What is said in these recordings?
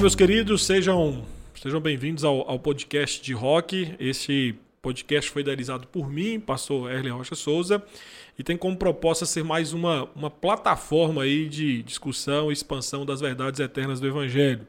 Olá, meus queridos, sejam, sejam bem-vindos ao, ao podcast de rock. Esse podcast foi idealizado por mim, pastor Erlen Rocha Souza, e tem como proposta ser mais uma, uma plataforma aí de discussão e expansão das verdades eternas do Evangelho.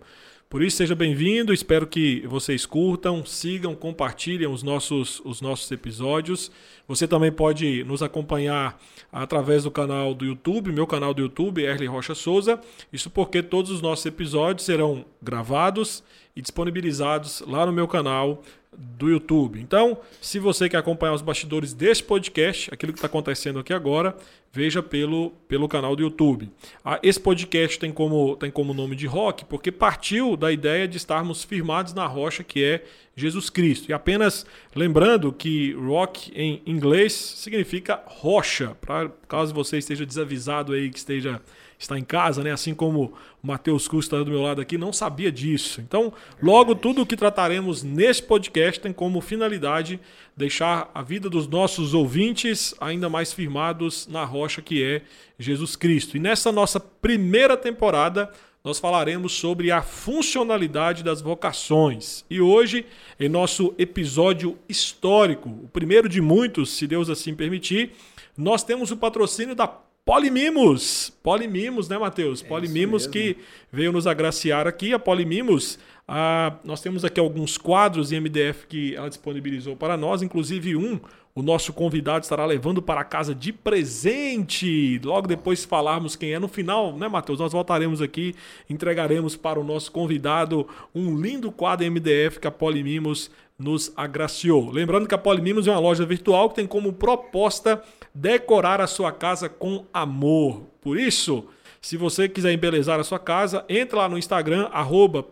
Por isso, seja bem-vindo, espero que vocês curtam, sigam, compartilhem os nossos, os nossos episódios. Você também pode nos acompanhar através do canal do YouTube, meu canal do YouTube, Erle Rocha Souza. Isso porque todos os nossos episódios serão gravados e disponibilizados lá no meu canal do YouTube. Então, se você quer acompanhar os bastidores desse podcast, aquilo que está acontecendo aqui agora, veja pelo, pelo canal do YouTube. Ah, esse podcast tem como, tem como nome de rock porque partiu da ideia de estarmos firmados na rocha que é Jesus Cristo. E apenas lembrando que rock em inglês significa rocha, para caso você esteja desavisado aí que esteja está em casa, né? Assim como o Matheus Cruz está do meu lado aqui, não sabia disso. Então, logo tudo o que trataremos nesse podcast tem como finalidade deixar a vida dos nossos ouvintes ainda mais firmados na rocha que é Jesus Cristo. E nessa nossa primeira temporada, nós falaremos sobre a funcionalidade das vocações. E hoje, em nosso episódio histórico, o primeiro de muitos, se Deus assim permitir, nós temos o patrocínio da Polimimos. Polimimos, né, Matheus? É Polimimos que veio nos agraciar aqui. A Polimimos, ah, nós temos aqui alguns quadros em MDF que ela disponibilizou para nós, inclusive um o nosso convidado estará levando para casa de presente. Logo depois falarmos quem é no final, né, Matheus? Nós voltaremos aqui, entregaremos para o nosso convidado um lindo quadro MDF que a Polimimos nos agraciou. Lembrando que a Polimimos é uma loja virtual que tem como proposta decorar a sua casa com amor. Por isso, se você quiser embelezar a sua casa, entre lá no Instagram, arroba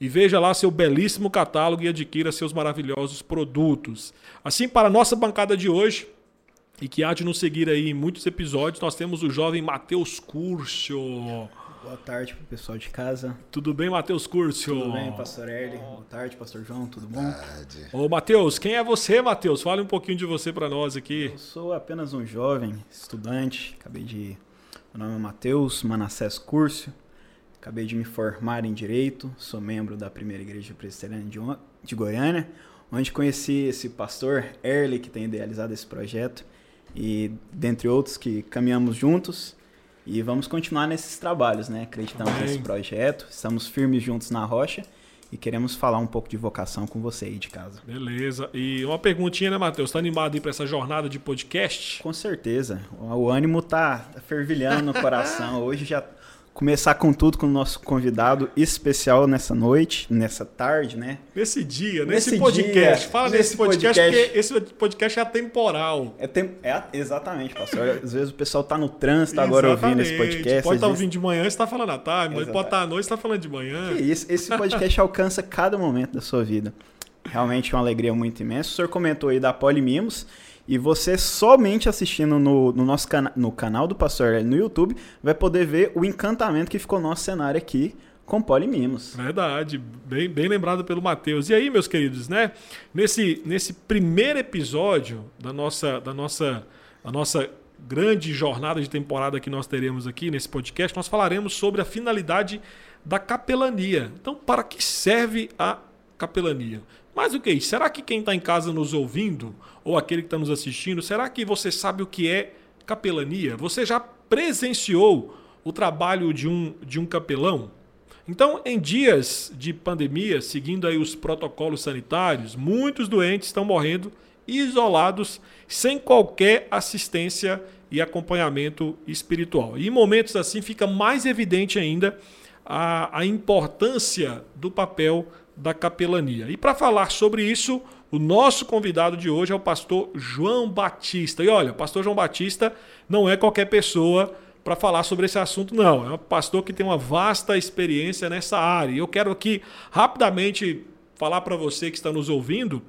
e veja lá seu belíssimo catálogo e adquira seus maravilhosos produtos. Assim, para a nossa bancada de hoje, e que há de nos seguir aí em muitos episódios, nós temos o jovem Matheus Curcio. Boa tarde pro pessoal de casa. Tudo bem, Matheus Curcio? Tudo bem, pastor Erle. Boa tarde, pastor João, tudo bom? Tarde. Ô, Matheus, quem é você, Matheus? Fale um pouquinho de você para nós aqui. Eu sou apenas um jovem estudante, acabei de... Meu nome é Matheus Manassés Curcio, acabei de me formar em Direito, sou membro da Primeira Igreja Presbiteriana de Goiânia, onde conheci esse pastor Erle, que tem idealizado esse projeto, e dentre outros que caminhamos juntos e vamos continuar nesses trabalhos, né? Acreditamos Amém. nesse projeto, estamos firmes juntos na rocha e queremos falar um pouco de vocação com você aí de casa. Beleza. E uma perguntinha, né, Matheus? Tá animado aí para essa jornada de podcast? Com certeza. O ânimo tá fervilhando no coração. Hoje já começar com tudo com o nosso convidado especial nessa noite, nessa tarde, né? Nesse dia, nesse, nesse podcast. Dia, Fala nesse podcast, podcast, porque esse podcast é atemporal. É, tem, é exatamente, pastor. Às vezes o pessoal tá no trânsito agora ouvindo esse podcast. Pode estar tá ouvindo de manhã e está falando à tarde, mas pode estar tá à noite e está falando de manhã. Que isso, esse podcast alcança cada momento da sua vida. Realmente uma alegria muito imensa. O senhor comentou aí da Polimimos. E você somente assistindo no, no nosso cana no canal do Pastor no YouTube vai poder ver o encantamento que ficou no nosso cenário aqui com polimimos. Verdade, bem, bem lembrado pelo Matheus. E aí, meus queridos, né? Nesse, nesse primeiro episódio da nossa, da nossa, da nossa grande jornada de temporada que nós teremos aqui nesse podcast, nós falaremos sobre a finalidade da capelania. Então, para que serve a capelania? Mais do que isso, será que quem está em casa nos ouvindo, ou aquele que está nos assistindo, será que você sabe o que é capelania? Você já presenciou o trabalho de um, de um capelão? Então, em dias de pandemia, seguindo aí os protocolos sanitários, muitos doentes estão morrendo isolados, sem qualquer assistência e acompanhamento espiritual. E em momentos assim fica mais evidente ainda a, a importância do papel da capelania. E para falar sobre isso, o nosso convidado de hoje é o pastor João Batista. E olha, o pastor João Batista não é qualquer pessoa para falar sobre esse assunto, não. É um pastor que tem uma vasta experiência nessa área. E eu quero aqui rapidamente falar para você que está nos ouvindo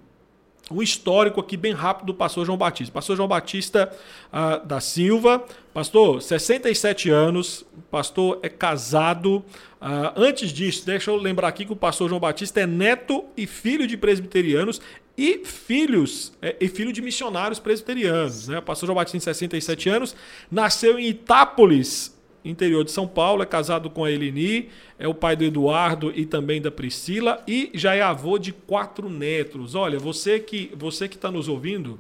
um histórico aqui bem rápido do pastor João Batista. Pastor João Batista uh, da Silva, pastor, 67 anos, pastor é casado. Uh, antes disso, deixa eu lembrar aqui que o pastor João Batista é neto e filho de presbiterianos e filhos é, e filho de missionários presbiterianos. Né? O pastor João Batista, tem 67 anos, nasceu em Itápolis, interior de São Paulo, é casado com a Eleni, é o pai do Eduardo e também da Priscila e já é avô de quatro netos. Olha, você que você que está nos ouvindo,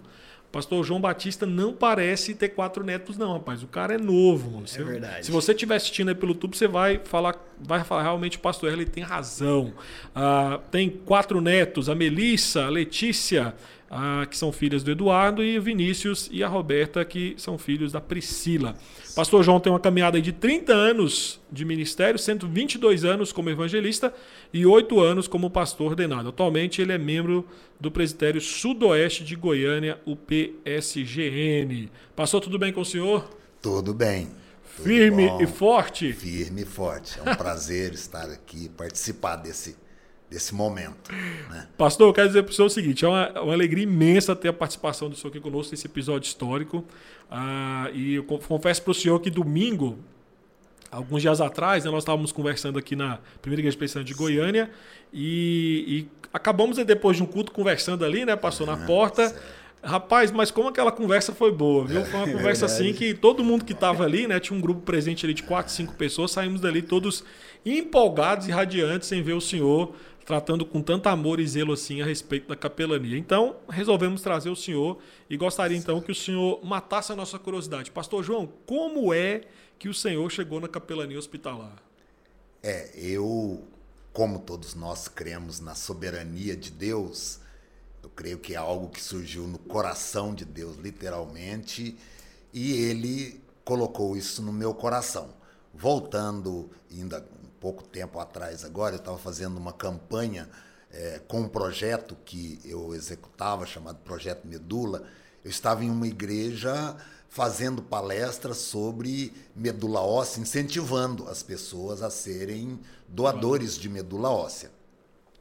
pastor João Batista não parece ter quatro netos não, rapaz. O cara é novo. Você, é verdade. Se você estiver assistindo aí pelo YouTube, você vai falar, vai falar realmente o pastor ele tem razão. Ah, tem quatro netos, a Melissa, a Letícia, ah, que são filhas do Eduardo, e o Vinícius e a Roberta, que são filhos da Priscila. Pastor João tem uma caminhada de 30 anos de ministério, 122 anos como evangelista e 8 anos como pastor ordenado. Atualmente ele é membro do Presbitério Sudoeste de Goiânia, o PSGN. Passou tudo bem com o senhor? Tudo bem. Tudo Firme bom. e forte? Firme e forte. É um prazer estar aqui, participar desse desse momento. Né? Pastor, eu quero dizer para o senhor o seguinte: é uma, uma, alegria imensa ter a participação do senhor aqui conosco nesse episódio histórico. Ah, e eu confesso para o senhor que domingo, alguns dias atrás, né, nós estávamos conversando aqui na primeira igreja presbiteriana de Goiânia e, e, acabamos depois de um culto conversando ali, né? Passou na porta. Certo. Rapaz, mas como aquela conversa foi boa, viu? Foi uma é conversa assim que todo mundo que estava ali, né? Tinha um grupo presente ali de quatro, cinco pessoas, saímos dali todos empolgados e radiantes em ver o senhor tratando com tanto amor e zelo assim a respeito da capelania. Então, resolvemos trazer o senhor e gostaria então que o senhor matasse a nossa curiosidade. Pastor João, como é que o senhor chegou na capelania hospitalar? É, eu, como todos nós cremos na soberania de Deus, eu creio que é algo que surgiu no coração de Deus, literalmente, e ele colocou isso no meu coração. Voltando ainda pouco tempo atrás agora, eu estava fazendo uma campanha é, com um projeto que eu executava, chamado Projeto Medula. Eu estava em uma igreja fazendo palestras sobre medula óssea, incentivando as pessoas a serem doadores de medula óssea.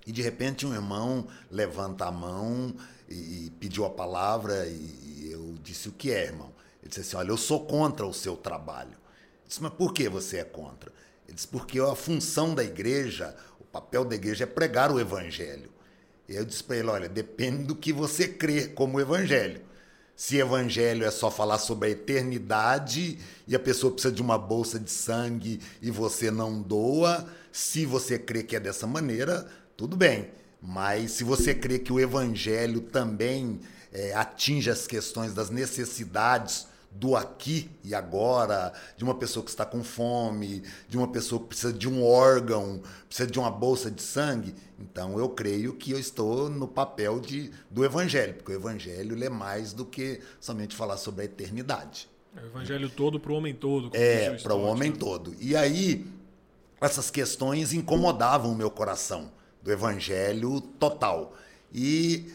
E de repente um irmão levanta a mão e, e pediu a palavra e, e eu disse o que é, irmão? Ele disse assim, olha, eu sou contra o seu trabalho. Eu disse, mas por que você é contra? Ele disse, porque a função da igreja, o papel da igreja é pregar o evangelho. E eu disse para ele, olha, depende do que você crê como evangelho. Se evangelho é só falar sobre a eternidade e a pessoa precisa de uma bolsa de sangue e você não doa, se você crê que é dessa maneira, tudo bem. Mas se você crê que o evangelho também é, atinge as questões das necessidades do aqui e agora, de uma pessoa que está com fome, de uma pessoa que precisa de um órgão, precisa de uma bolsa de sangue. Então eu creio que eu estou no papel de, do evangelho, porque o evangelho é mais do que somente falar sobre a eternidade. É o evangelho todo para o homem todo. É, para o homem né? todo. E aí, essas questões incomodavam o meu coração, do evangelho total. E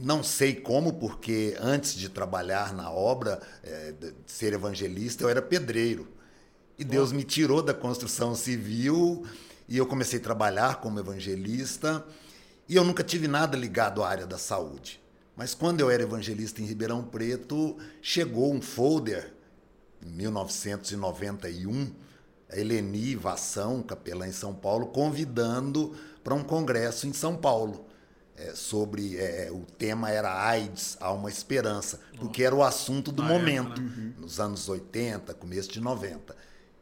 não sei como, porque antes de trabalhar na obra, é, de ser evangelista, eu era pedreiro. E Deus me tirou da construção civil e eu comecei a trabalhar como evangelista. E eu nunca tive nada ligado à área da saúde. Mas quando eu era evangelista em Ribeirão Preto, chegou um folder, em 1991, a Eleni Vação, capelã em São Paulo, convidando para um congresso em São Paulo é, sobre é, é, o tema era AIDS, há uma esperança, porque era o assunto do momento, né? nos anos 80, começo de 90.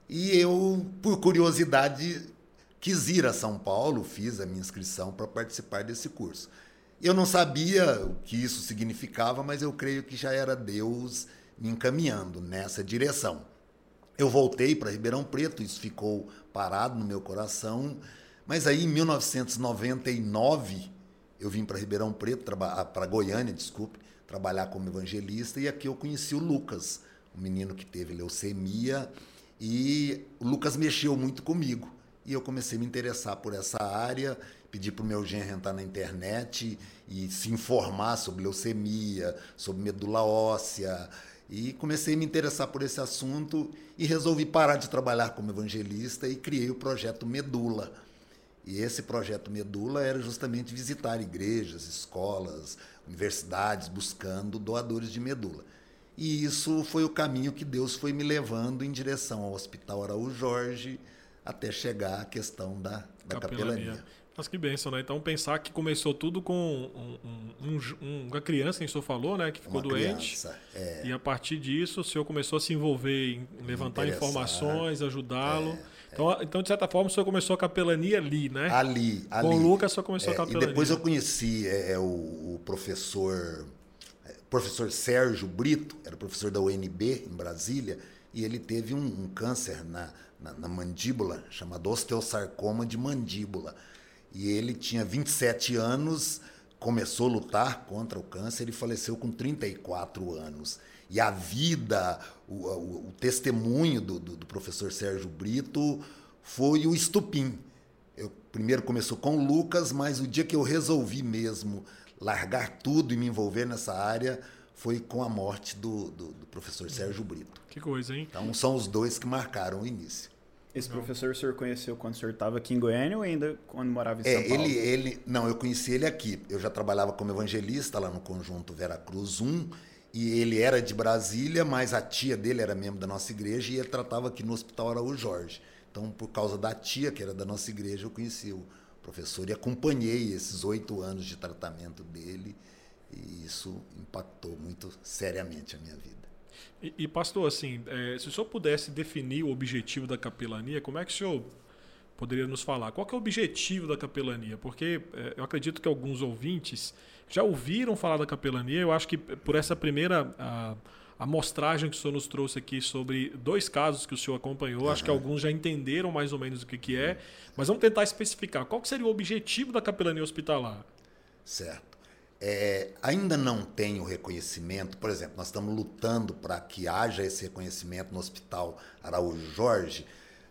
E eu, por curiosidade, quis ir a São Paulo, fiz a minha inscrição para participar desse curso. Eu não sabia o que isso significava, mas eu creio que já era Deus me encaminhando nessa direção. Eu voltei para Ribeirão Preto, isso ficou parado no meu coração, mas aí em 1999 eu vim para Ribeirão Preto, ah, para Goiânia, desculpe, trabalhar como evangelista, e aqui eu conheci o Lucas, um menino que teve leucemia, e o Lucas mexeu muito comigo. E eu comecei a me interessar por essa área, pedi para o meu genro entrar na internet e se informar sobre leucemia, sobre medula óssea, e comecei a me interessar por esse assunto e resolvi parar de trabalhar como evangelista e criei o projeto Medula e esse projeto Medula era justamente visitar igrejas, escolas, universidades, buscando doadores de medula. E isso foi o caminho que Deus foi me levando em direção ao Hospital Araújo Jorge, até chegar à questão da, da capelania. capelania. Mas que bênção, né? Então pensar que começou tudo com um, um, um, uma criança, quem o senhor falou, né? Que ficou Uma doente. criança, é. E a partir disso o senhor começou a se envolver em levantar informações, ajudá-lo. É, Então, então, de certa forma, o senhor começou a capelania ali, né? Ali, ali. Com o Lucas só começou a É, capelania. E depois eu conheci é, é, o, o professor professor Sérgio Brito, era professor da UNB em Brasília, e ele teve um, um câncer na, na, na mandíbula, chamado osteosarcoma de mandíbula. E ele tinha 27 anos, começou a lutar contra o câncer e faleceu com 34 anos. E a vida, o, o- o testemunho do, do- do professor Sérgio Brito foi o estupim. Eu, primeiro começou com o Lucas, mas o dia que eu resolvi mesmo largar tudo e me envolver nessa área foi com a morte do, do- do professor Sérgio Brito. Que coisa, hein? Então são os dois que marcaram o início. Esse professor o senhor conheceu quando o senhor estava aqui em Goiânia ou ainda quando morava em São É, Paulo? ele, ele, não, eu conheci ele aqui. Eu já trabalhava como evangelista lá no conjunto Veracruz 1 e ele era de Brasília, mas a tia dele era membro da nossa igreja e ele tratava aqui no Hospital Araújo Jorge. Então, por causa da tia que era da nossa igreja, eu conheci o professor e acompanhei esses oito anos de tratamento dele e isso impactou muito seriamente a minha vida. E, e, pastor, assim, é, se o senhor pudesse definir o objetivo da capelania, como é que o senhor poderia nos falar? Qual é o objetivo da capelania? Porque é, eu acredito que alguns ouvintes já ouviram falar da capelania. Eu acho que por essa primeira a, amostragem que o senhor nos trouxe aqui sobre dois casos que o senhor acompanhou, acho que alguns já entenderam mais ou menos o que, que é. Mas vamos tentar especificar. Qual seria o objetivo da capelania hospitalar? Certo. É, ainda não tem o reconhecimento, por exemplo, nós estamos lutando para que haja esse reconhecimento no Hospital Araújo Jorge,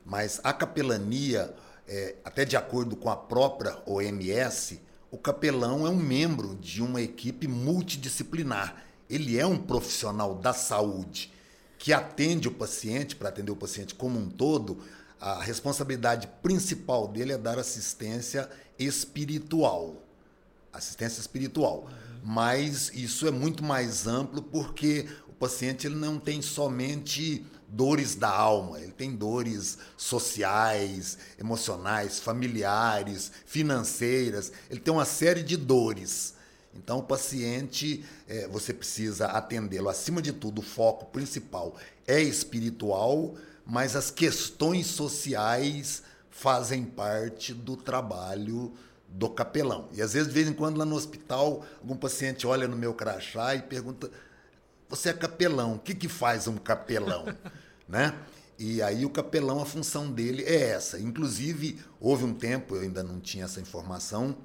mas a capelania, é, até de acordo com a própria OMS, o capelão é um membro de uma equipe multidisciplinar. Ele é um profissional da saúde que atende o paciente, para atender o paciente como um todo, a responsabilidade principal dele é dar assistência espiritual assistência espiritual. Mas isso é muito mais amplo porque o paciente ele não tem somente dores da alma, ele tem dores sociais, emocionais, familiares, financeiras, ele tem uma série de dores. Então, o paciente, eh, você precisa atendê-lo. Acima de tudo, o foco principal é espiritual, mas as questões sociais fazem parte do trabalho do capelão. E às vezes, de vez em quando, lá no hospital, algum paciente olha no meu crachá e pergunta: Você é capelão, o que, que faz um capelão? né? E aí o capelão, a função dele é essa. Inclusive, houve um tempo, eu ainda não tinha essa informação,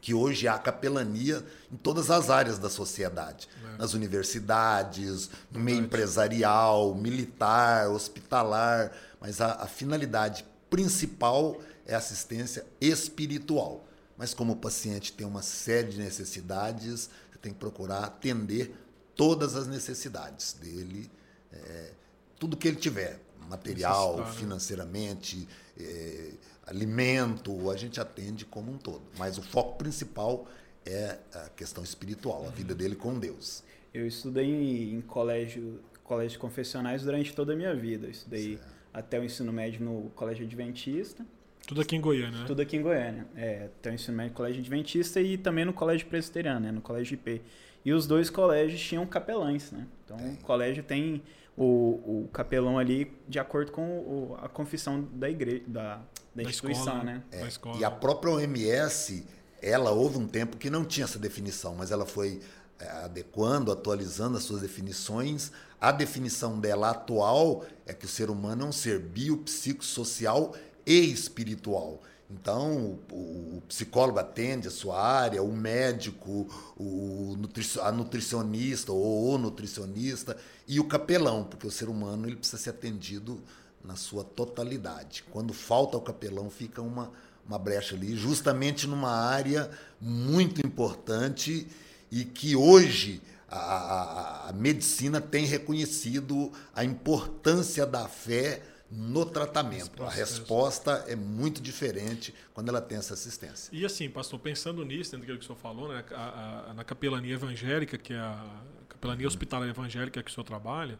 que hoje há capelania em todas as áreas da sociedade. Nas universidades, no meio empresarial, militar, hospitalar. Mas a, a finalidade principal é assistência espiritual. Mas como o paciente tem uma série de necessidades, você tem que procurar atender todas as necessidades dele, é, tudo que ele tiver, material, financeiramente, é, alimento, a gente atende como um todo. Mas o foco principal é a questão espiritual, a vida dele com Deus. Eu estudei em colégio, colégio confessionais durante toda a minha vida. Eu estudei até o ensino médio no colégio adventista, Tudo aqui em Goiânia, né? tudo aqui em Goiânia. É, até o ensino médio no colégio adventista e também no colégio presbiteriano, né, no colégio IP. E os dois colégios tinham capelães, né? Então o colégio tem o, o capelão ali de acordo com o- a confissão da igreja, da, da instituição, escola, né? Da. É, E a própria OMS, ela houve um tempo que não tinha essa definição, mas ela foi é, adequando, atualizando as suas definições. A definição dela atual é que o ser humano é um ser biopsicossocial e espiritual. Então, o, psicólogo atende a sua área, o médico, o a nutricionista ou o nutricionista e o capelão, porque o ser humano ele precisa ser atendido na sua totalidade. Quando falta o capelão, fica uma, uma brecha ali, justamente numa área muito importante e que hoje a, a- a medicina tem reconhecido a importância da fé no tratamento. A resposta é muito diferente quando ela tem essa assistência. E assim, pastor, pensando nisso, dentro daquilo que o senhor falou, né, a- a- na capelania evangélica, que é a capelania hospitalar evangélica que o senhor trabalha,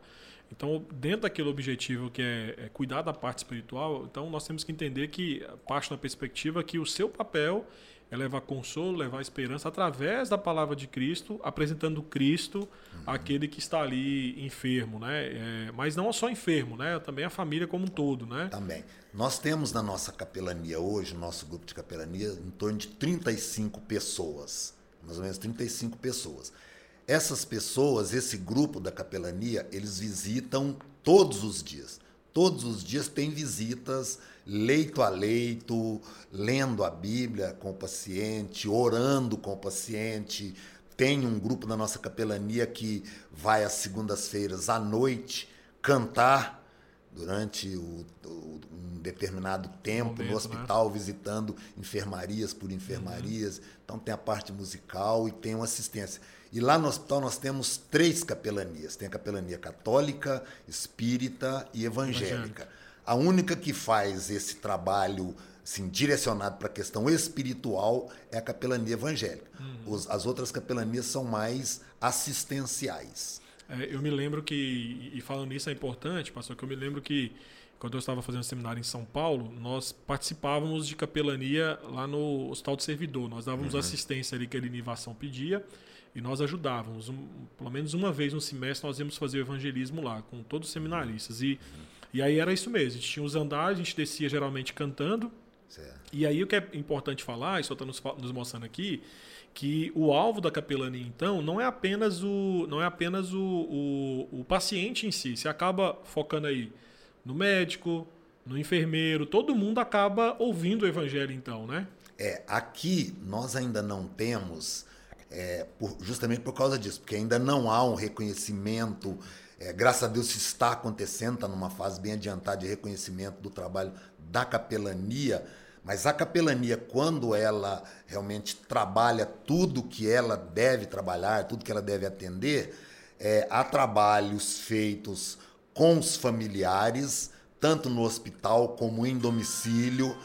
Então, dentro daquele objetivo que é, é, cuidar da parte espiritual, então nós temos que entender que parte da perspectiva que o seu papel é levar consolo, levar esperança através da palavra de Cristo, apresentando Cristo uhum. àquele que está ali enfermo, né? É, mas não só enfermo, né? Também a família como um todo, né? Também. Nós temos na nossa capelania hoje, no nosso grupo de capelania, em torno de 35 pessoas, mais ou menos 35 pessoas. Essas pessoas, esse grupo da capelania, eles visitam todos os dias. Todos os dias tem visitas leito a leito, lendo a Bíblia com o paciente, orando com o paciente. Tem um grupo da nossa capelania que vai às segundas-feiras à noite cantar durante o, o, um determinado tempo Momento, no né? hospital, né? visitando enfermarias por enfermarias. Uhum. Então tem a parte musical e tem uma assistência. E lá no hospital nós temos três capelanias. Tem a capelania católica, espírita e evangélica. evangélica. A única que faz esse trabalho assim, direcionado para a questão espiritual é a capelania evangélica. Uhum. Os, as outras capelanias são mais assistenciais. É, eu me lembro que, e falando nisso é importante, pastor, que eu me lembro que quando eu estava fazendo seminário em São Paulo, nós participávamos de capelania lá no Hospital do Servidor. Nós dávamos uhum. assistência ali que a inivação pedia e nós ajudávamos. Um, pelo menos uma vez no semestre nós íamos fazer o evangelismo lá, com todos os seminaristas. E, e aí era isso mesmo, a gente tinha os andares, a gente descia geralmente cantando. Certo. E aí o que é importante falar, isso está nos, nos mostrando aqui, que o alvo da capelania então não é apenas o não é apenas o, o, o, paciente em si você acaba focando aí no médico no enfermeiro todo mundo acaba ouvindo o evangelho então né é aqui nós ainda não temos é, por, justamente por causa disso porque ainda não há um reconhecimento é, graças a Deus está acontecendo está numa fase bem adiantada de reconhecimento do trabalho da capelania mas a capelania, quando ela realmente trabalha tudo que ela deve trabalhar, tudo que ela deve atender, é, há trabalhos feitos com os familiares, tanto no hospital como em domicílio.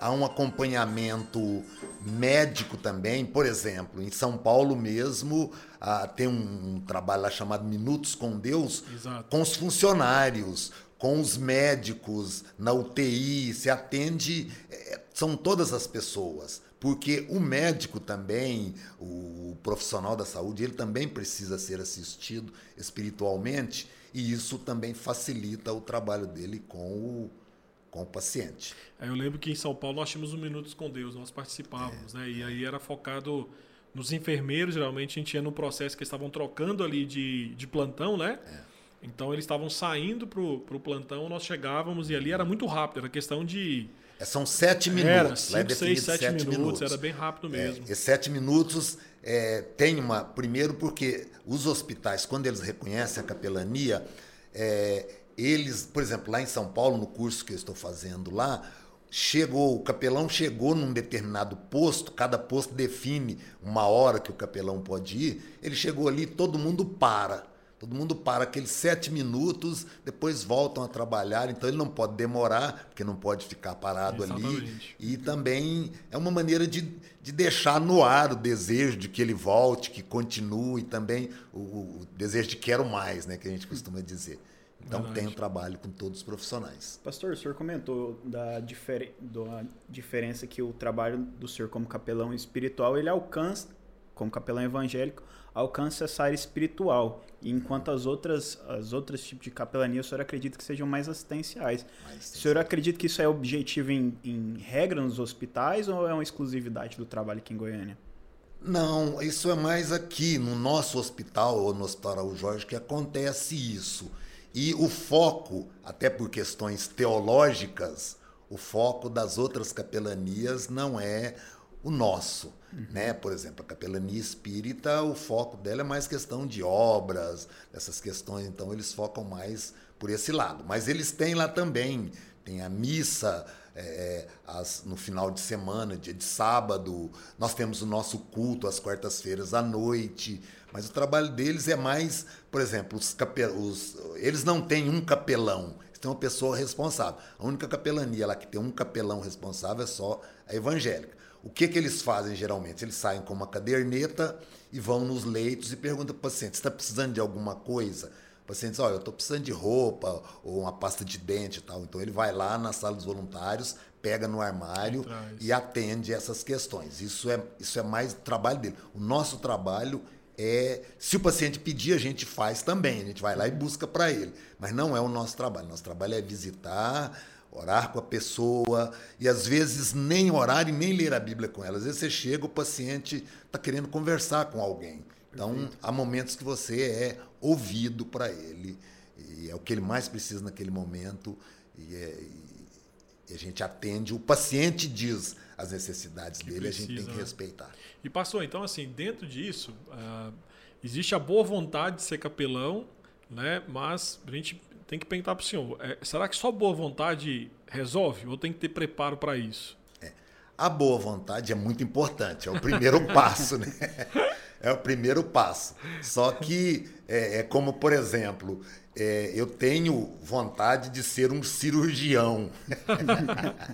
Há um acompanhamento médico também, por exemplo, em São Paulo mesmo, ah, tem um, um, trabalho lá chamado Minutos com Deus, Exato. com os funcionários, com os médicos na UTI, se atende, é, são todas as pessoas. Porque o médico também, o profissional da saúde, ele também precisa ser assistido espiritualmente e isso também facilita o trabalho dele com o, com o paciente. Eu lembro que em São Paulo nós tínhamos um Minutos com Deus, nós participávamos, é, né? E aí era focado nos enfermeiros, geralmente a gente ia no processo que eles estavam trocando ali de, de plantão, né? É. Então eles estavam saindo pro, pro plantão, nós chegávamos e ali era muito rápido, era questão de. É, são sete minutos. Era cinco, é seis, sete, sete minutos, minutos, era bem rápido é, mesmo. É, e sete minutos é, tem uma. Primeiro, porque os hospitais, quando eles reconhecem a capelania, é, eles, por exemplo, lá em São Paulo, no curso que eu estou fazendo lá, chegou, o capelão chegou num determinado posto, cada posto define uma hora que o capelão pode ir, ele chegou ali, todo mundo para Todo mundo para aqueles sete minutos, depois voltam a trabalhar, então ele não pode demorar, porque não pode ficar parado Exatamente. ali. E também é uma maneira de, de deixar no ar o desejo de que ele volte, que continue, e também o, o desejo de quero mais, né, que a gente costuma dizer. Então Verdade. tem um trabalho com todos os profissionais. Pastor, o senhor comentou da, difer da diferença que o trabalho do senhor como capelão espiritual ele alcança, como capelão evangélico, alcança essa área espiritual. Enquanto as outras, as outras tipos de capelania, o senhor acredita que sejam mais assistenciais. mais O senhor acredita que isso é objetivo em, em regra nos hospitais ou é uma exclusividade do trabalho aqui em Goiânia? Não, isso é mais aqui no nosso hospital ou no Hospital Araújo Jorge que acontece isso. E o foco, até por questões teológicas, o foco das outras capelanias não é o nosso. Uhum. Né? Por exemplo, a capelania espírita, o foco dela é mais questão de obras, essas questões, então eles focam mais por esse lado. Mas eles têm lá também, tem a missa é, as, no final de semana, dia de sábado, nós temos o nosso culto às quartas-feiras à noite, mas o trabalho deles é mais, por exemplo, os, capel, os eles não têm um capelão, eles têm uma pessoa responsável. A única capelania lá que tem um capelão responsável é só a evangélica. O que, que eles fazem geralmente? Eles saem com uma caderneta e vão nos leitos e perguntam para o paciente: está precisando de alguma coisa? O paciente diz, olha, eu estou precisando de roupa ou uma pasta de dente e tal. Então ele vai lá na sala dos voluntários, pega no armário e atende essas questões. Isso é, isso é mais trabalho dele. O nosso trabalho é, se o paciente pedir, a gente faz também. A gente vai lá e busca para ele. Mas não é o nosso trabalho. Nosso trabalho é visitar, orar com a pessoa e às vezes nem orar e nem ler a Bíblia com ela. Às vezes você chega, o paciente está querendo conversar com alguém. Então, Perfeito. há momentos que você é ouvido para ele, e é o que ele mais precisa naquele momento, e, é, e a gente atende. O paciente diz as necessidades que dele, precisa, a gente tem que né? respeitar. E passou, então, assim, dentro disso, uh, existe a boa vontade de ser capelão, né? mas a gente tem que perguntar para o senhor: é, será que só boa vontade resolve ou tem que ter preparo para isso? É. A boa vontade é muito importante, é o primeiro passo, né? É o primeiro passo. Só que é, é como, por exemplo, é, eu tenho vontade de ser um cirurgião.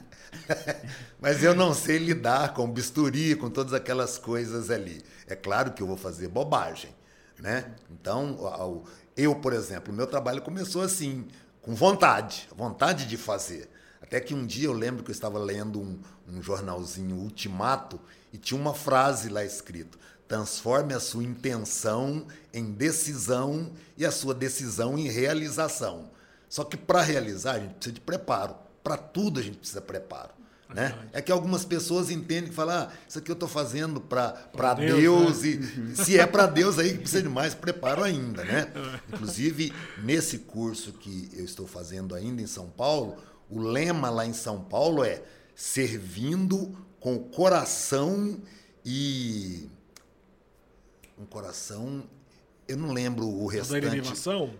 Mas eu não sei lidar com bisturi, com todas aquelas coisas ali. É claro que eu vou fazer bobagem. Né? Então, eu, por exemplo, meu trabalho começou assim, com vontade, vontade de fazer. Até que um dia eu lembro que eu estava lendo um, um jornalzinho Ultimato e tinha uma frase lá escrito: Transforme a sua intenção em decisão e a sua decisão em realização. Só que para realizar, a gente precisa de preparo. Para tudo a gente precisa de preparo. Né? É que algumas pessoas entendem que falam, ah, isso aqui eu estou fazendo para Deus, Deus né? e se é para Deus aí precisa de mais preparo ainda, né? Inclusive nesse curso que eu estou fazendo ainda em São Paulo, o lema lá em São Paulo é servindo com o coração e um coração. Eu não lembro o restante.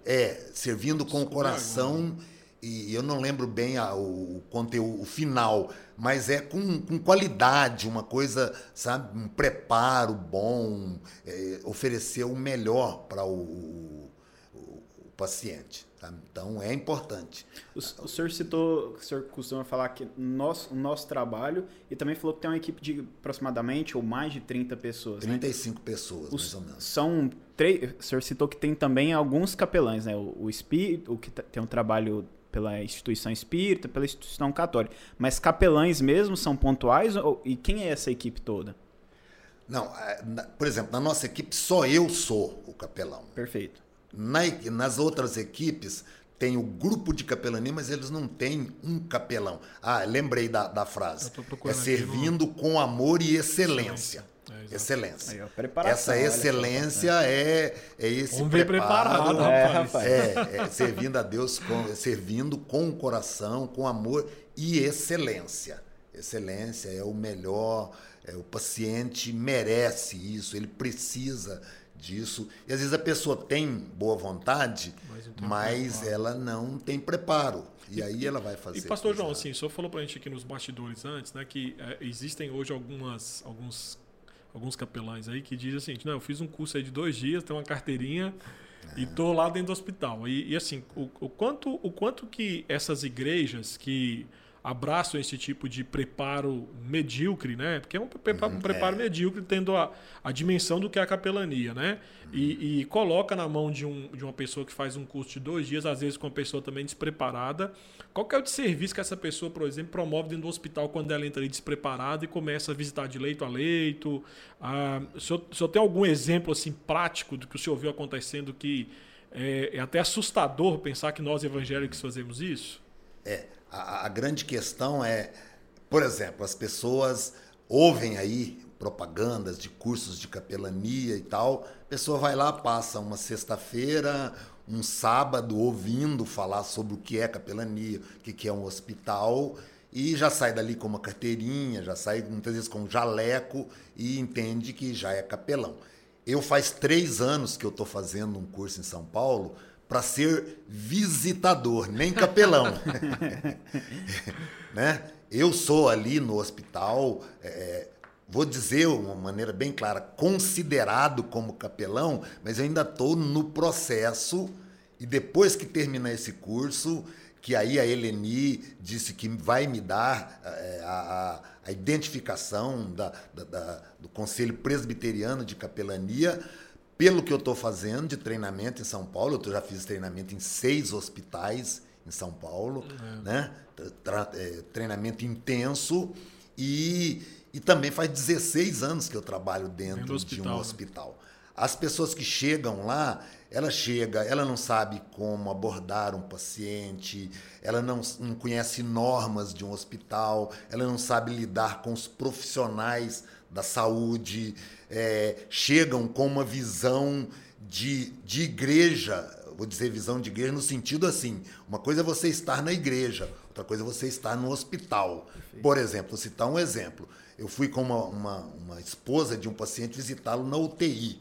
Da? É, servindo com o coração. E eu não lembro bem a, o conteúdo o final, mas é com, com qualidade, uma coisa, sabe, um preparo bom, é, oferecer o melhor para o, o, o paciente. Tá? Então é importante. O, o senhor citou, o senhor costuma falar que nosso, o nosso trabalho e também falou que tem uma equipe de aproximadamente ou mais de 30 pessoas. 35 né? pessoas, Os, mais ou menos. São três. O senhor citou que tem também alguns capelães, né? O, o espírito, o que tem um trabalho pela instituição espírita, pela instituição católica. Mas capelães mesmo são pontuais ou, e quem é essa equipe toda? Não, é, por exemplo, na nossa equipe só eu sou o capelão. Perfeito. Na, nas outras equipes tem o grupo de capelania, mas eles não têm um capelão. Ah, lembrei da, da frase. É servindo no... com amor e excelência. É, excelência. Aí, Essa excelência é, é esse Vamos preparo. Preparado, é, rapaz. É, é, servindo a Deus, com, servindo com o coração, com amor e excelência. Excelência é o melhor, é, o paciente merece isso, ele precisa disso. E às vezes a pessoa tem boa vontade, mas, mas ela não tem preparo. E aí ela vai fazer. E pastor João, assim, o senhor falou para a gente aqui nos bastidores antes, né, que é, existem hoje algumas, alguns, alguns capelães aí que dizem assim, não, eu fiz um curso aí de dois dias, tenho uma carteirinha é. e tô lá dentro do hospital. E, e assim, o, o, quanto, o quanto que essas igrejas que abraçam esse tipo de preparo medíocre, né? Porque é um, preparo, um uhum, preparo é. medíocre tendo a, a dimensão do que é a capelania, né? Uhum. E, e, coloca na mão de, um, de uma pessoa que faz um curso de dois dias, às vezes com uma pessoa também despreparada. Qual que é o de serviço que essa pessoa, por exemplo, promove dentro do hospital quando ela entra ali despreparada e começa a visitar de leito a leito? Ah, o, senhor, o senhor tem algum exemplo assim prático do que o senhor viu acontecendo que é, é até assustador pensar que nós evangélicos fazemos isso? É, a, grande questão é, por exemplo, as pessoas ouvem aí propagandas de cursos de capelania e tal. A pessoa vai lá, passa uma sexta-feira, um sábado ouvindo falar sobre o que é capelania, o que é um hospital, e já sai dali com uma carteirinha, já sai muitas vezes com um jaleco e entende que já é capelão. Eu faz três anos que eu estou fazendo um curso em São Paulo para ser visitador, nem capelão. né? Eu sou ali no hospital, é, vou dizer de uma maneira bem clara, considerado como capelão, mas eu ainda estou no processo. E depois que terminar esse curso, que aí a Eleni disse que vai me dar é, a, a, identificação da, da, da, do Conselho Presbiteriano de Capelania, pelo que eu estou fazendo de treinamento em São Paulo, eu já fiz treinamento em seis hospitais em São Paulo, uhum. né? É, treinamento intenso e, e também faz 16 anos que eu trabalho dentro hospital, de um hospital. Né? As pessoas que chegam lá, ela chega, ela não sabe como abordar um paciente, ela não, não conhece normas de um hospital, ela não sabe lidar com os profissionais da saúde, é, chegam com uma visão de, de igreja, vou dizer visão de igreja no sentido assim: uma coisa é você estar na igreja, outra coisa é você estar no hospital. Perfeito. Por exemplo, vou citar um exemplo. Eu fui com uma, uma, uma esposa de um paciente visitá-lo na UTI.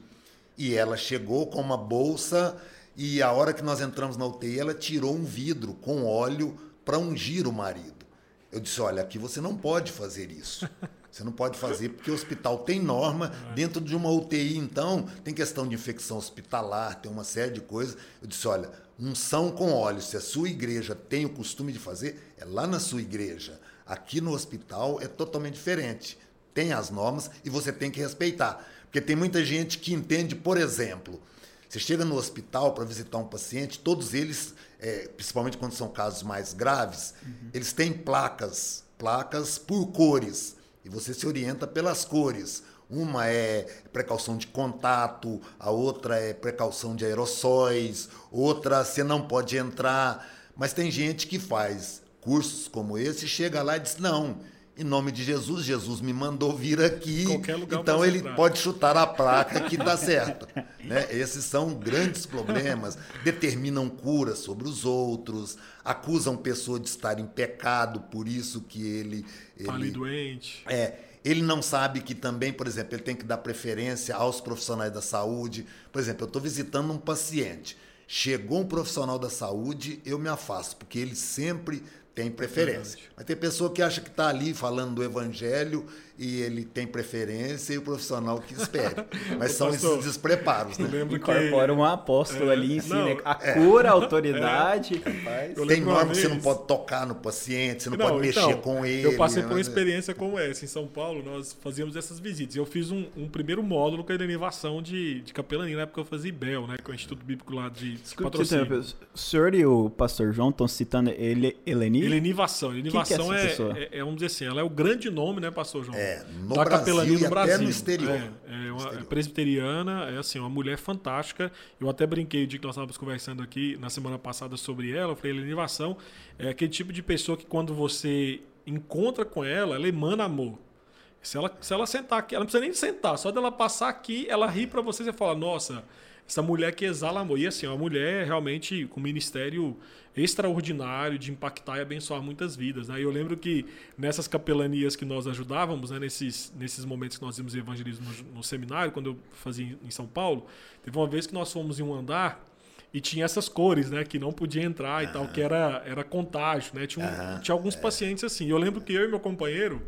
E ela chegou com uma bolsa e a hora que nós entramos na UTI, ela tirou um vidro com óleo para ungir o marido. Eu disse: Olha, aqui você não pode fazer isso. Você não pode fazer porque o hospital tem norma. Dentro de uma UTI, então, tem questão de infecção hospitalar, tem uma série de coisas. Eu disse: olha, unção com óleo, se a sua igreja tem o costume de fazer, é lá na sua igreja. Aqui no hospital é totalmente diferente. Tem as normas e você tem que respeitar. Porque tem muita gente que entende, por exemplo, você chega no hospital para visitar um paciente, todos eles, é, principalmente quando são casos mais graves, uhum. eles têm placas, placas por cores e você se orienta pelas cores. Uma é precaução de contato, a outra é precaução de aerossóis, outra você não pode entrar. Mas tem gente que faz cursos como esse, chega lá e diz: não, em nome de Jesus, Jesus me mandou vir aqui. então ele entrar. pode chutar a placa que dá certo. né? Esses são grandes problemas. Determinam cura sobre os outros, acusam pessoa de estar em pecado, por isso que ele. Está ali doente. É. Ele não sabe que também, por exemplo, ele tem que dar preferência aos profissionais da saúde. Por exemplo, eu estou visitando um paciente. Chegou um profissional da saúde, eu me afasto, porque ele sempre tem preferência. Mas tem pessoa que acha que está ali falando do evangelho e ele tem preferência e o profissional que espere. Mas são esses despreparos, né? Incorpora que... um apóstolo é, ali, ensina a é. cura, a autoridade. É. Tem norma que você não pode tocar no paciente, você não, não pode mexer então, com ele. Eu passei por uma experiência como essa. Em São Paulo, nós fazíamos essas visitas. Eu fiz um, um primeiro módulo com a derivação de, de capelania, na época eu fazia IBEL, né? Com o Instituto Bíblico lá de patrocínio. O senhor e o pastor João estão citando ele, Eleni? Elenivação. Elenivação que que é, é, é, vamos dizer assim, ela é o grande nome, né, pastor João? É, no da Brasil capelania no Brasil. no exterior. É, é uma exterior. presbiteriana, é assim, uma mulher fantástica. Eu até brinquei o dia que nós estávamos conversando aqui na semana passada sobre ela. Eu falei, Elenivação é aquele tipo de pessoa que quando você encontra com ela, ela emana amor. Se ela, se ela sentar aqui, ela não precisa nem sentar, só dela passar aqui, ela ri para você e fala: Nossa, essa mulher que exala amor. E assim, uma mulher realmente com ministério extraordinário de impactar e abençoar muitas vidas. Né? E eu lembro que nessas capelanias que nós ajudávamos, né, nesses, nesses momentos que nós vimos evangelismo no, no seminário, quando eu fazia em São Paulo, teve uma vez que nós fomos em um andar e tinha essas cores, né, que não podia entrar e tal, que era, era contágio, né? Tinha, um, tinha alguns é. pacientes assim. Eu lembro que eu e meu companheiro,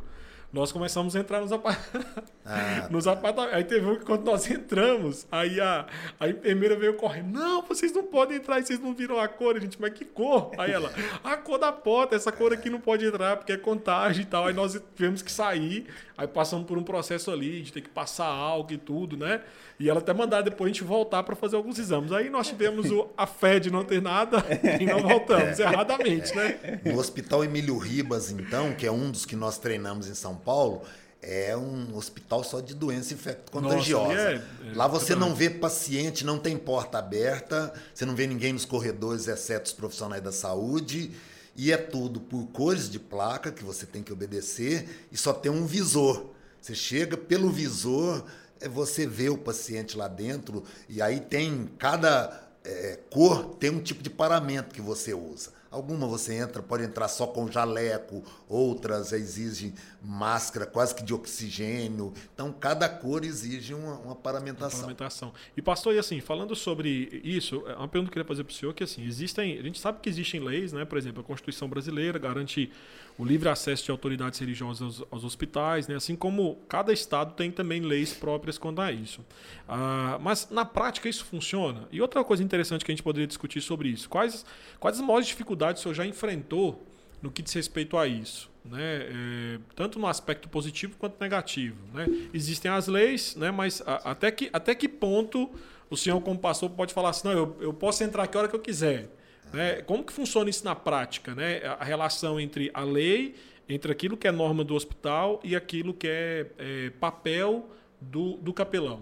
nós começamos a entrar nos, apart... ah, nos apartamentos. Aí teve um que quando nós entramos, aí a, a enfermeira veio correndo. Não, vocês não podem entrar, vocês não viram a cor. A gente, mas que cor? Aí ela, a cor da porta, essa cor aqui não pode entrar porque é contágio e tal. Aí nós tivemos que sair. Aí passamos por um processo ali de ter que passar álcool e tudo, né? E ela até mandar depois a gente voltar para fazer alguns exames. Aí nós tivemos o, a fé de não ter nada e não voltamos, erradamente, né? No Hospital Emílio Ribas, então, que é um dos que nós treinamos em São Paulo, é um hospital só de doença infecto-contagiosa. É, é, Lá você não vê paciente, não tem porta aberta, você não vê ninguém nos corredores, exceto os profissionais da saúde. E é tudo por cores de placa que você tem que obedecer e só tem um visor. Você chega pelo visor, é você vê o paciente lá dentro e aí tem cada é, cor tem um tipo de paramento que você usa. Alguma você entra, pode entrar só com jaleco, outras exigem máscara quase que de oxigênio. Então, cada cor exige uma, uma paramentação. Paramentação. E, pastor, e assim, falando sobre isso, é uma pergunta que eu queria fazer para o senhor, que assim, existem, a gente sabe que existem leis, né? Por exemplo, a Constituição Brasileira garante o livre acesso de autoridades religiosas aos, aos hospitais, né? assim como cada estado tem também leis próprias quanto a isso. Ah, mas na prática isso funciona? E outra coisa interessante que a gente poderia discutir sobre isso, quais, quais as maiores dificuldades o senhor já enfrentou no que diz respeito a isso? Né? É, tanto no aspecto positivo quanto negativo. Né? Existem as leis, né? mas a, até, que, até que ponto o senhor, como pastor, pode falar assim: não, eu, eu posso entrar aqui a hora que eu quiser. Né? Como que funciona isso na prática? Né? A relação entre a lei, entre aquilo que é norma do hospital e aquilo que é, é papel do, do capelão.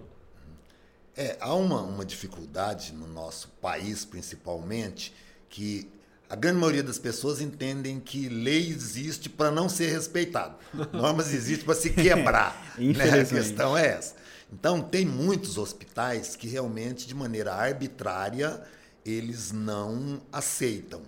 É, há uma, uma dificuldade no nosso país, principalmente, que a grande maioria das pessoas entendem que lei existe para não ser respeitado. Normas existem para se quebrar. né? A questão é essa. Então, tem muitos hospitais que realmente, de maneira arbitrária, eles não aceitam.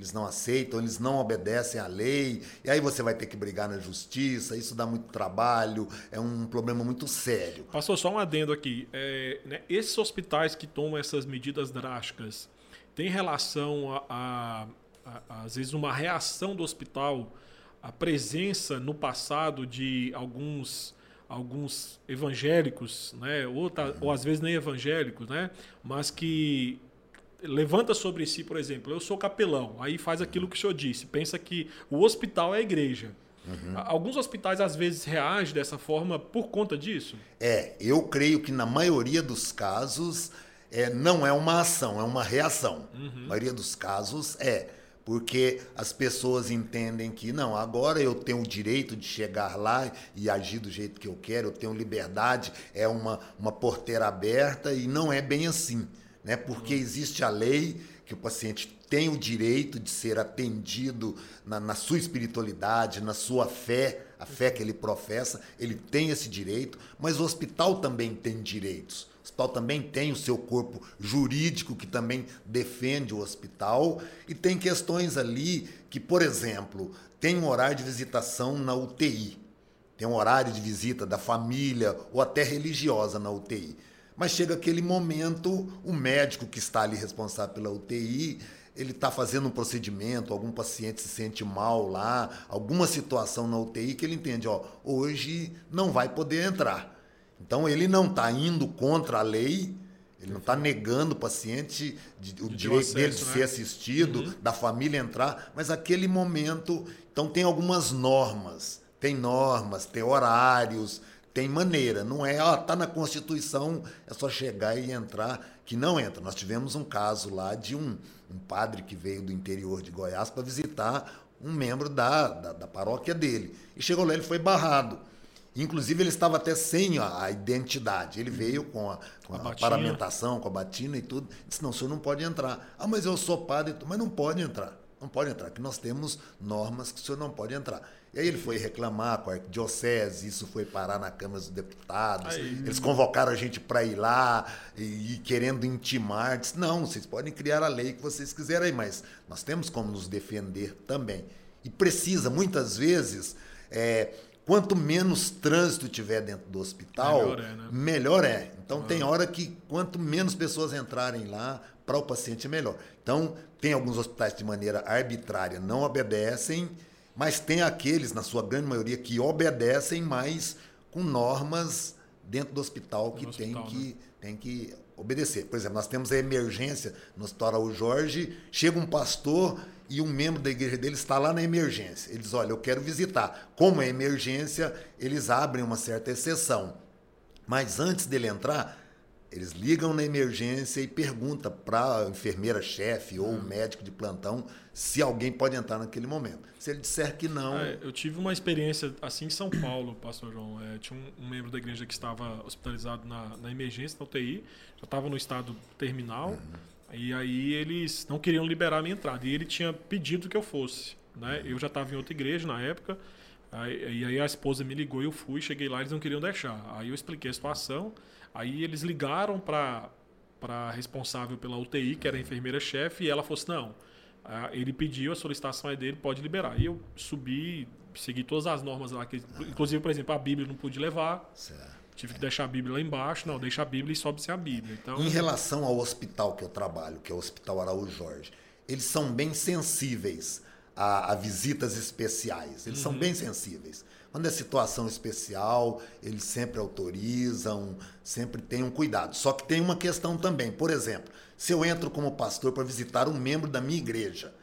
Eles não aceitam, eles não obedecem à lei, e aí você vai ter que brigar na justiça, isso dá muito trabalho, é um problema muito sério. Pastor, só um adendo aqui. É, né, esses hospitais que tomam essas medidas drásticas, tem relação a, a, a, às vezes, uma reação do hospital, a presença no passado de alguns alguns evangélicos, né, ou, tá, ou às vezes nem evangélicos, né, mas que levanta sobre si, por exemplo, eu sou capelão, aí faz aquilo que o senhor disse, pensa que o hospital é a igreja. Uhum. Alguns hospitais às vezes reagem dessa forma por conta disso? É, eu creio que na maioria dos casos é, não é uma ação, é uma reação. Uhum. Na maioria dos casos é. Porque as pessoas entendem que, não, agora eu tenho o direito de chegar lá e agir do jeito que eu quero, eu tenho liberdade, é uma, uma porteira aberta, e não é bem assim né? porque existe a lei que o paciente tem o direito de ser atendido na, na, sua espiritualidade, na sua fé, a fé que ele professa, ele tem esse direito, mas o hospital também tem direitos. O hospital também tem o seu corpo jurídico que também defende o hospital e tem questões ali que, por exemplo, tem um horário de visitação na UTI, tem um horário de visita da família ou até religiosa na UTI. Mas chega aquele momento, o médico que está ali responsável pela UTI, ele está fazendo um procedimento, algum paciente se sente mal lá, alguma situação na UTI que ele entende, ó, hoje não vai poder entrar. Então ele não está indo contra a lei, ele não está negando o paciente de, o de direito acesso, dele de né? ser assistido, uhum. da família entrar, mas aquele momento, então tem algumas normas, tem normas, tem horários, tem maneira, não é, ó, tá na Constituição, é só chegar e entrar, que não entra. Nós tivemos um caso lá de um, um padre que veio do interior de Goiás para visitar um membro da, da, da, paróquia dele. E chegou lá, ele foi barrado. Inclusive, ele estava até sem a, a identidade. Ele veio com a, com a, a paramentação, com a batina e tudo. Disse: Não, o senhor não pode entrar. Ah, mas eu sou padre, mas não pode entrar. Não pode entrar, que nós temos normas que o senhor não pode entrar. E aí ele foi reclamar com a arquidiocese, isso foi parar na Câmara dos Deputados. Aí. Eles convocaram a gente para ir lá e, e, querendo intimar. Disse, não, vocês podem criar a lei que vocês quiserem, mas nós temos como nos defender também. E precisa, muitas vezes, é, quanto menos trânsito tiver dentro do hospital, melhor é. Né? Melhor é. Então ah. tem hora que quanto menos pessoas entrarem lá, para o paciente é melhor. Então, tem alguns hospitais de maneira arbitrária não obedecem mas tem aqueles, na sua grande maioria, que obedecem, mas com normas dentro do hospital que, tem, hospital, que né? tem que obedecer. Por exemplo, nós temos a emergência no Hospital Araújo Jorge, chega um pastor e um membro da igreja dele está lá na emergência. Ele diz, olha, eu quero visitar. Como é emergência, eles abrem uma certa exceção. Mas antes dele entrar, eles ligam na emergência e perguntam para a enfermeira-chefe ou o hum. médico de plantão se alguém pode entrar naquele momento. Se ele disser que não. É, eu tive uma experiência assim em São Paulo, Pastor João. É, tinha um, um, membro da igreja que estava hospitalizado na, na emergência, na UTI, já estava no estado terminal. Uhum. E aí eles não queriam liberar a minha entrada. E ele tinha pedido que eu fosse. Né? Uhum. Eu já estava em outra igreja na época. Aí, e aí a esposa me ligou e eu fui, cheguei lá, eles não queriam deixar. Aí eu expliquei a situação. Aí eles ligaram para a responsável pela UTI, que era a enfermeira-chefe, e ela falou assim: não, ele pediu, a solicitação é dele, pode liberar. E eu subi, segui todas as normas lá, que, inclusive, por exemplo, a Bíblia não pude levar. Certo. Tive que deixar a Bíblia lá embaixo. Não, deixa a Bíblia e sobe-se a Bíblia. Então... Em relação ao hospital que eu trabalho, que é o Hospital Araújo Jorge, eles são bem sensíveis a, a visitas especiais. Eles uhum. são bem sensíveis. Quando é situação especial, eles sempre autorizam, sempre têm um cuidado. Só que tem uma questão também. Por exemplo, se eu entro como pastor para visitar um membro da minha igreja,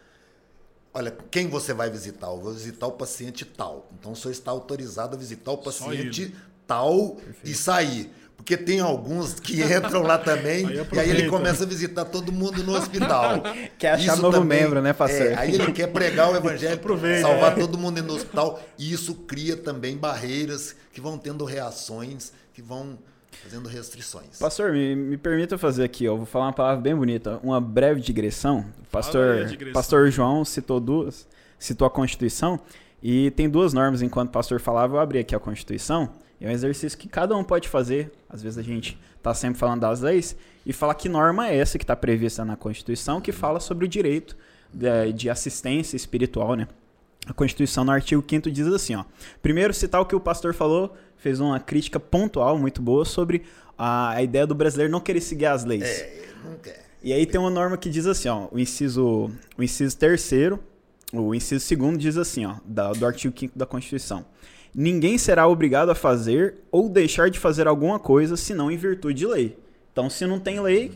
olha, quem você vai visitar? Eu vou visitar o paciente tal. Então o senhor está autorizado a visitar o paciente tal Perfeito. e sair. Porque tem alguns que entram lá também Aí e aí ele começa a visitar todo mundo no hospital. Quer achar Isso novo também- membro, né, pastor? é, aí ele quer pregar o evangelho, salvar é. todo mundo no hospital. E isso cria também barreiras que vão tendo reações, que vão fazendo restrições. Pastor, me, me permita fazer aqui, ó, vou falar uma palavra bem bonita, uma breve digressão. O pastor, aí digressão. pastor João citou duas, citou a Constituição, e tem duas normas, enquanto o pastor falava, eu abri aqui a Constituição, é um exercício que cada um pode fazer, às vezes a gente está sempre falando das leis, e falar que norma é essa que está prevista na Constituição, que fala sobre o direito de, de assistência espiritual, né? A Constituição, no artigo 5 diz assim, ó. Primeiro, citar o que o pastor falou, fez uma crítica pontual muito boa sobre a, a ideia do brasileiro não querer seguir as leis. É, ele não quer. E aí tem uma norma que diz assim, ó, o inciso, o inciso terceiro, o inciso segundo diz assim, ó, da- do artigo 5 da Constituição. Ninguém será obrigado a fazer ou deixar de fazer alguma coisa senão em virtude de lei. Então, se não tem lei,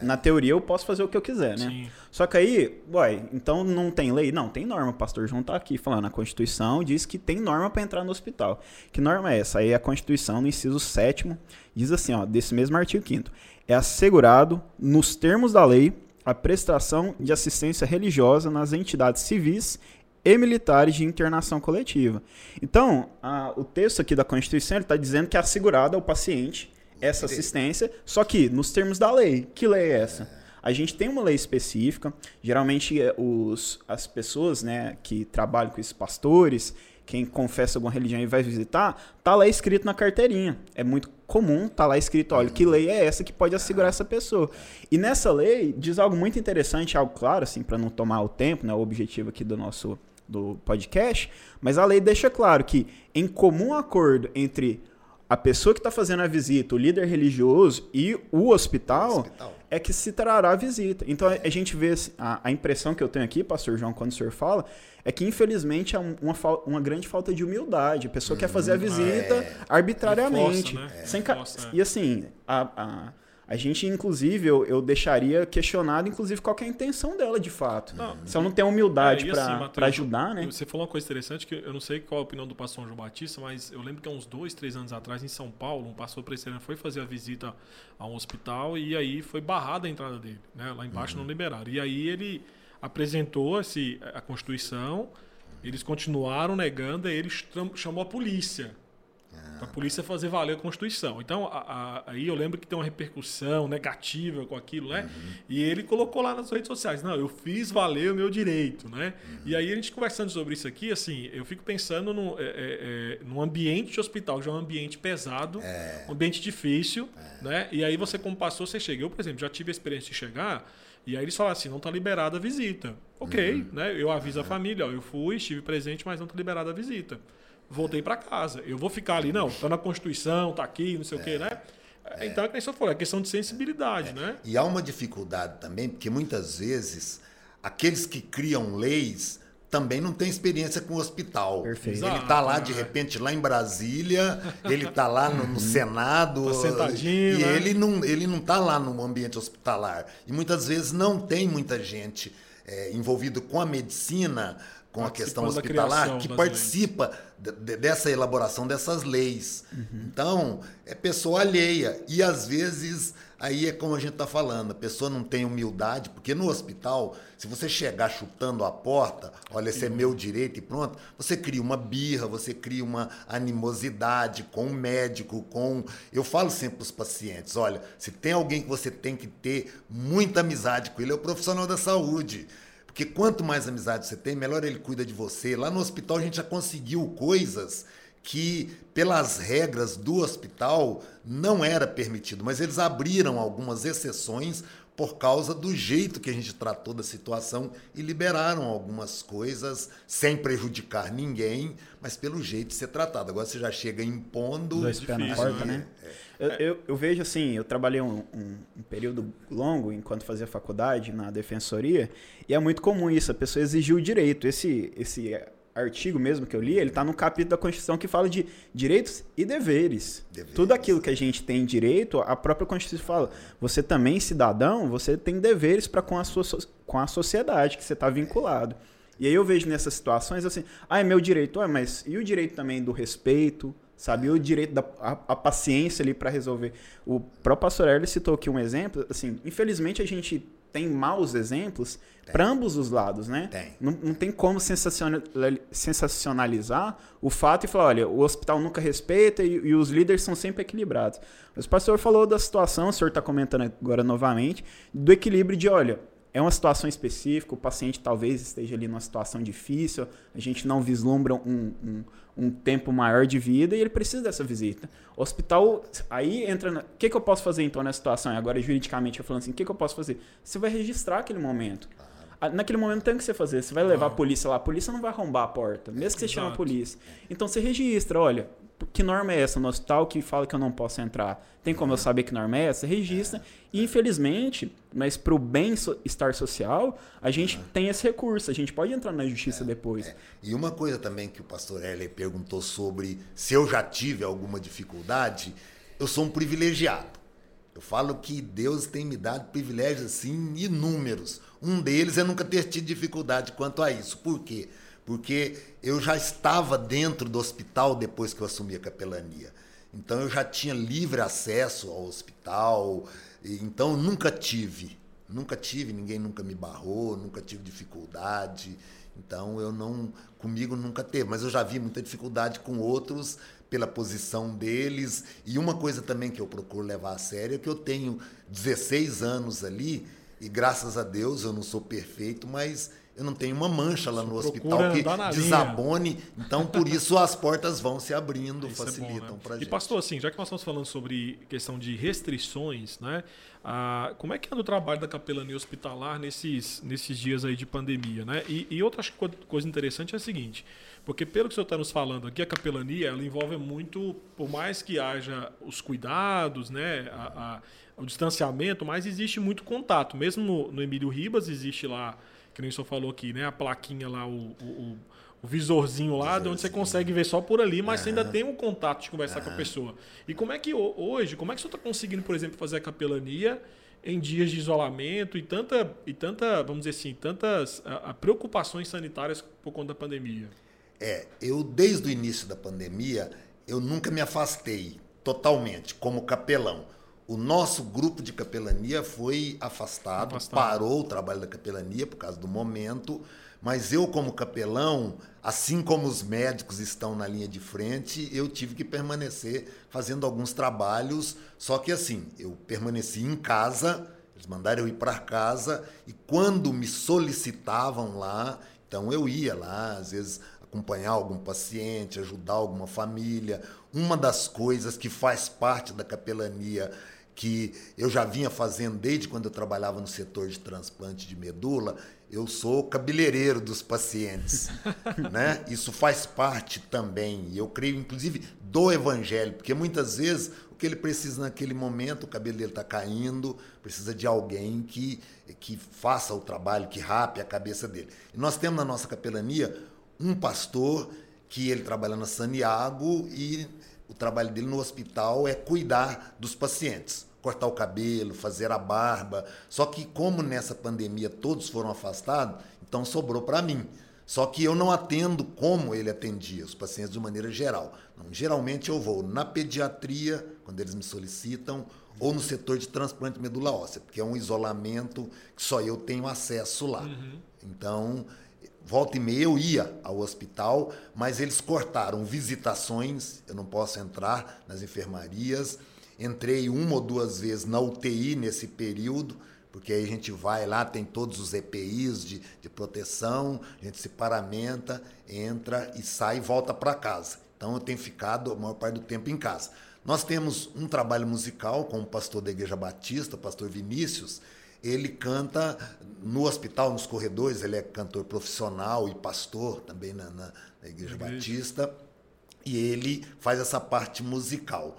na teoria eu posso fazer o que eu quiser, né? Sim. Só que aí, uai, então não tem lei? Não, tem norma. O pastor João tá aqui falando. A Constituição diz que tem norma para entrar no hospital. Que norma é essa? Aí a Constituição, no inciso 7 diz assim, ó, desse mesmo artigo 5 É assegurado, nos termos da lei, a prestação de assistência religiosa nas entidades civis e militares de internação coletiva. Então, a- o texto aqui da Constituição está dizendo que é assegurado ao paciente essa assistência, só que nos termos da lei. Que lei é essa? A gente tem uma lei específica, geralmente é, os, as pessoas né, que trabalham com esses pastores, quem confessa alguma religião e vai visitar, tá lá escrito na carteirinha. É muito comum, tá lá escrito, olha, que lei é essa que pode assegurar essa pessoa. E nessa lei diz algo muito interessante, algo claro, assim, para não tomar o tempo, né, o objetivo aqui do nosso do podcast, mas a lei deixa claro que em comum acordo entre a pessoa que está fazendo a visita, o líder religioso e o hospital, Hospital. é que se trará a visita. Então a gente vê assim, a, a impressão que eu tenho aqui, pastor João, quando o senhor fala, é que infelizmente é um- uma, uma grande falta de humildade. A pessoa quer fazer a visita arbitrariamente. Reforça, né? Sem é. E assim, a, a, a gente, inclusive, eu, eu deixaria questionado, inclusive, qual é a intenção dela de fato. Não, Se ela não tem humildade É, e para assim, Matheus, ajudar, né? Você falou uma coisa interessante que eu não sei qual a opinião do pastor João Batista, mas eu lembro que há uns dois, três anos atrás, em São Paulo, um pastor presbiteriano foi fazer a visita a um hospital e aí foi barrada a entrada dele. Né? Lá embaixo não liberaram. E aí ele apresentou esse, a Constituição, eles continuaram negando, aí ele cham- chamou a polícia. Pra a polícia fazer valer a Constituição. Então, a- a- aí eu lembro que tem uma repercussão negativa com aquilo, né? E ele colocou lá nas redes sociais: não, eu fiz valer o meu direito, né? E aí a gente conversando sobre isso aqui, assim, eu fico pensando no, é, é, é, num ambiente de hospital, já é um ambiente pesado, um ambiente difícil, né? E aí você, como pastor, você chega. Eu, por exemplo, já tive a experiência de chegar. E aí eles falaram assim, não está liberada a visita. Ok, né? Eu aviso a família, ó, eu fui, estive presente, mas não está liberada a visita voltei para casa. Eu vou ficar ali, não, tá na Constituição, tá aqui, não sei o quê, né? Então é que nem você falou, é questão de sensibilidade, né? E há uma dificuldade também, porque muitas vezes aqueles que criam leis também não têm experiência com o hospital. Perfeito. Ele está lá, de é. repente, lá em Brasília, ele está lá no, no Senado. Tá sentadinho, E né? ele não ele não está lá no ambiente hospitalar. E muitas vezes não tem muita gente é, envolvida com a medicina, com a questão hospitalar, que participa de- de- dessa elaboração dessas leis. Então, é pessoa alheia. E às vezes, aí é como a gente está falando, a pessoa não tem humildade, porque no hospital, se você chegar chutando a porta, olha, esse é meu direito e pronto, você cria uma birra, você cria uma animosidade com o médico, com. Eu falo sempre para os pacientes: olha, se tem alguém que você tem que ter muita amizade com ele, é o profissional da saúde. Porque quanto mais amizade você tem, melhor ele cuida de você. Lá no hospital a gente já conseguiu coisas que, pelas regras do hospital, não era permitido, mas eles abriram algumas exceções por causa do jeito que a gente tratou da situação e liberaram algumas coisas sem prejudicar ninguém, mas pelo jeito de ser tratado. Agora você já chega impondo. Dois pés na porta, né? né? Eu, eu, eu vejo assim, eu trabalhei um, um- um período longo enquanto fazia faculdade na defensoria, e é muito comum isso, a pessoa exigir o direito. Esse, esse artigo mesmo que eu li, ele está no capítulo da Constituição que fala de direitos e deveres. Deveres. Tudo aquilo que a gente tem direito, a própria Constituição fala, você também, cidadão, você tem deveres para com, a sua com a sociedade que você está vinculado. E aí eu vejo nessas situações assim, ah, é meu direito, ah, mas e o direito também do respeito, sabia o direito da a, a paciência ali para resolver. O próprio pastor Erle citou aqui um exemplo, assim, infelizmente a gente tem maus exemplos para ambos os lados, né? Tem. Não, não tem como sensacionalizar o fato e falar, olha, o hospital nunca respeita e, e os líderes são sempre equilibrados. Mas o pastor falou da situação, o senhor está comentando agora novamente, do equilíbrio de, olha, é uma situação específica, o paciente talvez esteja ali numa situação difícil, a gente não vislumbra um, um, um tempo maior de vida e ele precisa dessa visita. O hospital, aí entra. O que, que eu posso fazer então nessa situação? Agora, juridicamente, eu falando assim: o que, que eu posso fazer? Você vai registrar aquele momento. Naquele momento tem o que você fazer. Você vai levar a polícia lá, a polícia não vai arrombar a porta, mesmo que você chame a polícia. Então você registra, olha, que norma é essa no hospital que fala que eu não posso entrar? Tem como eu saber que norma é essa? Registra. E infelizmente, mas para o bem-estar social, a gente tem esse recurso. A gente pode entrar na justiça é, depois. É. E uma coisa também que o pastor Heller perguntou sobre se eu já tive alguma dificuldade, eu sou um privilegiado. Eu falo que Deus tem me dado privilégios assim inúmeros. Um deles é nunca ter tido dificuldade quanto a isso. Por quê? Porque eu já estava dentro do hospital depois que eu assumi a capelania. Então eu já tinha livre acesso ao hospital. Então nunca tive, nunca tive, ninguém nunca me barrou, nunca tive dificuldade. Então eu não, comigo nunca teve, mas eu já vi muita dificuldade com outros pela posição deles. E uma coisa também que eu procuro levar a sério é que eu tenho 16 anos ali e graças a Deus eu não sou perfeito, mas eu não tenho uma mancha lá no hospital que desabone. Linha. Então, por isso as portas vão se abrindo, isso facilitam é né? para gente. E pastor, assim, já que nós estamos falando sobre questão de restrições, né? Ah, como é que anda o trabalho da capelania hospitalar nesses, nesses dias aí de pandemia, né? E, e outra coisa interessante é a seguinte, porque pelo que o senhor está nos falando aqui, a capelania ela envolve muito, por mais que haja os cuidados, né? A, a, o distanciamento, mas existe muito contato. Mesmo no, no Emílio Ribas existe lá que nem o senhor falou aqui, né? A plaquinha lá, o, o, o visorzinho lá, de onde você consegue ver só por ali, mas você ainda tem um contato de conversar com a pessoa. E como é que hoje, como é que o senhor está conseguindo, por exemplo, fazer a capelania em dias de isolamento e tanta, e tanta vamos dizer assim, tantas a, a preocupações sanitárias por conta da pandemia? É, eu desde o início da pandemia, eu nunca me afastei totalmente como capelão o nosso grupo de capelania foi afastado, afastado, parou o trabalho da capelania por causa do momento, mas eu, como capelão, assim como os médicos estão na linha de frente, eu tive que permanecer fazendo alguns trabalhos. Só que assim, eu permaneci em casa, eles mandaram eu ir para casa, e quando me solicitavam lá, então eu ia lá, às vezes acompanhar algum paciente, ajudar alguma família. Uma das coisas que faz parte da capelania que eu já vinha fazendo desde quando eu trabalhava no setor de transplante de medula, eu sou cabeleireiro dos pacientes, né? Isso faz parte também, eu creio inclusive do evangelho, porque muitas vezes o que ele precisa naquele momento, o cabelo dele está caindo, precisa de alguém que que faça o trabalho, que rape a cabeça dele. E nós temos na nossa capelania um pastor que ele trabalha na Saniago e trabalho dele no hospital é cuidar dos pacientes, cortar o cabelo, fazer a barba. Só que como nessa pandemia todos foram afastados, então sobrou para mim. Só que eu não atendo como ele atendia os pacientes de maneira geral. Não, geralmente eu vou na pediatria, quando eles me solicitam, ou no setor de transplante de medula óssea, porque é um isolamento que só eu tenho acesso lá. Uhum. Então, volta e meia eu ia ao hospital, mas eles cortaram visitações, eu não posso entrar nas enfermarias. Entrei uma ou duas vezes na UTI nesse período, porque aí a gente vai lá, tem todos os EPIs de, de proteção, a gente se paramenta, entra e sai e volta para casa. Então eu tenho ficado a maior parte do tempo em casa. Nós temos um trabalho musical com o pastor da Igreja Batista, o pastor Vinícius, ele canta no hospital, nos corredores, ele é cantor profissional e pastor também na, na, na Igreja, Batista, e ele faz essa parte musical.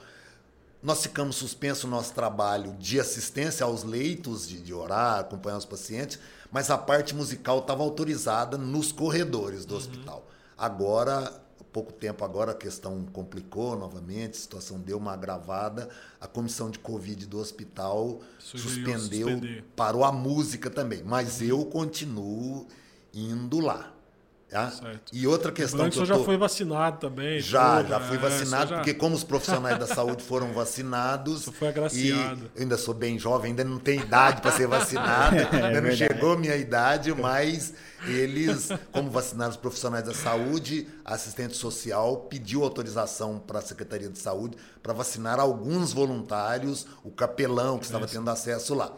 Nós ficamos suspenso o nosso trabalho de assistência aos leitos, de, de orar, acompanhar os pacientes, mas a parte musical estava autorizada nos corredores do uhum. hospital. Agora pouco tempo agora a questão complicou novamente, a situação deu uma agravada, a comissão de Covid do hospital suspendeu, suspender. parou a música também, mas eu continuo indo lá. Tá? Certo. E outra questão Lembrando que eu senhor tô... já foi vacinado também. Já, tudo, já fui é, vacinado, senhor já- porque como os profissionais da saúde foram vacinados. Você foi agraciado. E eu ainda sou bem jovem, ainda não tenho idade para ser vacinado, ainda não É verdade. chegou a minha idade, mas eles, como vacinaram os profissionais da saúde, a assistente social pediu autorização para a Secretaria de Saúde para vacinar alguns voluntários, o capelão que estava tendo acesso lá.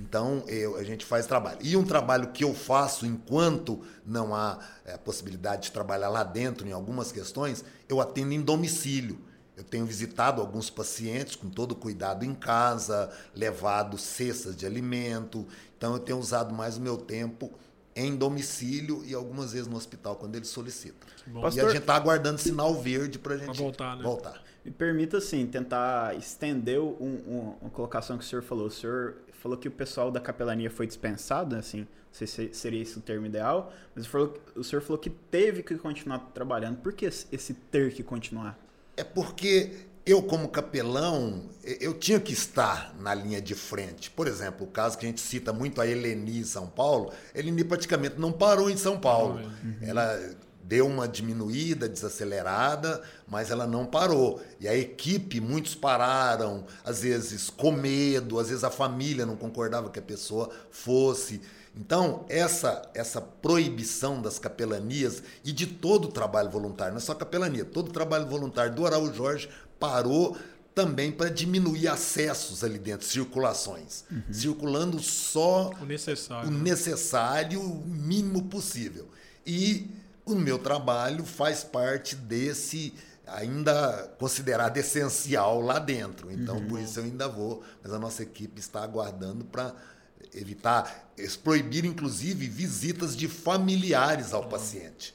Então, eu- a gente faz trabalho. E um trabalho que eu faço enquanto não há eh, possibilidade de trabalhar lá dentro em algumas questões, eu atendo em domicílio. Eu tenho visitado alguns pacientes com todo cuidado em casa, levado cestas de alimento. Então, eu tenho usado mais o meu tempo em domicílio e algumas vezes no hospital, quando eles solicitam. bom. E a gente está aguardando sinal verde para a gente voltar, né? voltar. Me permita, assim, tentar estender um- um- uma colocação que o senhor falou. O senhor falou que o pessoal da capelania foi dispensado, assim, não sei se seria esse o termo ideal, mas o falou- o senhor falou que teve que continuar trabalhando. Por que esse ter que continuar? É porque eu, como capelão, e- eu tinha que estar na linha de frente. Por exemplo, o caso que a gente cita muito a Eleni em São Paulo, a Eleni praticamente não parou em São Paulo. Ela deu uma diminuída, desacelerada, mas ela não parou. E a equipe, muitos pararam, às vezes com medo, às vezes a família não concordava que a pessoa fosse. Então, essa, essa proibição das capelanias e de todo o trabalho voluntário, não é só capelania, todo o trabalho voluntário do Araújo Jorge parou também para diminuir acessos ali dentro, circulações. Circulando só O necessário. o necessário, o mínimo possível. E o meu trabalho faz parte desse ainda considerado essencial lá dentro. Então, por isso eu ainda vou, mas a nossa equipe está aguardando para evitar, proibir inclusive visitas de familiares ao paciente.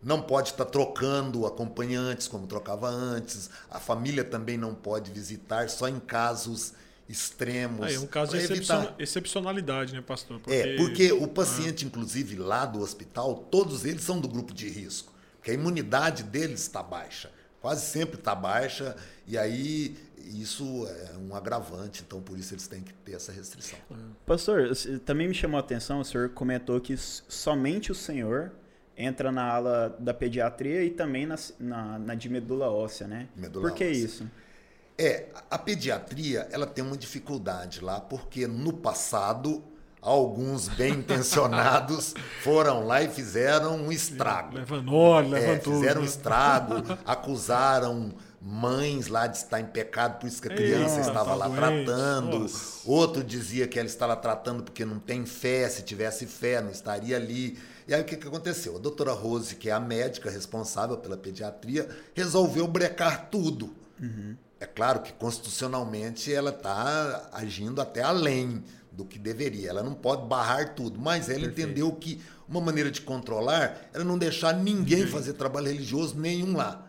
Não pode estar trocando acompanhantes como trocava antes. A família também não pode visitar, só em casos extremos. É um caso de evitar. excepcionalidade, né, pastor? É, porque o paciente, inclusive, lá do hospital, todos eles são do grupo de risco. Porque a imunidade deles está baixa. Quase sempre está baixa. E aí isso é um agravante. Então, por isso, eles têm que ter essa restrição. Pastor, s- também me chamou a atenção, o senhor comentou que somente o senhor entra na ala da pediatria e também na, na, na de medula óssea, né? Medula Por que óssea. isso? É, a pediatria ela tem uma dificuldade lá, porque no passado, alguns bem intencionados foram lá e fizeram um estrago. Levando óleo, É, fizeram um né? estrago, acusaram mães lá de estar em pecado, por isso que a criança Eita, estava tá lá doente. tratando. Nossa. Outro dizia que ela estava tratando porque não tem fé, se tivesse fé não estaria ali. E aí o que, que aconteceu? A doutora Rose, que é a médica responsável pela pediatria, resolveu brecar tudo. É claro que constitucionalmente ela está agindo até além do que deveria. Ela não pode barrar tudo, mas ela entendeu que uma maneira de controlar era não deixar ninguém fazer trabalho religioso nenhum lá.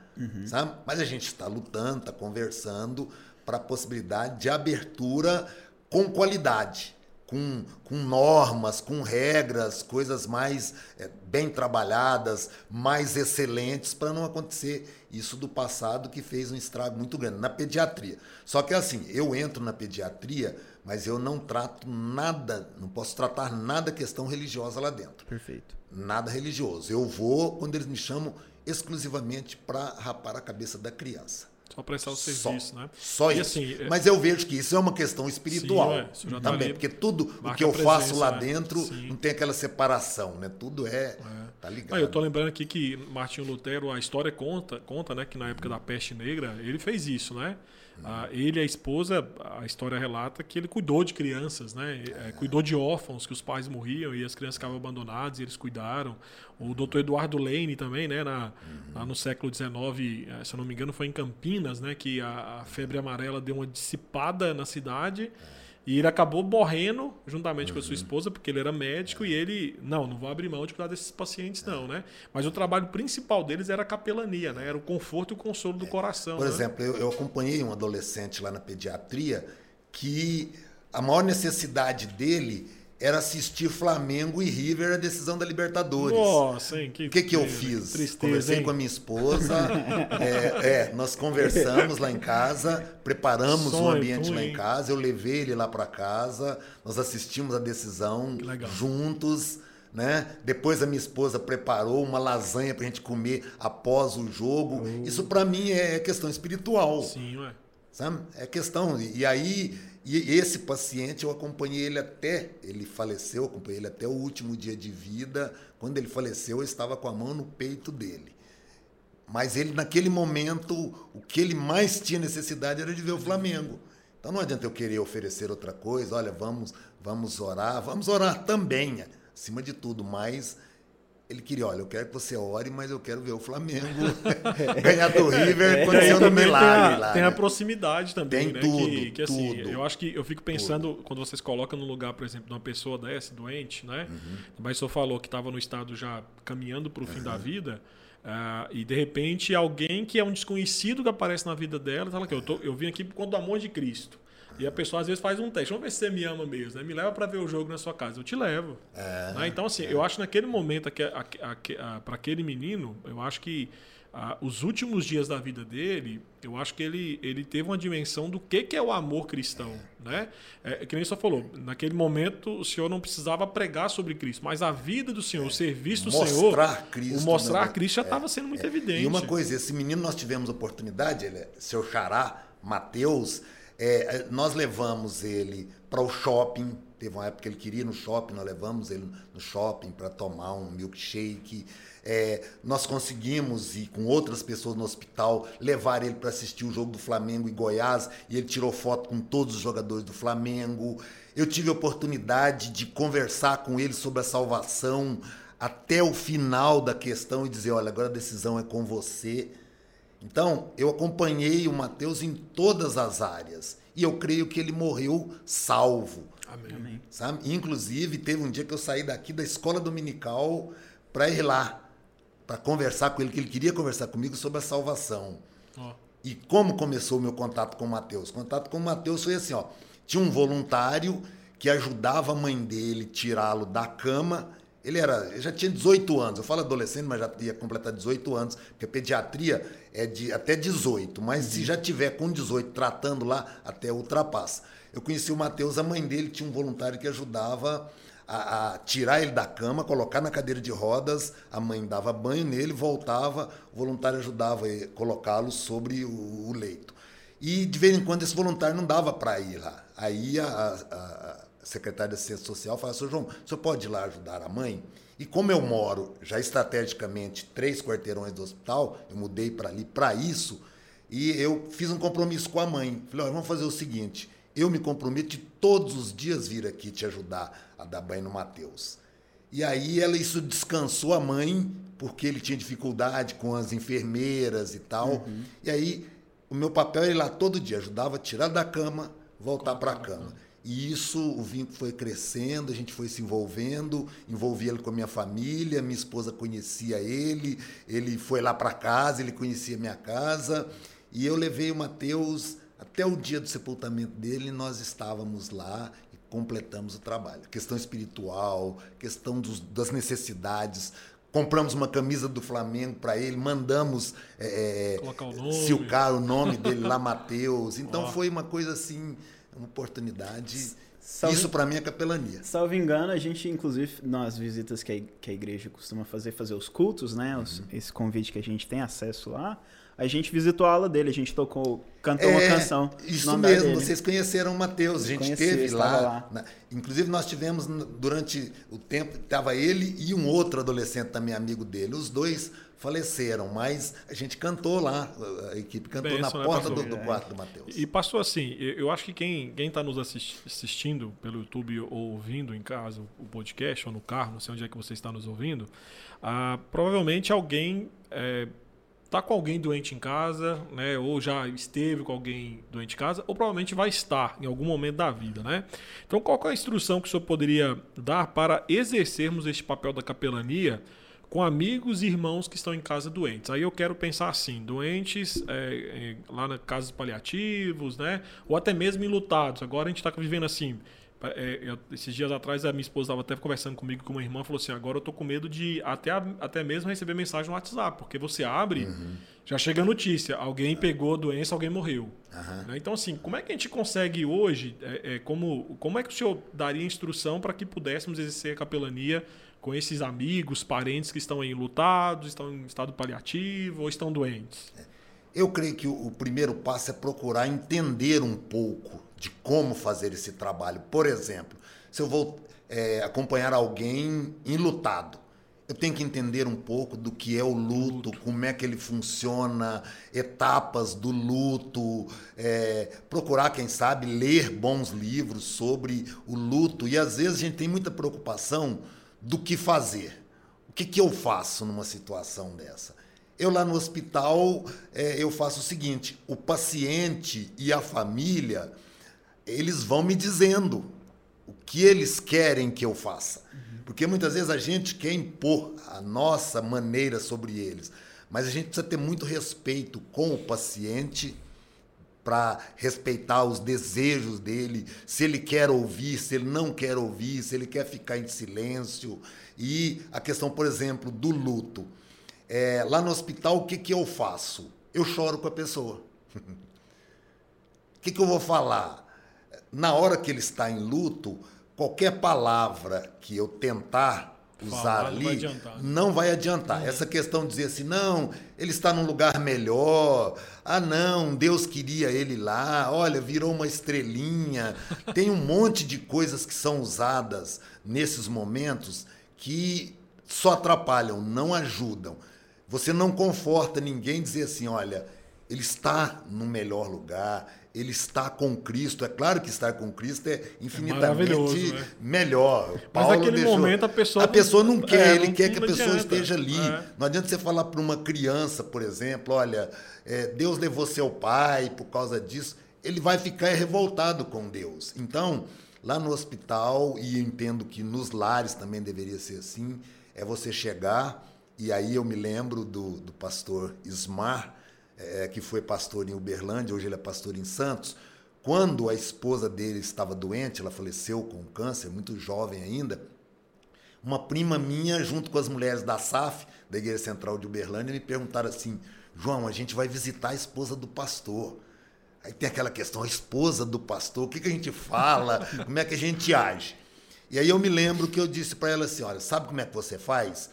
Sabe? Mas a gente está lutando, está conversando para a possibilidade de abertura com qualidade. Com, com normas, com regras, coisas mais eh, bem trabalhadas, mais excelentes, para não acontecer isso do passado que fez um estrago muito grande na pediatria. Só que assim, eu entro na pediatria, mas eu não trato nada, não posso tratar nada questão religiosa lá dentro. Perfeito. Nada religioso. Eu vou quando eles me chamam exclusivamente para rapar a cabeça da criança. Só prestar o Só, serviço, né? só E isso. assim, é- Mas eu vejo que isso é uma questão espiritual Sim, isso já tá também, ali. porque tudo o que eu a faço presença, lá né? dentro Sim. não tem aquela separação, né? Tudo é, tá ligado. Ah, eu tô lembrando aqui que Martinho Lutero, a história conta, conta, né, que na época da peste negra, ele fez isso, né? Ah, ele e a esposa, a história relata que ele cuidou de crianças, né? É, cuidou de órfãos, que os pais morriam e as crianças ficavam abandonadas e eles cuidaram. O doutor Eduardo Lane também, né? Na, Lá no século XIX, eh, se eu não me engano, foi em Campinas, né? Que a, a febre amarela deu uma dissipada na cidade. E ele acabou morrendo juntamente com a sua esposa, porque ele era médico e ele, não, não vou abrir mão de cuidar desses pacientes, não, né? Mas o trabalho principal deles era a capelania, né? Era o conforto e o consolo do coração. Por né? exemplo, eu, eu acompanhei um adolescente lá na pediatria que a maior necessidade dele era assistir Flamengo e River a decisão da Libertadores. Nossa, hein? Que, O que, que eu fiz? Tristeza, Conversei hein? com a minha esposa. é, é, nós conversamos lá em casa, preparamos o Sonho, ambiente lá em casa. Eu levei ele lá para casa. Nós assistimos a decisão juntos. né? Depois a minha esposa preparou uma lasanha para a gente comer após o jogo. Uhum. Isso para mim é questão espiritual. Sim, ué. Sabe? É questão. E aí, e esse paciente, eu acompanhei ele até. Ele faleceu, eu acompanhei ele até o último dia de vida. Quando ele faleceu, eu estava com a mão no peito dele. Mas ele, naquele momento, o que ele mais tinha necessidade era de ver o Flamengo. Então não adianta eu querer oferecer outra coisa, olha, vamos, vamos orar, vamos orar também, acima de tudo, mas ele queria, olha, eu quero que você ore, mas eu quero ver o Flamengo ganhar do River é, acontecendo um milagre tem a, lá. Tem né? a proximidade também, tem né? Tudo, que, que assim, tudo, eu acho que eu fico pensando, tudo. quando vocês colocam no lugar, por exemplo, de uma pessoa dessa, doente, né? Uhum. Mas o senhor falou que estava no estado já caminhando para o fim uhum. da vida. Uh, e de repente alguém que é um desconhecido que aparece na vida dela, fala que eu, tô, eu vim aqui por conta do amor de Cristo. E a pessoa às vezes faz um teste. Vamos ver se você me ama mesmo. Né? Me leva para ver o jogo na sua casa. Eu te levo. É, né? Então, assim, é. eu acho naquele momento, para aquele menino, eu acho que ah, os últimos dias da vida dele, eu acho que ele, ele teve uma dimensão do que, que é o amor cristão. É. Né? É, que nem só falou, naquele momento o senhor não precisava pregar sobre Cristo, mas a vida do senhor, o serviço do mostrar senhor. Cristo, o mostrar né? Cristo já estava sendo muito evidente. E uma coisa, esse menino nós tivemos oportunidade, ele, é seu xará, Mateus é, nós levamos ele para o shopping. Teve uma época que ele queria ir no shopping, nós levamos ele no shopping para tomar um milkshake. É, nós conseguimos ir com outras pessoas no hospital, levar ele para assistir o jogo do Flamengo e Goiás, e ele tirou foto com todos os jogadores do Flamengo. Eu tive a oportunidade de conversar com ele sobre a salvação até o final da questão e dizer: olha, agora a decisão é com você. Então, eu acompanhei o Mateus em todas as áreas. E eu creio que ele morreu salvo. Amém. Sabe? Inclusive, teve um dia que eu saí daqui da escola dominical para ir lá, para conversar com ele, que ele queria conversar comigo sobre a salvação. Oh. E como começou o meu contato com o Mateus? O contato com o Mateus foi assim, ó. Tinha um voluntário que ajudava a mãe dele tirá-lo da cama ele era, ele já tinha 18 anos. Eu falo adolescente, mas já ia completar 18 anos, porque a pediatria é de até 18, mas se já tiver com 18 tratando lá, até ultrapassa. Eu conheci o Matheus, a mãe dele tinha um voluntário que ajudava a, a, tirar ele da cama, colocar na cadeira de rodas, a mãe dava banho nele, voltava, o voluntário ajudava a colocá-lo sobre o, o, leito. E de vez em quando esse voluntário não dava para ir lá. Aí a, a secretária de Assistência Social fala, senhor João, o senhor pode ir lá ajudar a mãe? E como eu moro já estrategicamente três quarteirões do hospital, eu mudei para ali para isso, e eu fiz um compromisso com a mãe. Falei, vamos fazer o seguinte, eu me comprometo de todos os dias vir aqui te ajudar a dar banho no Mateus. E aí ela isso descansou a mãe, porque ele tinha dificuldade com as enfermeiras e tal. Uhum. E aí o meu papel era ir lá todo dia, ajudava a tirar da cama, voltar para a cama. E isso, o vínculo foi crescendo, a gente foi se envolvendo, envolvi ele com a minha família, minha esposa conhecia ele, ele foi lá para casa, ele conhecia minha casa, e eu levei o Mateus até o dia do sepultamento dele, nós estávamos lá e completamos o trabalho. Questão espiritual, questão dos, das necessidades, compramos uma camisa do Flamengo para ele, mandamos é, o nome. silcar o nome dele lá, Mateus. Então oh. foi uma coisa assim uma oportunidade. Salve, Isso para mim é capelania. Salvo engano, a gente, inclusive, nas visitas que a, que a igreja costuma fazer, fazer os cultos, né? Os, uhum. Esse convite que a gente tem acesso lá. A gente visitou a aula dele, a gente tocou, cantou é, uma canção. Isso mesmo, dele. vocês conheceram o Mateus, a gente Conheci, teve lá. lá. Na, inclusive, nós tivemos, durante o tempo, estava ele e um outro adolescente também, amigo dele. Os dois faleceram, mas a gente cantou lá, a equipe cantou Bem, na né, porta do, do, quarto do Mateus. E passou assim, eu acho que quem está nos assistindo pelo YouTube ou ouvindo em casa o podcast ou no carro, não sei onde é que você está nos ouvindo, ah, provavelmente alguém é, tá com alguém doente em casa, né, ou já esteve com alguém doente em casa, ou provavelmente vai estar em algum momento da vida, né? Então, qual é a instrução que o senhor poderia dar para exercermos este papel da capelania com amigos e irmãos que estão em casa doentes? Aí eu quero pensar assim, doentes é, é, lá na casas paliativos, né, ou até mesmo enlutados. Agora a gente está vivendo assim é, eu, esses dias atrás a minha esposa estava até conversando comigo com uma irmã falou assim: agora eu tô com medo de até, até mesmo receber mensagem no WhatsApp, porque você abre, uhum. já chega a notícia: alguém pegou a doença, alguém morreu. Uhum. Né? Então, assim, como é que a gente consegue hoje, é, é, como, como é que o senhor daria instrução para que pudéssemos exercer a capelania com esses amigos, parentes que estão aí lutados, estão em estado paliativo ou estão doentes? Eu creio que o, primeiro passo é procurar entender um pouco de como fazer esse trabalho. Por exemplo, se eu vou é, acompanhar alguém enlutado, eu tenho que entender um pouco do que é o luto, como é que ele funciona, etapas do luto, é, procurar, quem sabe, ler bons livros sobre o luto. E às vezes a gente tem muita preocupação do que fazer. O que, que eu faço numa situação dessa? Eu lá no hospital, é, eu faço o seguinte: o paciente e a família eles vão me dizendo o que eles querem que eu faça. Porque muitas vezes a gente quer impor a nossa maneira sobre eles, mas a gente precisa ter muito respeito com o paciente para respeitar os desejos dele, se ele quer ouvir, se ele não quer ouvir, se ele quer ficar em silêncio. E a questão, por exemplo, do luto. É, lá no hospital, o que, que eu faço? Eu choro com a pessoa. O que, que eu vou falar? na hora que ele está em luto, qualquer palavra que eu tentar usar ali não vai adiantar. Né? Não vai adiantar. Essa questão de dizer assim, não, ele está num lugar melhor. Ah, não, Deus queria ele lá. Olha, virou uma estrelinha. Tem um monte de coisas que são usadas nesses momentos que só atrapalham, não ajudam. Você não conforta ninguém dizer assim, olha, ele está no melhor lugar, ele está com Cristo. É claro que estar com Cristo é infinitamente é melhor. Paulo Mas naquele deixou... momento a pessoa. A pessoa não quer, é, ele não, quer que a pessoa adianta. esteja ali. É. Não adianta você falar para uma criança, por exemplo, olha, é, Deus levou seu pai por causa disso. Ele vai ficar revoltado com Deus. Então, lá no hospital, e entendo que nos lares também deveria ser assim, é você chegar, e aí eu me lembro do, do pastor Ismar é, que foi pastor em Uberlândia, hoje ele é pastor em Santos, quando a esposa dele estava doente, ela faleceu com câncer, muito jovem ainda, uma prima minha, junto com as mulheres da SAF, da Igreja Central de Uberlândia, me perguntaram assim: João, a gente vai visitar a esposa do pastor. Aí tem aquela questão, a esposa do pastor, o que, que a gente fala, como é que a gente age? E aí eu me lembro que eu disse para ela assim: olha, sabe como é que você faz?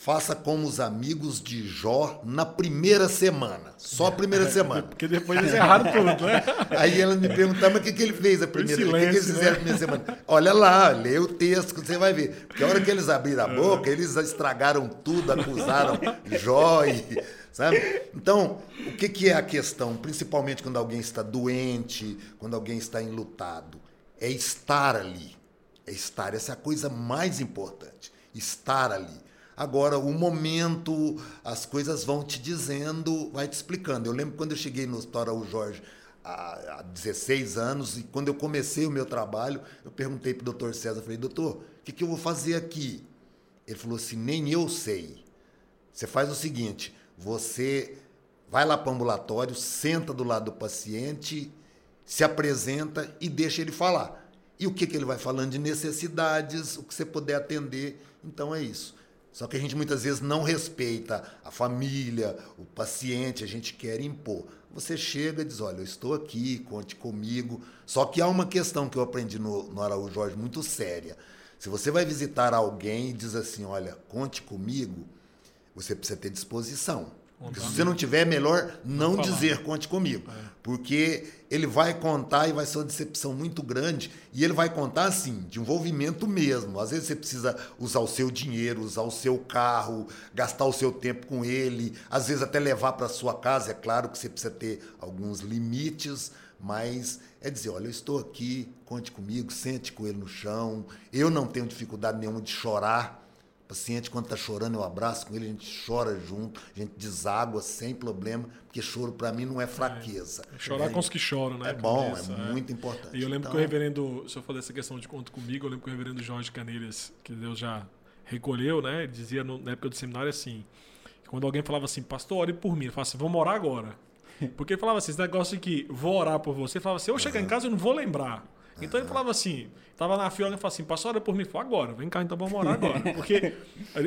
Faça como os amigos de Jó na primeira semana. Só a primeira semana. Porque depois eles erraram tudo, né? Aí ela me perguntava, mas o que, que ele fez a primeira semana? O que, que eles fizeram né? a primeira semana? Olha lá, lê o texto que você vai ver. Porque a hora que eles abriram a é. boca, eles estragaram tudo, acusaram Jó e. Sabe? Então, o que, que é a questão? Principalmente quando alguém está doente, quando alguém está enlutado. É estar ali. É estar. Essa é a coisa mais importante. Estar ali Agora, o momento, as coisas vão te dizendo, vai te explicando. Eu lembro quando eu cheguei no Hospital Araújo Jorge há, há 16 anos, e quando eu comecei o meu trabalho, eu perguntei para o doutor César, falei, doutor, o que, que eu vou fazer aqui? Ele falou assim, nem eu sei. Você faz o seguinte, você vai lá para o ambulatório, senta do lado do paciente, se apresenta e deixa ele falar. E o que, que ele vai falando de necessidades, o que você puder atender. Então é isso. Só que a gente muitas vezes não respeita a família, o paciente, a gente quer impor. Você chega e diz: Olha, eu estou aqui, conte comigo. Só que há uma questão que eu aprendi no, no Araújo Jorge muito séria. Se você vai visitar alguém e diz assim: Olha, conte comigo, você precisa ter disposição. Se você não tiver, é melhor não, não dizer conte comigo. É. Porque ele vai contar e vai ser uma decepção muito grande. E ele vai contar, assim, de envolvimento mesmo. Às vezes você precisa usar o seu dinheiro, usar o seu carro, gastar o seu tempo com ele. Às vezes até levar para sua casa. É claro que você precisa ter alguns limites, mas é dizer, olha, eu estou aqui, conte comigo, sente com ele no chão. Eu não tenho dificuldade nenhuma de chorar paciente, quando está chorando, eu abraço com ele, a gente chora junto, a gente deságua sem problema, porque choro para mim não é fraqueza. É, chorar é, com os que choram, né? É bom, é, é, muito importante. E eu lembro então, que o reverendo, se eu falar essa questão de conto comigo, eu lembro que o reverendo Jorge Caneiras, que Deus já recolheu, né? Ele dizia no, na época do seminário assim, quando alguém falava assim, pastor, ore por mim, ele falava assim, vamos orar agora. Porque ele falava assim, esse negócio de que vou orar por você, ele falava assim, eu chegar uhum. em casa eu não vou lembrar. Então ele falava assim, tava na fila e falava assim, passa hora por mim, falou, agora, vem cá então vamos morar agora. Porque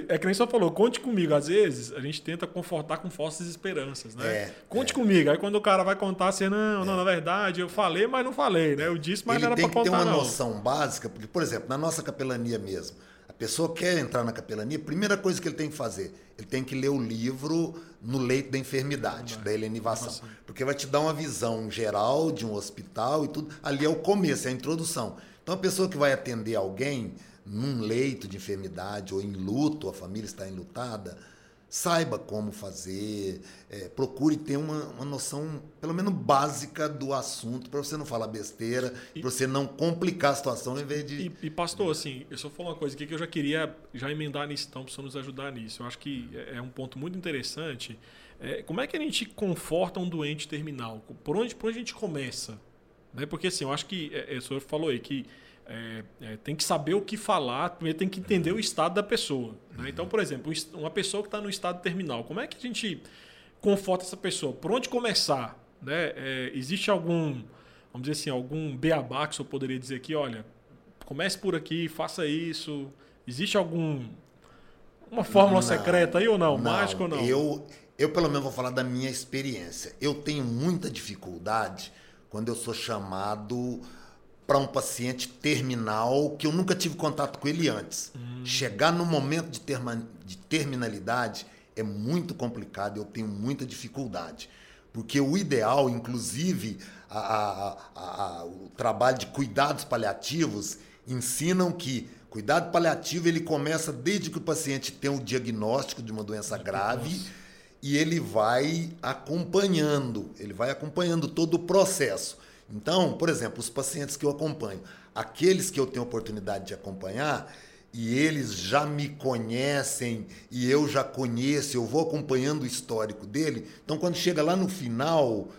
é que nem só falou, conte comigo. Às vezes a gente tenta confortar com falsas esperanças, né? É, conte comigo. Aí quando o cara vai contar assim, não, não, na verdade, eu falei, mas não falei, né? Eu disse, mas ele não era tem pra que ter contar, uma não. noção básica, porque, por exemplo, na nossa capelania mesmo, a pessoa quer entrar na capelania, a primeira coisa que ele tem que fazer, ele tem que ler o livro no leito da enfermidade, da helenivação. Porque vai te dar uma visão geral de um hospital e tudo. Ali é o começo, é a introdução. Então, a pessoa que vai atender alguém num leito de enfermidade ou em luto, a família está enlutada, saiba como fazer, é, procure ter uma, uma noção, pelo menos básica, do assunto, para você não falar besteira, para você não complicar a situação em vez de. E, e, pastor, assim, eu só falar uma coisa aqui que eu já queria já emendar nisso, então, para nos ajudar nisso. Eu acho que é, é um ponto muito interessante. É, como é que a gente conforta um doente terminal? Por onde, por onde a gente começa? Né? Porque, assim, eu acho que, é, é, o senhor falou aí que é, é, tem que saber o que falar, primeiro tem que entender o estado da pessoa. Né? Então, por exemplo, uma pessoa que está no estado terminal, como é que a gente conforta essa pessoa? Por onde começar? Né? É, existe algum, vamos dizer assim, algum beabá que eu poderia dizer aqui, olha, comece por aqui, faça isso. Existe algum uma fórmula não, secreta aí ou não? não Mágico ou não? Eu, eu, pelo menos, vou falar da minha experiência. Eu tenho muita dificuldade quando eu sou chamado para um paciente terminal que eu nunca tive contato com ele antes. Hum. Chegar no momento de, terma, de terminalidade é muito complicado, eu tenho muita dificuldade. Porque o ideal, inclusive, a, a, a, o trabalho de cuidados paliativos ensinam que cuidado paliativo ele começa desde que o paciente tem o diagnóstico de uma doença grave e ele vai acompanhando, ele vai acompanhando todo o processo. Então, por exemplo, os pacientes que eu acompanho, aqueles que eu tenho oportunidade de acompanhar, e eles já me conhecem e eu já conheço, eu vou acompanhando o histórico dele. Então, quando chega lá no final,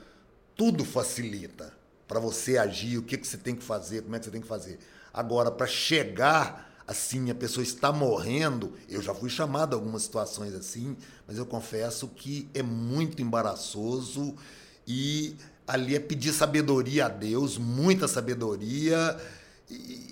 tudo facilita para você agir, o que, que você tem que fazer, como é que você tem que fazer. Agora, para chegar assim, a pessoa está morrendo, eu já fui chamado a algumas situações assim, mas eu confesso que é muito embaraçoso e ali é pedir sabedoria a Deus, muita sabedoria.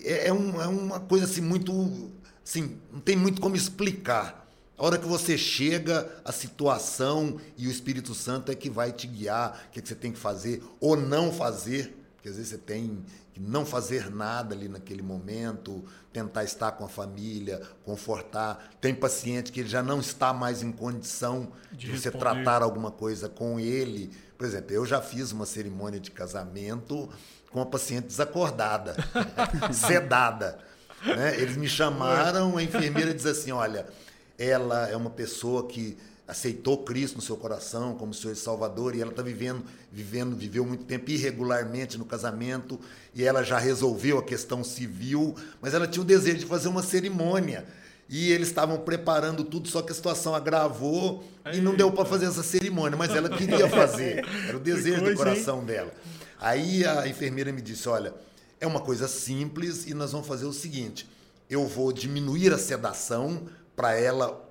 É, é, um, é uma coisa assim muito. Assim, não tem muito como explicar. A hora que você chega, a situação e o Espírito Santo é que vai te guiar, o que, é que você tem que fazer ou não fazer. Porque às vezes você tem não fazer nada ali naquele momento, tentar estar com a família, confortar. Tem paciente que já não está mais em condição de, de você tratar alguma coisa com ele, por exemplo, eu já fiz uma cerimônia de casamento com uma paciente desacordada, sedada. Né? Eles me chamaram, a enfermeira diz assim: olha, ela é uma pessoa que aceitou Cristo no seu coração como e Salvador e ela está vivendo, vivendo, viveu muito tempo irregularmente no casamento e ela já resolveu a questão civil, mas ela tinha o desejo de fazer uma cerimônia e eles estavam preparando tudo, só que a situação agravou e não deu para fazer essa cerimônia, mas ela queria fazer, era o desejo coisa, do coração hein? dela. Aí a enfermeira me disse: Olha, é uma coisa simples e nós vamos fazer o seguinte: eu vou diminuir a sedação para ela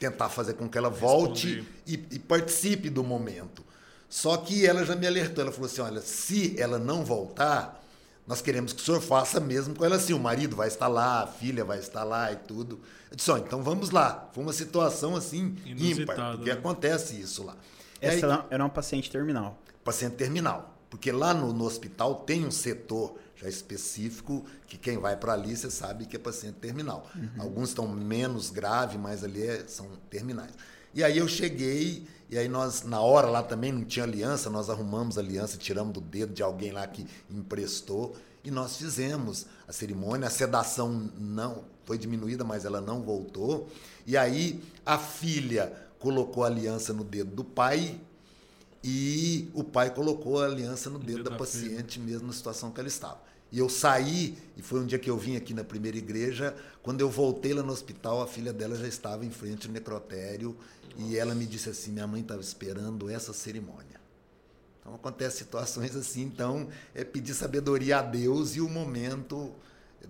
tentar fazer com que ela volte e, e, participe do momento. Só que ela já me alertou, ela falou assim: olha, se ela não voltar, nós queremos que o senhor faça mesmo com ela assim. O marido vai estar lá, a filha vai estar lá e tudo. Eu disse, ó, então vamos lá. Foi uma situação assim ímpar, porque né? acontece isso lá. Essa aí, era uma paciente terminal. Paciente terminal. Porque lá no, no hospital tem um setor já específico que quem vai para ali você sabe que é paciente terminal. Uhum. Alguns estão menos grave, mas ali é, são terminais. E aí eu cheguei, e aí nós, na hora lá também não tinha aliança, nós arrumamos a aliança, tiramos do dedo de alguém lá que emprestou, e nós fizemos a cerimônia. A sedação não foi diminuída, mas ela não voltou. E aí a filha colocou a aliança no dedo do pai, e o pai colocou a aliança no dedo, da, da paciente, mesmo na situação que ela estava. E eu saí, e foi um dia que eu vim aqui na primeira igreja, quando eu voltei lá no hospital, a filha dela já estava em frente ao necrotério, e ela me disse assim: minha mãe estava esperando essa cerimônia. Então acontece situações assim, então é pedir sabedoria a Deus e o momento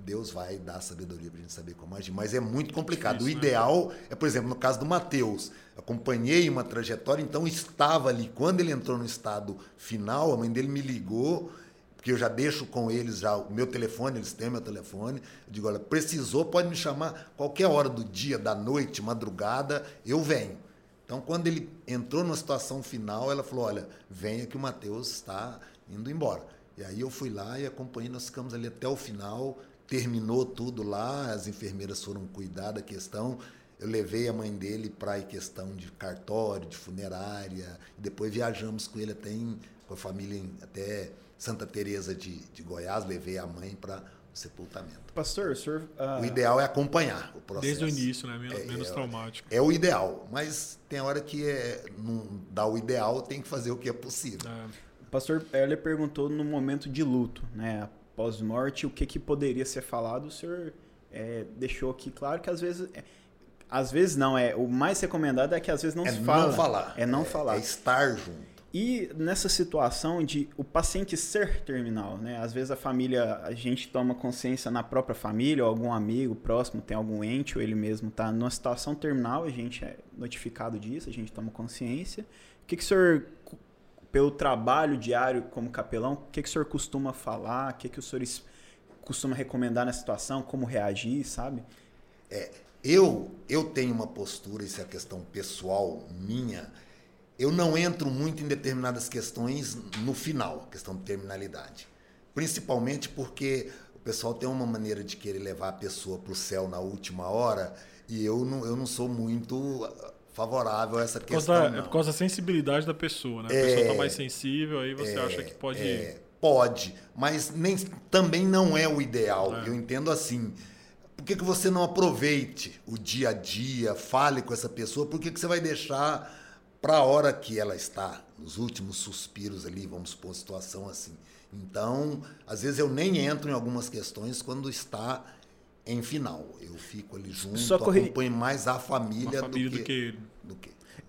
Deus vai dar sabedoria para a gente saber como agir. Mas é muito complicado. o né? ideal é, por exemplo, no caso do Mateus, acompanhei uma trajetória, então estava ali. Quando ele entrou no estado final, a mãe dele me ligou porque eu já deixo com eles já o meu telefone, eles têm meu telefone. Eu digo, olha, precisou, pode me chamar qualquer hora do dia, da noite, madrugada, eu venho. Então, quando ele entrou na situação final, ela falou, olha, venha que o Matheus está indo embora. E aí eu fui lá e acompanhei, nós ficamos ali até o final, terminou tudo lá, as enfermeiras foram cuidar da questão. Eu levei a mãe dele para a questão de cartório, de funerária, depois viajamos com ele até em, com a família em, até Santa Teresa de, de Goiás, levei a mãe para o sepultamento. Pastor, o senhor... Uh... O ideal é acompanhar o processo. Desde o início, né? Menos, é, menos é, traumático. É o ideal, mas tem hora que é, não dá o ideal, tem que fazer o que é possível. É. O pastor ele perguntou no momento de luto, né? Após morte, o que, que poderia ser falado, o senhor é, deixou aqui claro que às vezes... É, às vezes não, é o mais recomendado é que às vezes não é se fala. Não falar. É não falar. É estar junto. E nessa situação de o paciente ser terminal, né? Às vezes a família, a gente toma consciência na própria família, ou algum amigo próximo tem algum ente, ou ele mesmo está numa situação terminal, a gente é notificado disso, a gente toma consciência. O que, que o senhor, pelo trabalho diário como capelão, o que, que o senhor costuma falar? O que, que o senhor costuma recomendar na situação? Como reagir, sabe? É, eu, eu tenho uma postura, isso é questão pessoal minha, eu não entro muito em determinadas questões no final, questão de terminalidade. Principalmente porque o pessoal tem uma maneira de querer levar a pessoa para o céu na última hora e eu não, eu não sou muito ah, favorável a essa por questão. Da, é por causa da sensibilidade da pessoa, né? A é, pessoa está mais sensível, aí você é, acha que pode. É, pode, mas nem, também não é o ideal. É. Eu entendo assim. Por que, que você não aproveite o dia a dia, fale com essa pessoa? Por que, que você vai deixar para a hora que ela está nos últimos suspiros ali, vamos supor, situação assim. Então, às vezes eu nem entro em algumas questões quando está em final. Eu fico ali junto, Só corri... acompanho mais a família, família do, que, do que do que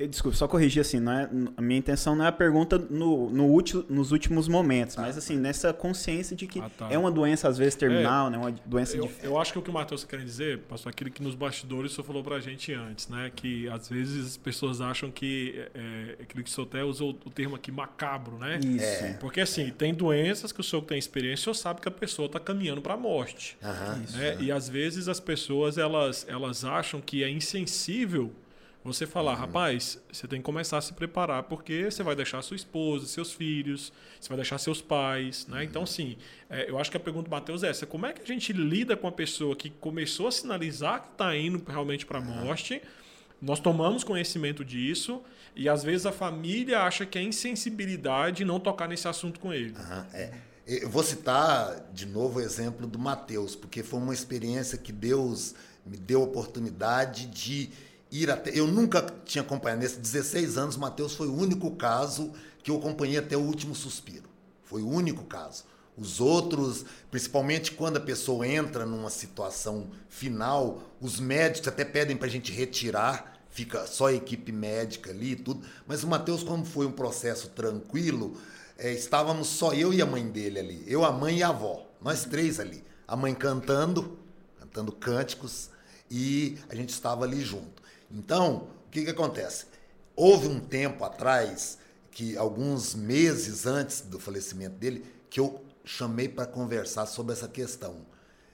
Desculpa, só corrigir assim, não é, a minha intenção não é a pergunta no, no último, nos últimos momentos, mas assim, nessa consciência de que ah, tá. é uma doença às vezes terminal, é, né, uma doença eu, difícil. Eu acho que o que o Matheus quer dizer, pastor, aquilo que nos bastidores o senhor falou pra gente antes, né, que às vezes as pessoas acham que, é, é aquilo que o senhor até usou o termo aqui, macabro, né? Isso. É. Porque assim, tem doenças que o senhor tem experiência, o senhor sabe que a pessoa está caminhando para a morte. Uhum. Né? Isso, e às vezes as pessoas, elas, elas acham que é insensível você falar, uhum. rapaz, você tem que começar a se preparar porque você vai deixar sua esposa, seus filhos, você vai deixar seus pais, né? Uhum. Então, sim, é, eu acho que a pergunta do Matheus é essa: como é que a gente lida com a pessoa que começou a sinalizar que está indo realmente para a uhum. morte? Nós tomamos conhecimento disso e às vezes a família acha que é insensibilidade não tocar nesse assunto com ele. é. Eu vou citar de novo o exemplo do Mateus, porque foi uma experiência que Deus me deu a oportunidade de ir até. Eu nunca tinha acompanhado, nesses 16 anos, Mateus foi o único caso que eu acompanhei até o último suspiro. Foi o único caso. Os outros, principalmente quando a pessoa entra numa situação final, os médicos até pedem para a gente retirar, fica só a equipe médica ali e tudo. Mas o Mateus, como foi um processo tranquilo, é, estávamos só eu e a mãe dele ali. Eu, a mãe e a avó. Nós três ali. A mãe cantando, cantando cânticos, e a gente estava ali junto. Então, o que, que acontece? Houve um tempo atrás, que alguns meses antes do falecimento dele, que eu chamei para conversar sobre essa questão.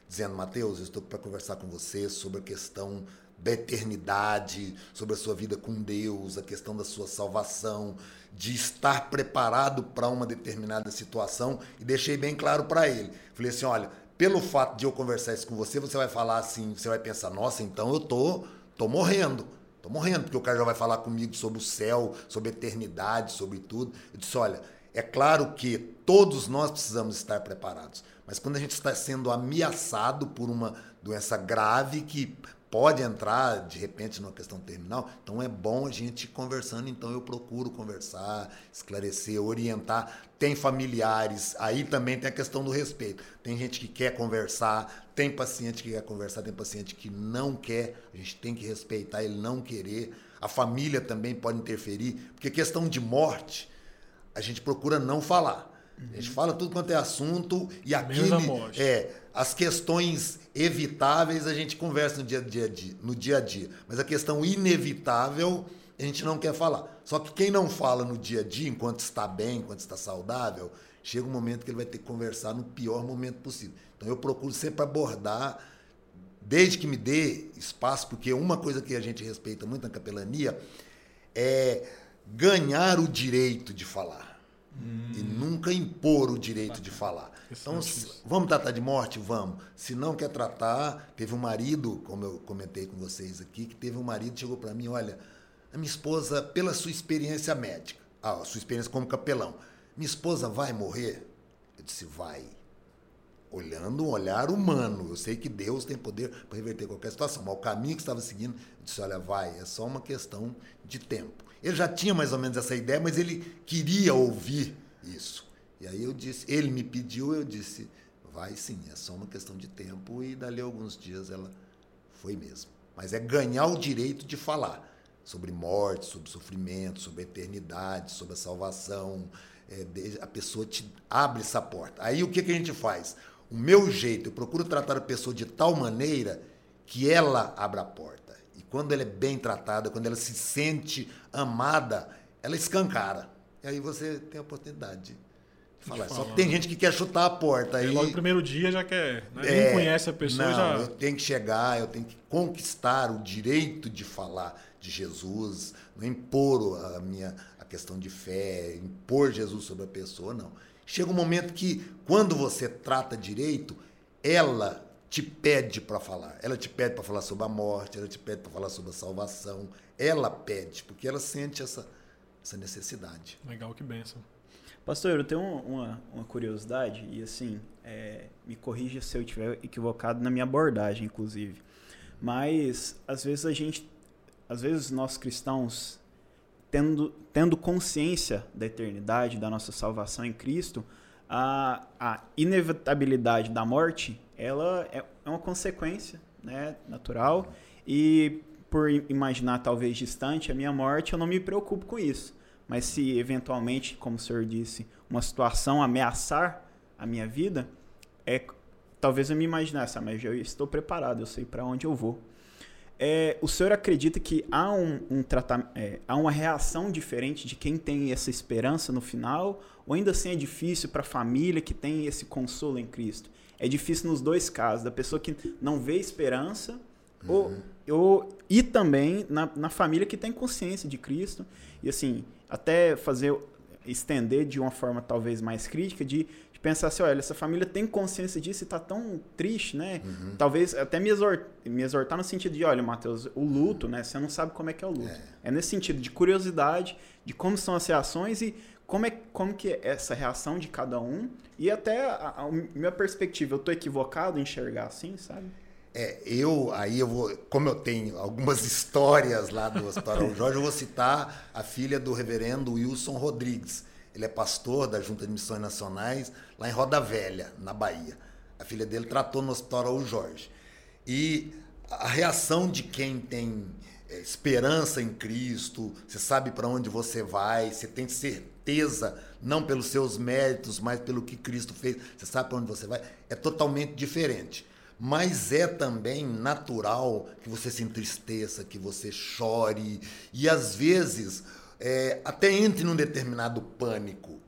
Dizendo, Mateus, eu estou para conversar com você sobre a questão da eternidade, sobre a sua vida com Deus, a questão da sua salvação, de estar preparado para uma determinada situação e deixei bem claro para ele. Falei assim, olha, pelo fato de eu conversar isso com você, você vai falar assim, você vai pensar, nossa, então eu tô Tô morrendo. Tô morrendo, porque o cara já vai falar comigo sobre o céu, sobre a eternidade, sobre tudo. Eu disse: olha, é claro que todos nós precisamos estar preparados. Mas quando a gente está sendo ameaçado por uma doença grave que pode entrar de repente numa questão terminal, então é bom a gente conversando, então eu procuro conversar, esclarecer, orientar. Tem familiares, aí também tem a questão do respeito. Tem gente que quer conversar, tem paciente que quer conversar, tem paciente que não quer, a gente tem que respeitar ele não querer. A família também pode interferir, porque questão de morte, a gente procura não falar. A gente fala tudo quanto é assunto e aquele é as questões evitáveis a gente conversa no dia a dia, no dia a dia, mas a questão inevitável a gente não quer falar. Só que quem não fala no dia a dia, enquanto está bem, enquanto está saudável, chega um momento que ele vai ter que conversar no pior momento possível. Então eu procuro sempre abordar, desde que me dê espaço, porque uma coisa que a gente respeita muito na capelania é ganhar o direito de falar. Hum. E nunca impor o direito de falar. Então, vamos tratar de morte? Vamos. Se não quer tratar, teve um marido, como eu comentei com vocês aqui, que teve um marido que chegou para mim, olha, a minha esposa, pela sua experiência médica, a sua experiência como capelão, minha esposa vai morrer? Eu disse, vai. Olhando um olhar humano. Eu sei que Deus tem poder para reverter qualquer situação, mas o caminho que estava seguindo, eu disse, olha, vai, é só uma questão de tempo. Ele já tinha mais ou menos essa ideia, mas ele queria ouvir isso. E aí eu disse, ele me pediu, eu disse, vai sim, é só uma questão de tempo e dali a alguns dias ela foi mesmo. Mas é ganhar o direito de falar sobre morte, sobre sofrimento, sobre eternidade, sobre a salvação, é, a pessoa te abre essa porta. Aí o que, que a gente faz? O meu jeito, eu procuro tratar a pessoa de tal maneira que ela abra a porta. E quando ela é bem tratada, quando ela se sente amada, ela escancara. E aí você tem a oportunidade de falar. Só que tem gente que quer chutar a porta. Aí, logo no primeiro dia já quer. Né? É, Nem conhece a pessoa não, já. Eu tenho que chegar, eu tenho que conquistar o direito de falar de Jesus, não impor a minha questão de fé, impor Jesus sobre a pessoa, não. Chega um momento que, quando você trata direito, ela te pede para falar. Ela te pede para falar sobre a morte, ela te pede para falar sobre a salvação. Ela pede, porque ela sente essa, essa necessidade. Legal, que benção. Pastor, eu tenho uma, uma curiosidade, e assim, é, me corrija se eu estiver equivocado na minha abordagem, inclusive. Mas, às vezes, a gente, às vezes, nós cristãos tendo, tendo consciência da eternidade, da nossa salvação em Cristo, a, a inevitabilidade da morte ela é, é uma consequência né, natural e por imaginar talvez distante a minha morte, eu não me preocupo com isso. Mas se eventualmente, como o senhor disse, uma situação ameaçar a minha vida, é talvez eu me imaginasse, ah, mas eu estou preparado, eu sei para onde eu vou. É, o senhor acredita que há, um, um é, há uma reação diferente de quem tem essa esperança no final? Ou ainda assim é difícil para a família que tem esse consolo em Cristo? É difícil nos dois casos, da pessoa que não vê esperança uhum. ou, ou, e também na, na família que tem consciência de Cristo. E assim, até fazer estender de uma forma talvez mais crítica de de pensar assim, olha, essa família tem consciência disso e está tão triste, né? Uhum. Talvez até me, exortar, me exortar no sentido de, olha, Matheus, o luto, né? Você não sabe como é que é o luto. É. é nesse sentido de curiosidade, de como são as reações e como é como que é essa reação de cada um e até a, a minha perspectiva, eu tô equivocado em enxergar assim, sabe? É, eu aí eu vou, como eu tenho algumas histórias lá do Hospital Jorge, eu vou citar a filha do reverendo Wilson Rodrigues ele é pastor da Junta de Missões Nacionais lá em Roda Velha, na Bahia. A filha dele tratou no Hospital Jorge. E a reação de quem tem é, esperança em Cristo, você sabe para onde você vai, você tem certeza, não pelos seus méritos, mas pelo que Cristo fez, você sabe para onde você vai, é totalmente diferente. Mas é também natural que você se entristeça, que você chore, e às vezes é, até entre num determinado pânico.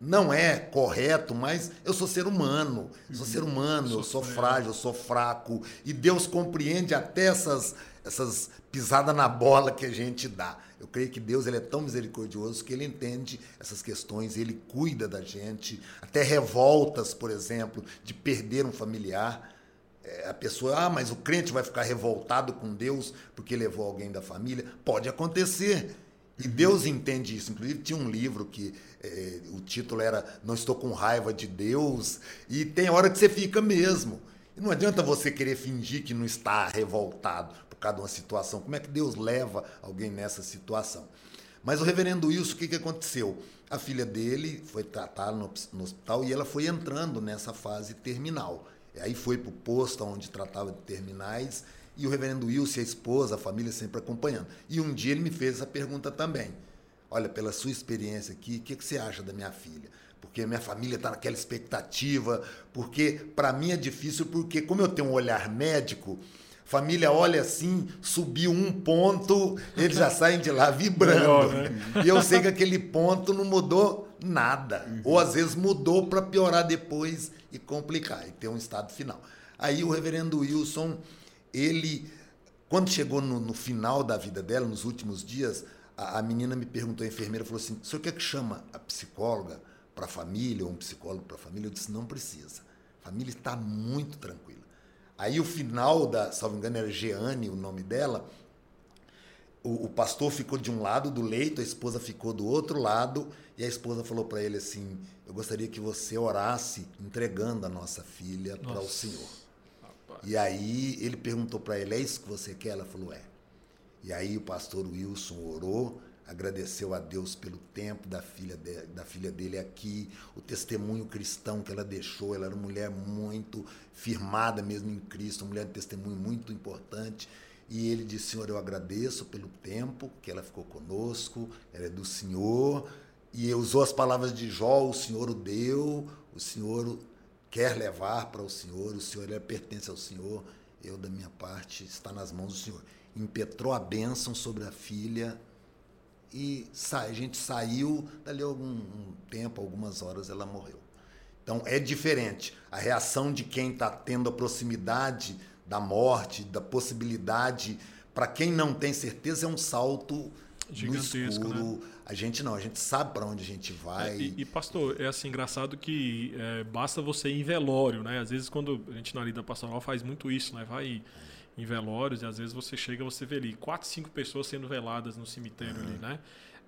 Não é correto, mas eu sou ser humano. Eu sou ser humano, eu sou frágil, eu sou fraco. E Deus compreende até essas, essas pisadas na bola que a gente dá. Eu creio que Deus ele é tão misericordioso que ele entende essas questões, ele cuida da gente. Até revoltas, por exemplo, de perder um familiar. É, a pessoa, ah, mas o crente vai ficar revoltado com Deus porque levou alguém da família. Pode acontecer. E Deus entende isso. Inclusive, tinha um livro que é, o título era Não Estou com Raiva de Deus. E tem hora que você fica mesmo. E não adianta você querer fingir que não está revoltado por causa de uma situação. Como é que Deus leva alguém nessa situação? Mas o reverendo Wilson, o que, que aconteceu? A filha dele foi tratada no, no hospital e ela foi entrando nessa fase terminal. E aí foi para o posto onde tratava de terminais e o reverendo Wilson, a esposa, a família sempre acompanhando. E um dia ele me fez essa pergunta também. Olha, pela sua experiência aqui, o que, que você acha da minha filha? Porque a minha família está naquela expectativa, porque para mim é difícil, porque como eu tenho um olhar médico, Família olha assim, subiu um ponto, eles já saem de lá vibrando. Melhor, né? E eu sei que aquele ponto não mudou nada. Ou às vezes mudou para piorar depois e complicar, e ter um estado final. Aí o reverendo Wilson, ele, quando chegou no, no final da vida dela, nos últimos dias, a, a menina me perguntou, a enfermeira falou assim: o senhor quer que chama a psicóloga para a família, ou um psicólogo para a família? Eu disse: não precisa. A família está muito tranquila. Aí o final da, salvo engano, era Jeane, o nome dela. O, o, pastor ficou de um lado do leito, a esposa ficou do outro lado, e a esposa falou para ele assim: Eu gostaria que você orasse entregando a nossa filha para o Senhor. Rapaz. E aí ele perguntou para ela: É isso que você quer? Ela falou: É. E aí o pastor Wilson orou, agradeceu a Deus pelo tempo da filha, de, da filha dele aqui, o testemunho cristão que ela deixou. Ela era uma mulher muito firmada mesmo em Cristo, uma mulher de testemunho muito importante. E ele disse: Senhor, eu agradeço pelo tempo que ela ficou conosco, ela é do Senhor. E usou as palavras de Jó: o Senhor o deu, o Senhor quer levar para o Senhor, o Senhor ele pertence ao Senhor. Eu, da minha parte, está nas mãos do Senhor. Impetrou a bênção sobre a filha e sai, a gente saiu, dali algum um tempo, algumas horas, ela morreu. Então é diferente. A reação de quem está tendo a proximidade da morte, da possibilidade, para quem não tem certeza, é um salto Gigantesco, no escuro. Né? A gente não, a gente sabe para onde a gente vai. É, e, e, pastor, é assim engraçado que é, basta você ir em velório, né? Às vezes quando a gente na lida pastoral faz muito isso, né? Vai em velórios e às vezes você chega, você vê ali quatro, cinco pessoas sendo veladas no cemitério uhum. ali, né?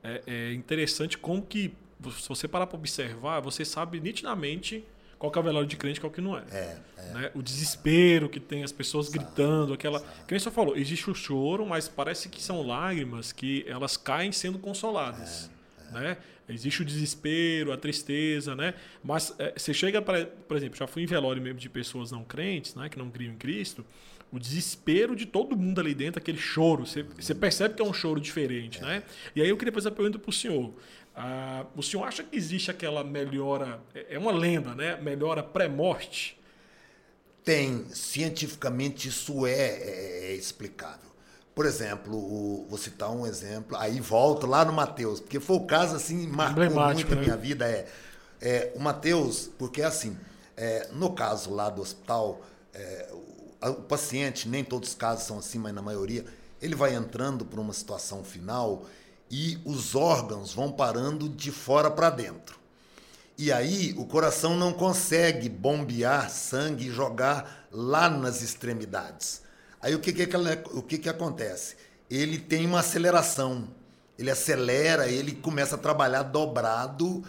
É, é interessante como que se você parar para observar, você sabe nitidamente qual que é o velório de crente e qual que não é. é, é. Né? O desespero que tem, as pessoas sabe, gritando, aquela. Sabe. Que nem só falou, existe o choro, mas parece que são lágrimas que elas caem sendo consoladas. É, é. né? Existe o desespero, a tristeza, né? Mas é, você chega, para, por exemplo, já fui em velório mesmo de pessoas não crentes, né? Que não criam em Cristo. O desespero de todo mundo ali dentro, aquele choro. Você, você percebe que é um choro diferente, é. né? E aí eu queria fazer a pergunta para o senhor. Ah, o senhor acha que existe aquela melhora, é, é uma lenda, né? Melhora pré-morte? Tem. Cientificamente isso é, é, é explicável. Por exemplo, o, vou citar um exemplo, aí volto lá no Mateus, porque foi o caso assim, marcou muito né? a minha vida. É, é, o Mateus, porque assim, é, no caso lá do hospital, é, o, o paciente, nem todos os casos são assim, mas na maioria, ele vai entrando por uma situação final e os órgãos vão parando de fora para dentro. E aí o coração não consegue bombear sangue e jogar lá nas extremidades. Aí o que, que, o que, que acontece? Ele tem uma aceleração. Ele acelera, ele começa a trabalhar dobrado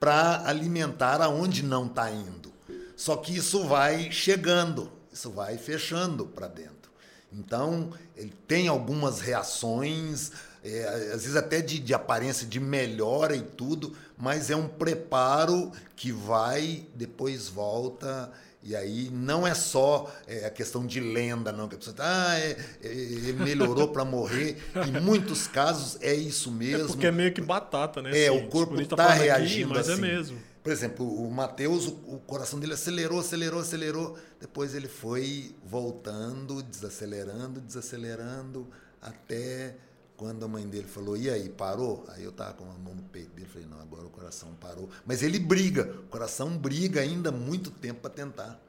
para alimentar aonde não está indo. Só que isso vai chegando, isso vai fechando para dentro. Então, ele tem algumas reações é, às vezes até de, de aparência de melhora e tudo, mas é um preparo que vai, depois volta. E aí não é só é, a questão de lenda, não, que a pessoa tá, ah, é, é, ele melhorou para morrer. Em muitos casos é isso é mesmo. É porque é meio que batata, né? É, assim, o corpo está tá reagindo aqui, mas é assim. é mesmo. Por exemplo, o Mateus, o, coração dele acelerou, acelerou, acelerou. Depois ele foi voltando, desacelerando, desacelerando, até quando a mãe dele falou, e aí, parou? Aí eu tava com a mão no peito dele, falei, não, agora o coração parou. Mas ele briga, o coração briga ainda muito tempo para tentar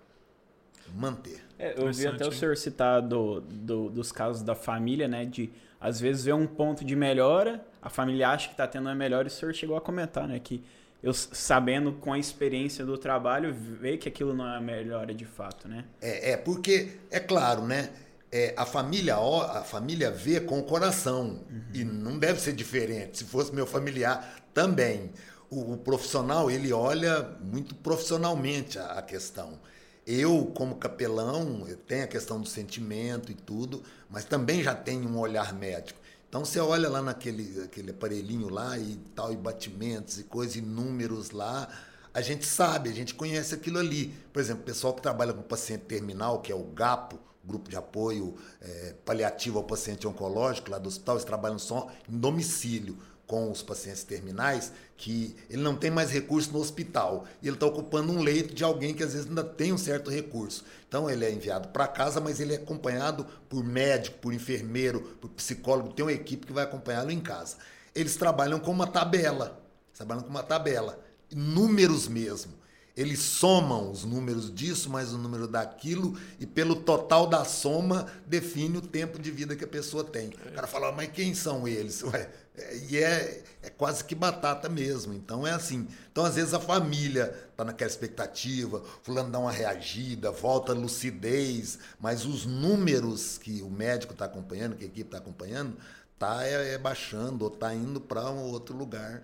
manter. É, eu vi até o senhor citar do, do, dos casos da família, né? De às vezes ver um ponto de melhora, a família acha que está tendo uma melhora, e o senhor chegou a comentar, né? Que eu sabendo com a experiência do trabalho, ver que aquilo não é melhora de fato, né? É, é porque, é claro, né? É, a família a família vê com o coração uhum. e não deve ser diferente. Se fosse meu familiar também, o, o profissional ele olha muito profissionalmente a, a, questão. Eu como capelão eu tenho a questão do sentimento e tudo, mas também já tenho um olhar médico. Então você olha lá naquele aquele aparelhinho lá e tal e batimentos e coisas e números lá, a gente sabe, a gente conhece aquilo ali. Por exemplo, o pessoal que trabalha com paciente terminal, que é o GAPO, grupo de apoio é, paliativo ao paciente oncológico lá do hospital, eles trabalham só em domicílio, com os pacientes terminais que ele não tem mais recurso no hospital e ele está ocupando um leito de alguém que às vezes ainda tem um certo recurso. Então ele é enviado para casa, mas ele é acompanhado por médico, por enfermeiro, por psicólogo, tem uma equipe que vai acompanhá-lo em casa. Eles trabalham com uma tabela, trabalham com uma tabela, números mesmo. Eles somam os números disso mais o número daquilo e pelo total da soma define o tempo de vida que a pessoa tem. O cara fala, mas quem são eles? Ué, é, e é, é quase que batata mesmo. Então é assim. Então às vezes a família está naquela expectativa, fulano dá uma reagida, volta a lucidez, mas os números que o médico está acompanhando, que a equipe está acompanhando, tá é, é baixando ou está indo para um outro lugar.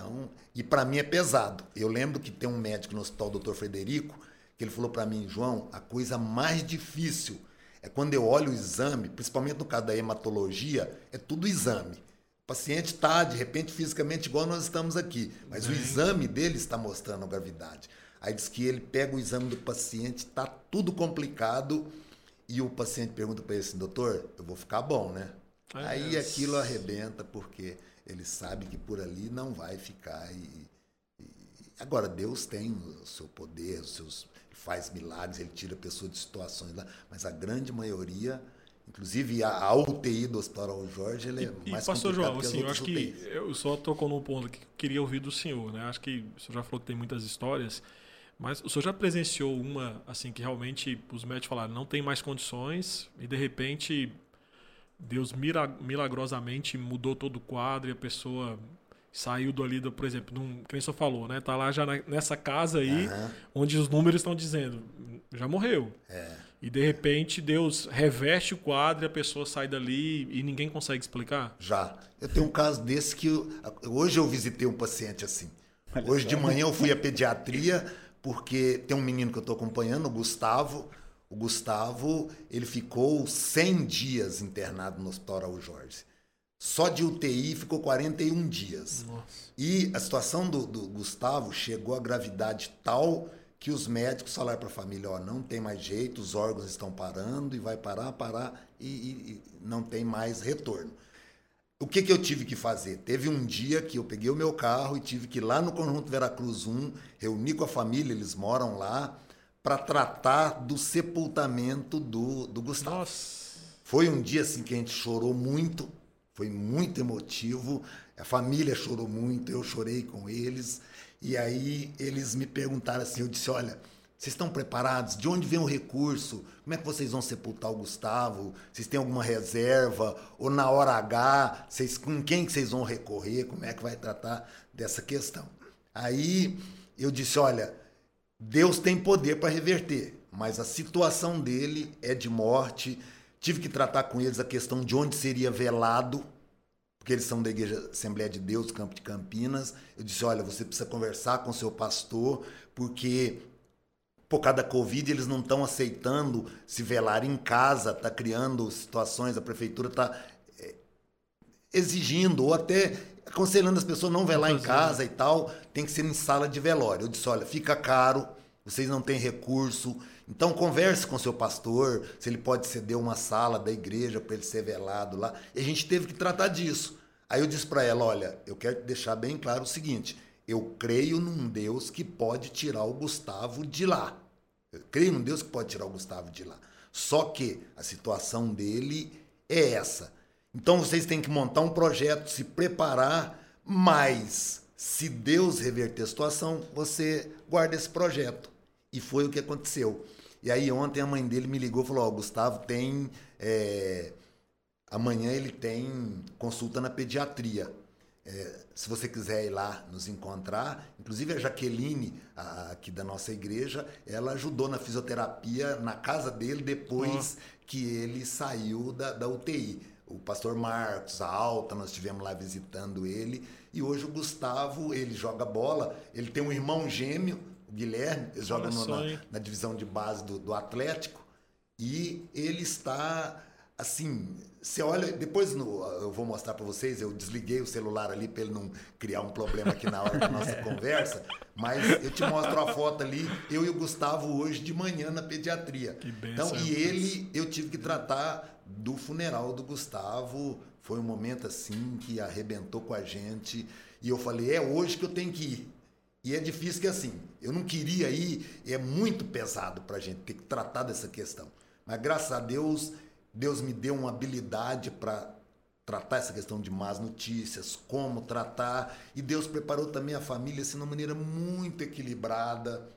Então, e para mim é pesado. Eu lembro que tem um médico no hospital, o Dr. Frederico, que ele falou para mim, João, a coisa mais difícil é quando eu olho o exame, principalmente no caso da hematologia, é tudo exame. O paciente está, de repente, fisicamente igual nós estamos aqui, mas Bem. o exame dele está mostrando a gravidade. Aí diz que ele pega o exame do paciente, está tudo complicado, e o paciente pergunta para ele assim, doutor, eu vou ficar bom, né? É. Aí aquilo arrebenta, porque ele sabe que por ali não vai ficar. E, e, agora, Deus tem o seu poder, os seus, faz milagres, ele tira pessoas de situações lá, mas a grande maioria. Inclusive, a, a UTI do Hospital Jorge ele é e, mais e, Pastor João, assim, eu acho que eu só tocou num ponto que eu queria ouvir do senhor, né? Acho que o senhor já falou que tem muitas histórias, mas o senhor já presenciou uma, assim, que realmente os médicos falaram, não tem mais condições, e de repente Deus milagrosamente mudou todo o quadro e a pessoa saiu do ali, do, por exemplo, num, que nem você falou, né? Tá lá já na, nessa casa aí, uhum. onde os números estão dizendo, já morreu. É. E de repente Deus reveste o quadro e a pessoa sai dali e ninguém consegue explicar? Já. Eu tenho um caso desse que eu, hoje eu visitei um paciente assim. Hoje de manhã eu fui à pediatria porque tem um menino que eu estou acompanhando, o Gustavo. O Gustavo, ele ficou 100 dias internado no Hospital Araújo Jorge. Só de UTI ficou 41 dias. Nossa. E a situação do, do, Gustavo chegou a gravidade tal que os médicos falaram para a família: ó, não tem mais jeito, os órgãos estão parando e vai parar, parar e, e, e não tem mais retorno. O que, que eu tive que fazer? Teve um dia que eu peguei o meu carro e tive que ir lá no Conjunto Veracruz 1, reunir com a família, eles moram lá, para tratar do sepultamento do, do Gustavo. Nossa. Foi um dia assim que a gente chorou muito, foi muito emotivo. A família chorou muito, eu chorei com eles. E aí eles me perguntaram assim, eu disse, olha, vocês estão preparados? De onde vem o recurso? Como é que vocês vão sepultar o Gustavo? Vocês têm alguma reserva? Ou na hora H, vocês, com quem que vocês vão recorrer? Como é que vai tratar dessa questão? Aí eu disse, olha, Deus tem poder para reverter, mas a situação dele é de morte. Tive que tratar com eles a questão de onde seria velado, porque eles são da Igreja Assembleia de Deus, Campo de Campinas. Eu disse: olha, você precisa conversar com seu pastor, porque por causa da Covid eles não estão aceitando se velar em casa, está criando situações, a prefeitura está é, exigindo, ou até aconselhando as pessoas não velar em casa e tal, tem que ser em sala de velório. Eu disse, olha, fica caro, vocês não têm recurso, então converse com seu pastor, se ele pode ceder uma sala da igreja para ele ser velado lá. E a gente teve que tratar disso. Aí eu disse para ela, olha, eu quero deixar bem claro o seguinte, eu creio num Deus que pode tirar o Gustavo de lá. Eu creio num Deus que pode tirar o Gustavo de lá. Só que a situação dele é essa então vocês têm que montar um projeto, se preparar, mas se Deus reverter a situação, você guarda esse projeto. E foi o que aconteceu. E aí ontem a mãe dele me ligou e falou, ó, oh, Gustavo tem. É... Amanhã ele tem consulta na pediatria. É, se você quiser ir lá nos encontrar, inclusive a Jaqueline, a, aqui da nossa igreja, ela ajudou na fisioterapia na casa dele depois que ele saiu da, da UTI o pastor Marcos, a Alta, nós estivemos lá visitando ele. E hoje o Gustavo, ele joga bola, ele tem um irmão gêmeo, o Guilherme, ele joga no, na, na, divisão de base do, do Atlético. E ele está, assim, você olha, depois no, eu vou mostrar para vocês, eu desliguei o celular ali para ele não criar um problema aqui na hora da nossa conversa, mas eu te mostro a foto ali, eu e o Gustavo hoje de manhã na pediatria. Que então, e ele, eu tive que tratar do funeral do Gustavo Foi um momento assim que arrebentou com a gente. E eu falei, é hoje que eu tenho que ir. E é difícil que assim, eu não queria ir, é muito pesado para a gente ter que tratar dessa questão. Mas graças a Deus, Deus me deu uma habilidade para tratar essa questão de más notícias, como tratar. E Deus preparou também a família assim, de uma maneira muito equilibrada.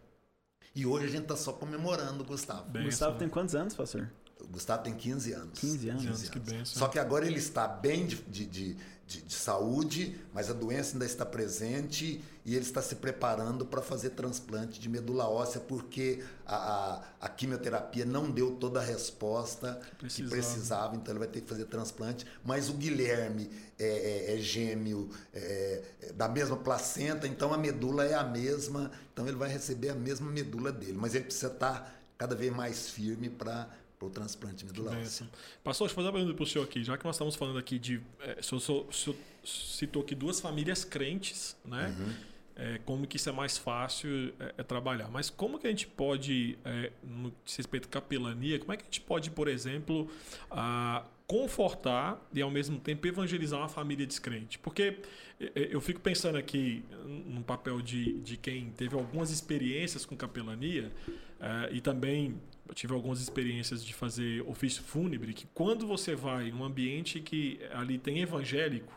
E hoje a gente está só comemorando, Gustavo. Bem, Gustavo tem quantos anos, pastor? O Gustavo tem 15 anos. 15 anos. 15 anos. Que benção. Só que agora ele está bem de, de, de, de, de saúde, mas a doença ainda está presente e ele está se preparando para fazer transplante de medula óssea porque a, a, a, quimioterapia não deu toda a resposta que precisava. que precisava. então ele vai ter que fazer transplante. Mas o Guilherme é, é, é gêmeo é, é, da mesma placenta, então a medula é a mesma, então ele vai receber a mesma medula dele, mas ele precisa estar cada vez mais firme para para o transplante medular. Ósseo. Pastor, deixa eu fazer uma pergunta para o senhor aqui. Já que nós estamos falando aqui de. É, o, senhor, o senhor citou aqui duas famílias crentes, né? Uhum. É, como que isso é mais fácil é, é, trabalhar. Mas como que a gente pode, é, no respeito à capelania, como é que a gente pode, por exemplo, a, confortar e ao mesmo tempo evangelizar uma família descrente? Porque é, é, eu fico pensando aqui no papel de, de quem teve algumas experiências com capelania e também eu tive algumas experiências de fazer ofício fúnebre, que quando você vai em um ambiente que ali tem evangélico,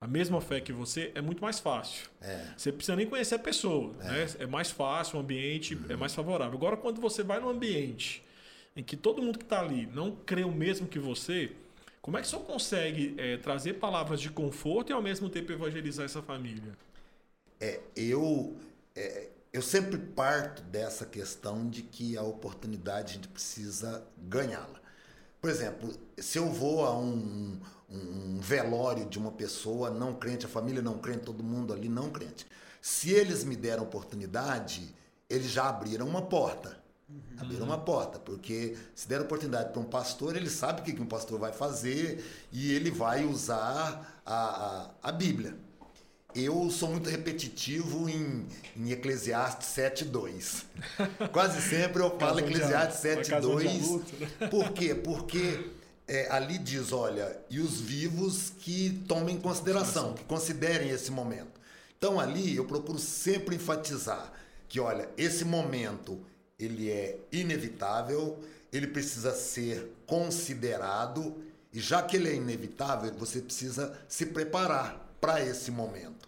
a mesma fé que você, é muito mais fácil. É. Você precisa nem conhecer a pessoa. É, né? é mais fácil, o ambiente uhum. é mais favorável. Agora, quando você vai num ambiente em que todo mundo que está ali não crê o mesmo que você, como é que você consegue é, trazer palavras de conforto e ao mesmo tempo evangelizar essa família? É, eu, é, eu sempre parto dessa questão de que a oportunidade a gente precisa ganhá-la. Por exemplo, se eu vou a um, um, velório de uma pessoa não crente, a família não crente, todo mundo ali não crente. Se eles me deram oportunidade, eles já abriram uma porta. Uhum. Abriram uma porta, porque se der oportunidade para um pastor, ele sabe o que, que um pastor vai fazer e ele vai usar a, a, a Bíblia. Eu sou muito repetitivo em, em Eclesiastes 7.2. Quase sempre eu falo Eclesiastes 7.2. Né? Por quê? Porque é, ali diz, olha, e os vivos que tomem em consideração, que considerem esse momento. Então ali eu procuro sempre enfatizar que, olha, esse momento ele é inevitável, ele precisa ser considerado, e já que ele é inevitável, você precisa se preparar para esse momento.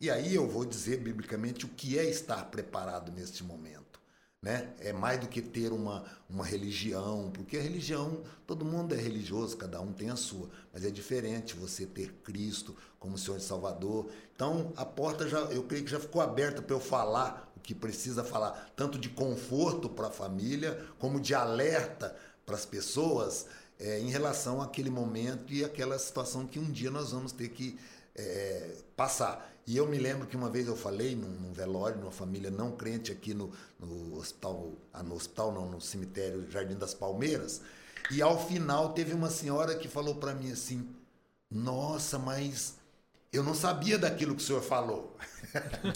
E aí eu vou dizer biblicamente o que é estar preparado neste momento. Né? É mais do que ter uma, uma religião, porque a religião, todo mundo é religioso, cada um tem a sua, mas é diferente você ter Cristo como Senhor e Salvador. Então a porta já, eu creio que já ficou aberta para eu falar o que precisa falar, tanto de conforto para a família, como de alerta para as pessoas é, em relação àquele momento e àquela situação que um dia nós vamos ter que é, passar. E eu me lembro que uma vez eu falei num, num velório, numa família não crente aqui no, no hospital, ah, no hospital não, no cemitério Jardim das Palmeiras, e ao final teve uma senhora que falou para mim assim: "Nossa, mas eu não sabia daquilo que o senhor falou".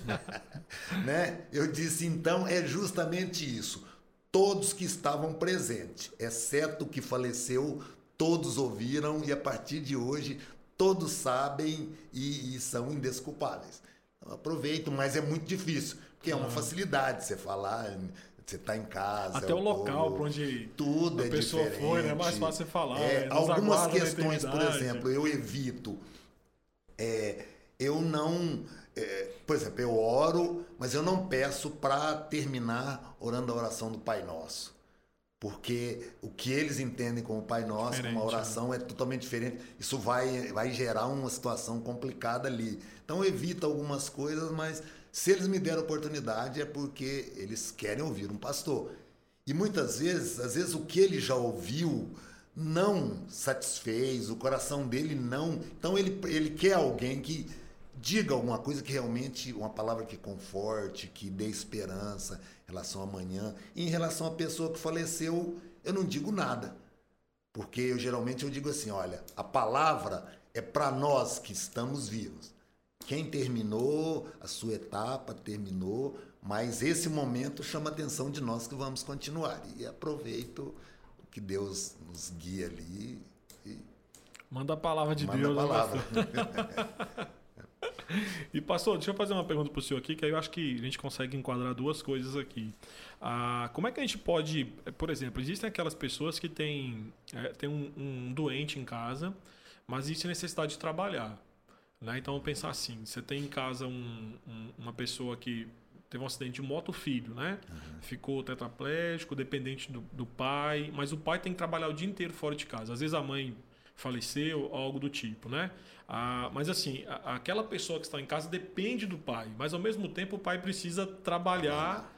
né? Eu disse: "Então é justamente isso. Todos que estavam presentes, exceto o que faleceu, todos ouviram e a partir de hoje todos sabem e, e são indesculpáveis. Então, aproveito, mas é muito difícil, porque é uma facilidade você falar, você está em casa. Até o local para onde tudo a é pessoa diferente. foi, né? é mais fácil você falar. É, algumas questões, por exemplo, eu evito. É, eu não. É, por exemplo, eu oro, mas eu não peço para terminar orando a oração do Pai Nosso porque o que eles entendem como Pai Nosso, como uma oração, né? é totalmente diferente. Isso vai, vai gerar uma situação complicada ali. Então evita algumas coisas, mas se eles me deram oportunidade é porque eles querem ouvir um pastor. E muitas vezes, às vezes o que ele já ouviu não satisfez, o coração dele não. Então ele, ele quer alguém que diga alguma coisa que realmente, uma palavra que conforte, que dê esperança relação ao amanhã. E em relação à pessoa que faleceu, eu não digo nada. Porque eu geralmente eu digo assim, olha, a palavra é para nós que estamos vivos. Quem terminou a sua etapa, terminou, mas esse momento chama a atenção de nós que vamos continuar. E aproveito o que Deus nos guia ali. E Manda a palavra de Manda Deus. a né, palavra. E pastor, deixa eu fazer uma pergunta para o senhor aqui, que aí eu acho que a gente consegue enquadrar duas coisas aqui. Ah, como é que a gente pode, por exemplo, existem aquelas pessoas que têm, é, têm um, um doente em casa, mas existe necessidade de trabalhar. Né? Então, pensar assim, você tem em casa um- um- uma pessoa que teve um acidente de moto, o filho, né? Ficou tetraplégico, dependente do, do pai, mas o pai tem que trabalhar o dia inteiro fora de casa. Às vezes a mãe faleceu, algo do tipo, né? Ah, mas assim, a- aquela pessoa que está em casa depende do pai, mas ao mesmo tempo o pai precisa trabalhar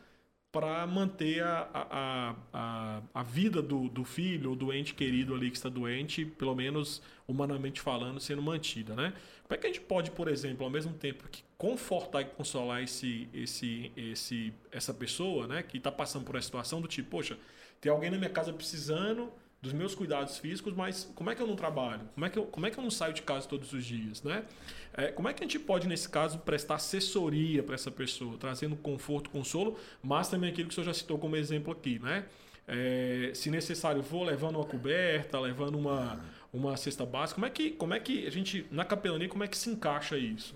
para manter a, a, a, a, vida do, do filho ou do ente querido ali que está doente, pelo menos humanamente falando, sendo mantida, né? Como é que a gente pode, por exemplo, ao mesmo tempo que confortar e consolar esse, esse, esse, essa pessoa, né, que está passando por essa situação do tipo, poxa, tem alguém na minha casa precisando dos meus cuidados físicos, mas como é que eu não trabalho? Como é que eu, como é que eu não saio de casa todos os dias, né? É, como é que a gente pode, nesse caso, prestar assessoria para essa pessoa, trazendo conforto, consolo, mas também aquilo que o senhor já citou como exemplo aqui, né? É, se necessário, vou levando uma coberta, levando uma, uma cesta básica. Como é, que, como é que a gente, na capelania, como é que se encaixa isso?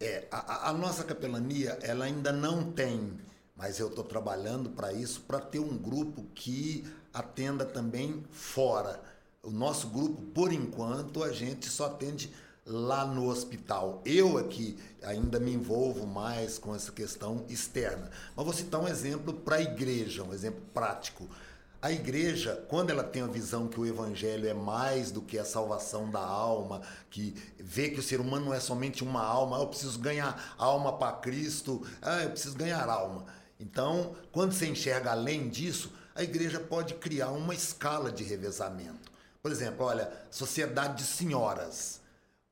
É, a, a- nossa capelania, ela ainda não tem, mas eu estou trabalhando para isso, para ter um grupo que atenda também fora. O nosso grupo, por enquanto, a gente só atende lá no hospital. Eu aqui ainda me envolvo mais com essa questão externa. Mas vou citar um exemplo para a igreja, um exemplo prático. A igreja, quando ela tem a visão que o evangelho é mais do que a salvação da alma, que vê que o ser humano não é somente uma alma, ah, eu preciso ganhar alma para Cristo, ah, eu preciso ganhar alma. Então, quando você enxerga além disso, a igreja pode criar uma escala de revezamento. Por exemplo, olha, sociedade de senhoras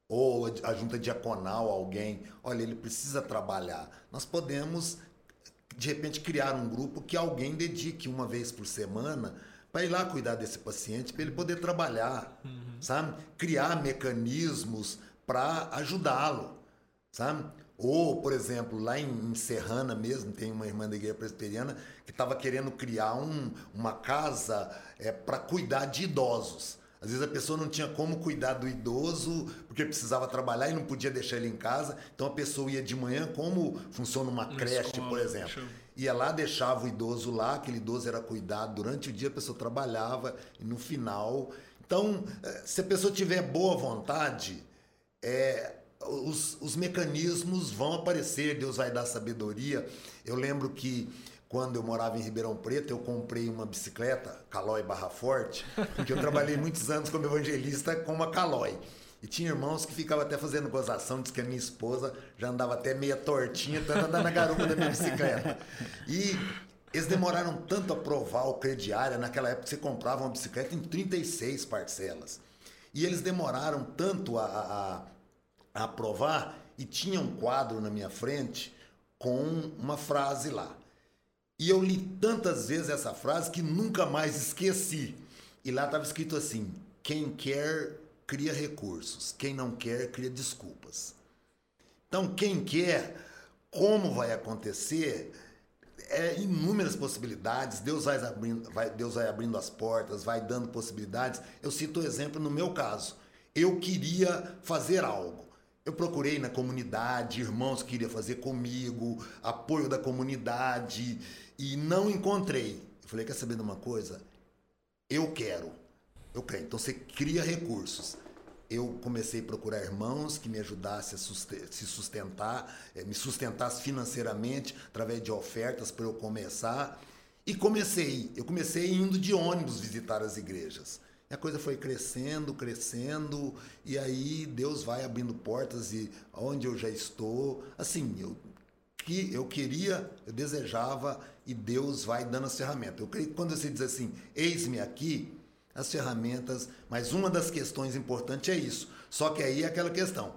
ou a junta diaconal, alguém, olha, ele precisa trabalhar. Nós podemos, de repente, criar um grupo que alguém dedique uma vez por semana para ir lá cuidar desse paciente, para ele poder trabalhar, sabe? Criar mecanismos para ajudá-lo, sabe? Ou, por exemplo, lá em, Serrana mesmo, tem uma irmã da igreja presbiteriana que estava querendo criar um- uma casa para cuidar de idosos. Às vezes a pessoa não tinha como cuidar do idoso porque precisava trabalhar e não podia deixar ele em casa. Então a pessoa ia de manhã, como funciona uma creche, escola, por exemplo. Ia lá, deixava o idoso lá, aquele idoso era cuidado durante o dia, a pessoa trabalhava e no final. Então, eh, se a pessoa tiver boa vontade, é, os, os mecanismos vão aparecer, Deus vai dar sabedoria. Eu lembro que quando eu morava em Ribeirão Preto, eu comprei uma bicicleta, Calói Barra Forte, porque eu trabalhei muitos anos como evangelista com uma Calói. E tinha irmãos que ficavam até fazendo gozação, diz que a minha esposa já andava até meia tortinha, tanto andando na garupa da minha bicicleta. E eles demoraram tanto a aprovar o crediário, naquela época você comprava uma bicicleta em 36 parcelas. E eles demoraram tanto a, a- aprovar e tinha um quadro na minha frente com uma frase lá. E eu li tantas vezes essa frase que nunca mais esqueci. E lá estava escrito assim: quem quer cria recursos, quem não quer cria desculpas. Então, quem quer, como vai acontecer, é inúmeras possibilidades. Deus vai abrindo, vai, Deus vai abrindo as portas, vai dando possibilidades. Eu cito o exemplo no meu caso. Eu queria fazer algo. Eu procurei na comunidade, irmãos que queriam fazer comigo, apoio da comunidade e não encontrei. Eu falei, quer saber de uma coisa? Eu quero. Eu quero. Então você cria recursos. Eu comecei a procurar irmãos que me ajudassem a se sustentar, eh, me sustentassem financeiramente através de ofertas para eu começar. E comecei. Eu comecei indo de ônibus visitar as igrejas. A coisa foi crescendo, crescendo, e aí Deus vai abrindo portas e onde eu já estou, assim, eu que eu queria, eu desejava e Deus vai dando as ferramentas. Eu creio que quando você diz assim, eis-me aqui, as ferramentas, mas uma das questões importantes é isso. Só que aí é aquela questão,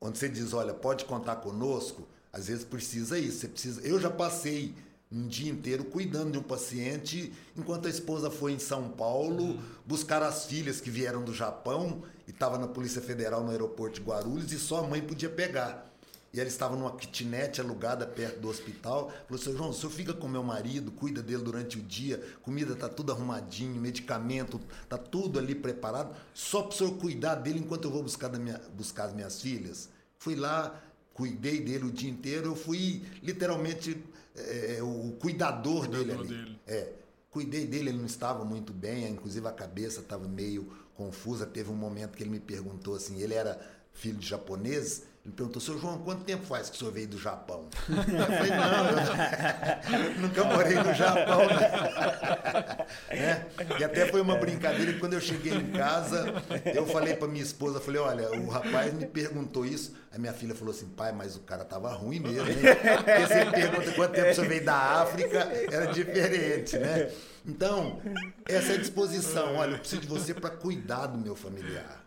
onde você diz, olha, pode contar conosco, às vezes precisa isso, você precisa. Eu já passei um dia inteiro cuidando de um paciente, enquanto a esposa foi em São Paulo buscar as filhas que vieram do Japão e estava na Polícia Federal no aeroporto de Guarulhos e só a mãe podia pegar. e ela estava numa kitnet alugada perto do hospital. Falou, seu João, o senhor fica com meu marido, cuida dele durante o dia, comida tá tudo arrumadinho, medicamento, tá tudo ali preparado, só para o senhor cuidar dele enquanto eu vou buscar, minha, buscar as minhas filhas. Fui lá, cuidei dele o dia inteiro, eu fui literalmente é, o cuidador, cuidador dele ali. Dele. É, cuidei dele, ele não estava muito bem, inclusive a cabeça estava meio confusa. Teve um momento que ele me perguntou assim, ele era filho de japonês, ele perguntou, seu João, quanto tempo faz que o senhor veio do Japão? Eu falei, não, eu nunca morei no Japão. Né? É? E até foi uma brincadeira que quando eu cheguei em casa, eu falei para minha esposa, falei, olha, o rapaz me perguntou isso. A minha filha falou assim, pai, mas o cara tava ruim mesmo, hein? Porque ele pergunta quanto tempo o senhor veio da África, era diferente, né? Então, essa é a disposição. Olha, eu preciso de você para cuidar do meu familiar.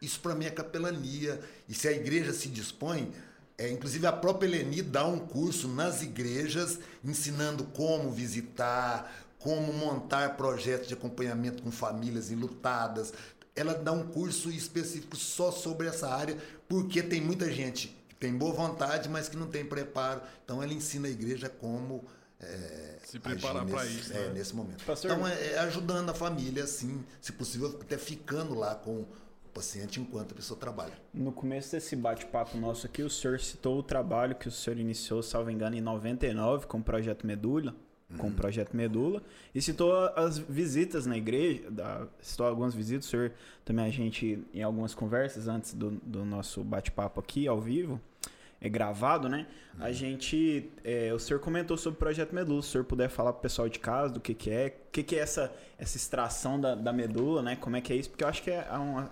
Isso para mim é capelania. E se a igreja se dispõe, é, inclusive a própria Eleni dá um curso nas igrejas ensinando como visitar, como montar projetos de acompanhamento com famílias enlutadas. Ela dá um curso específico só sobre essa área, porque tem muita gente que tem boa vontade, mas que não tem preparo. Então ela ensina a igreja como é, se preparar para isso. É, né? nesse momento. Pastor... Então é, é, ajudando a família, assim, se possível, até ficando lá com paciente enquanto a pessoa trabalha. No começo desse bate-papo nosso aqui, o senhor citou o trabalho que o senhor iniciou, salvo engano, em 99 com o Projeto Medula, uhum. com o Projeto Medula, e citou as visitas na igreja, da, citou algumas visitas, o senhor também a gente, em algumas conversas antes do, do nosso bate-papo aqui, ao vivo, é gravado, né? Uhum. A gente, é, o senhor comentou sobre o projeto medula. Se o senhor puder falar para o pessoal de casa do que, que é, o que, que é essa, essa extração da, da medula, né? Como é que é isso? Porque eu acho que é uma,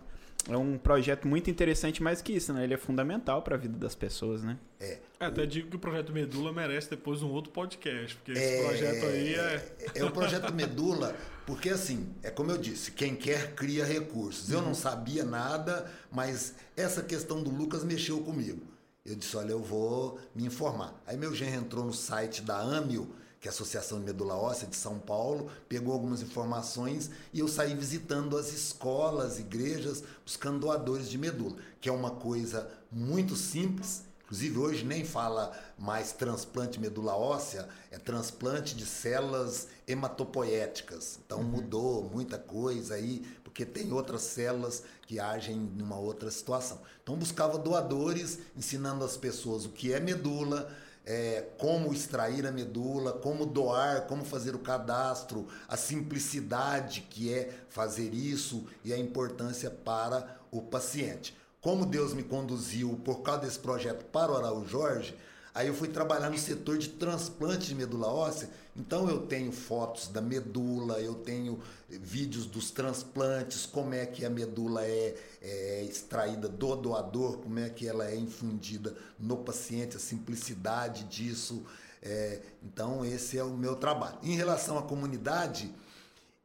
é um projeto muito interessante, mais que isso, né? Ele é fundamental para a vida das pessoas, né? É. é até digo que o projeto Medula merece depois um outro podcast, porque esse é, projeto aí é. É, é o projeto Medula, porque assim, é como eu disse, quem quer cria recursos. Eu não uhum. sabia nada, mas essa questão do Lucas mexeu comigo. Eu disse, olha, eu vou me informar. Aí meu genro entrou no site da Amil que é a Associação de Medula Óssea de São Paulo, pegou algumas informações e eu saí visitando as escolas, igrejas, buscando doadores de medula, que é uma coisa muito simples. Inclusive hoje nem fala mais transplante de medula óssea, é transplante de células hematopoéticas. Então uhum. mudou muita coisa aí, porque tem outras células que agem numa outra situação. Então buscava doadores, ensinando as pessoas o que é medula, é, como extrair a medula, como doar, como fazer o cadastro, a simplicidade que é fazer isso e a importância para o paciente. Como Deus me conduziu por causa desse projeto para o Araújo Jorge, Aí eu fui trabalhar no setor de transplante de medula óssea, então eu tenho fotos da medula, eu tenho vídeos dos transplantes, como é que a medula é, é extraída do doador, como é que ela é infundida no paciente, a simplicidade disso. É, então esse é o meu trabalho. Em relação à comunidade,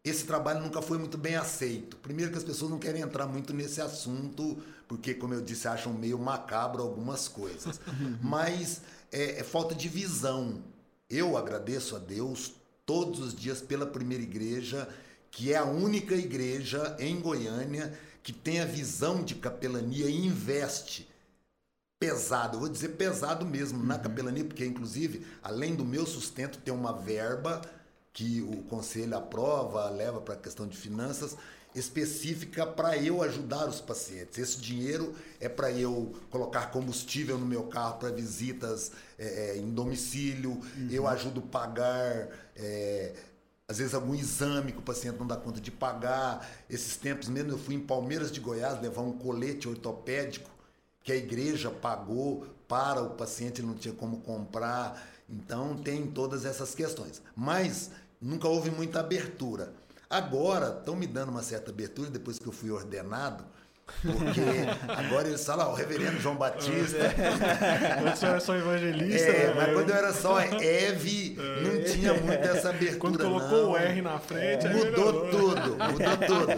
esse trabalho nunca foi muito bem aceito. Primeiro que as pessoas não querem entrar muito nesse assunto, porque, como eu disse, acham meio macabro algumas coisas. Mas é, é falta de visão. Eu agradeço a Deus todos os dias pela primeira igreja, que é a única igreja em Goiânia que tem a visão de capelania e investe pesado, eu vou dizer pesado mesmo uhum. na capelania, porque inclusive, além do meu sustento, tem uma verba que o conselho aprova, leva para a questão de finanças, específica para eu ajudar os pacientes. Esse dinheiro é para eu colocar combustível no meu carro para visitas é, é, em domicílio, uhum. eu ajudo a pagar. É, às vezes algum exame que o paciente não dá conta de pagar. Esses tempos mesmo eu fui em Palmeiras de Goiás levar um colete ortopédico que a igreja pagou para o paciente, ele não tinha como comprar. Então tem todas essas questões. Mas nunca houve muita abertura. Agora estão me dando uma certa abertura depois que eu fui ordenado porque agora eles falam, o reverendo João Batista. Antes eu era só evangelista. É, né? mas quando eu era só Eve, é. não tinha muito essa abertura. Quando colocou não. o R na frente, mudou tudo, mudou tudo.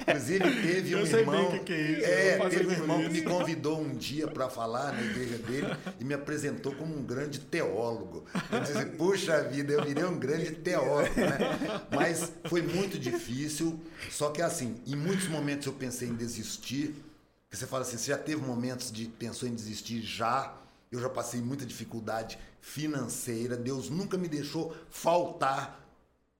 Inclusive, teve eu um irmão. Que que é, isso, é teve um irmão isso. que me convidou um dia para falar na igreja dele e me apresentou como um grande teólogo. Eu disse, puxa vida, eu virei um grande teólogo, né? Mas foi muito difícil. Só que assim, em muitos momentos eu pensei em desistir desistir. Que você fala assim, você já teve momentos de pensou em desistir já? eu já passei muita dificuldade financeira, Deus nunca me deixou faltar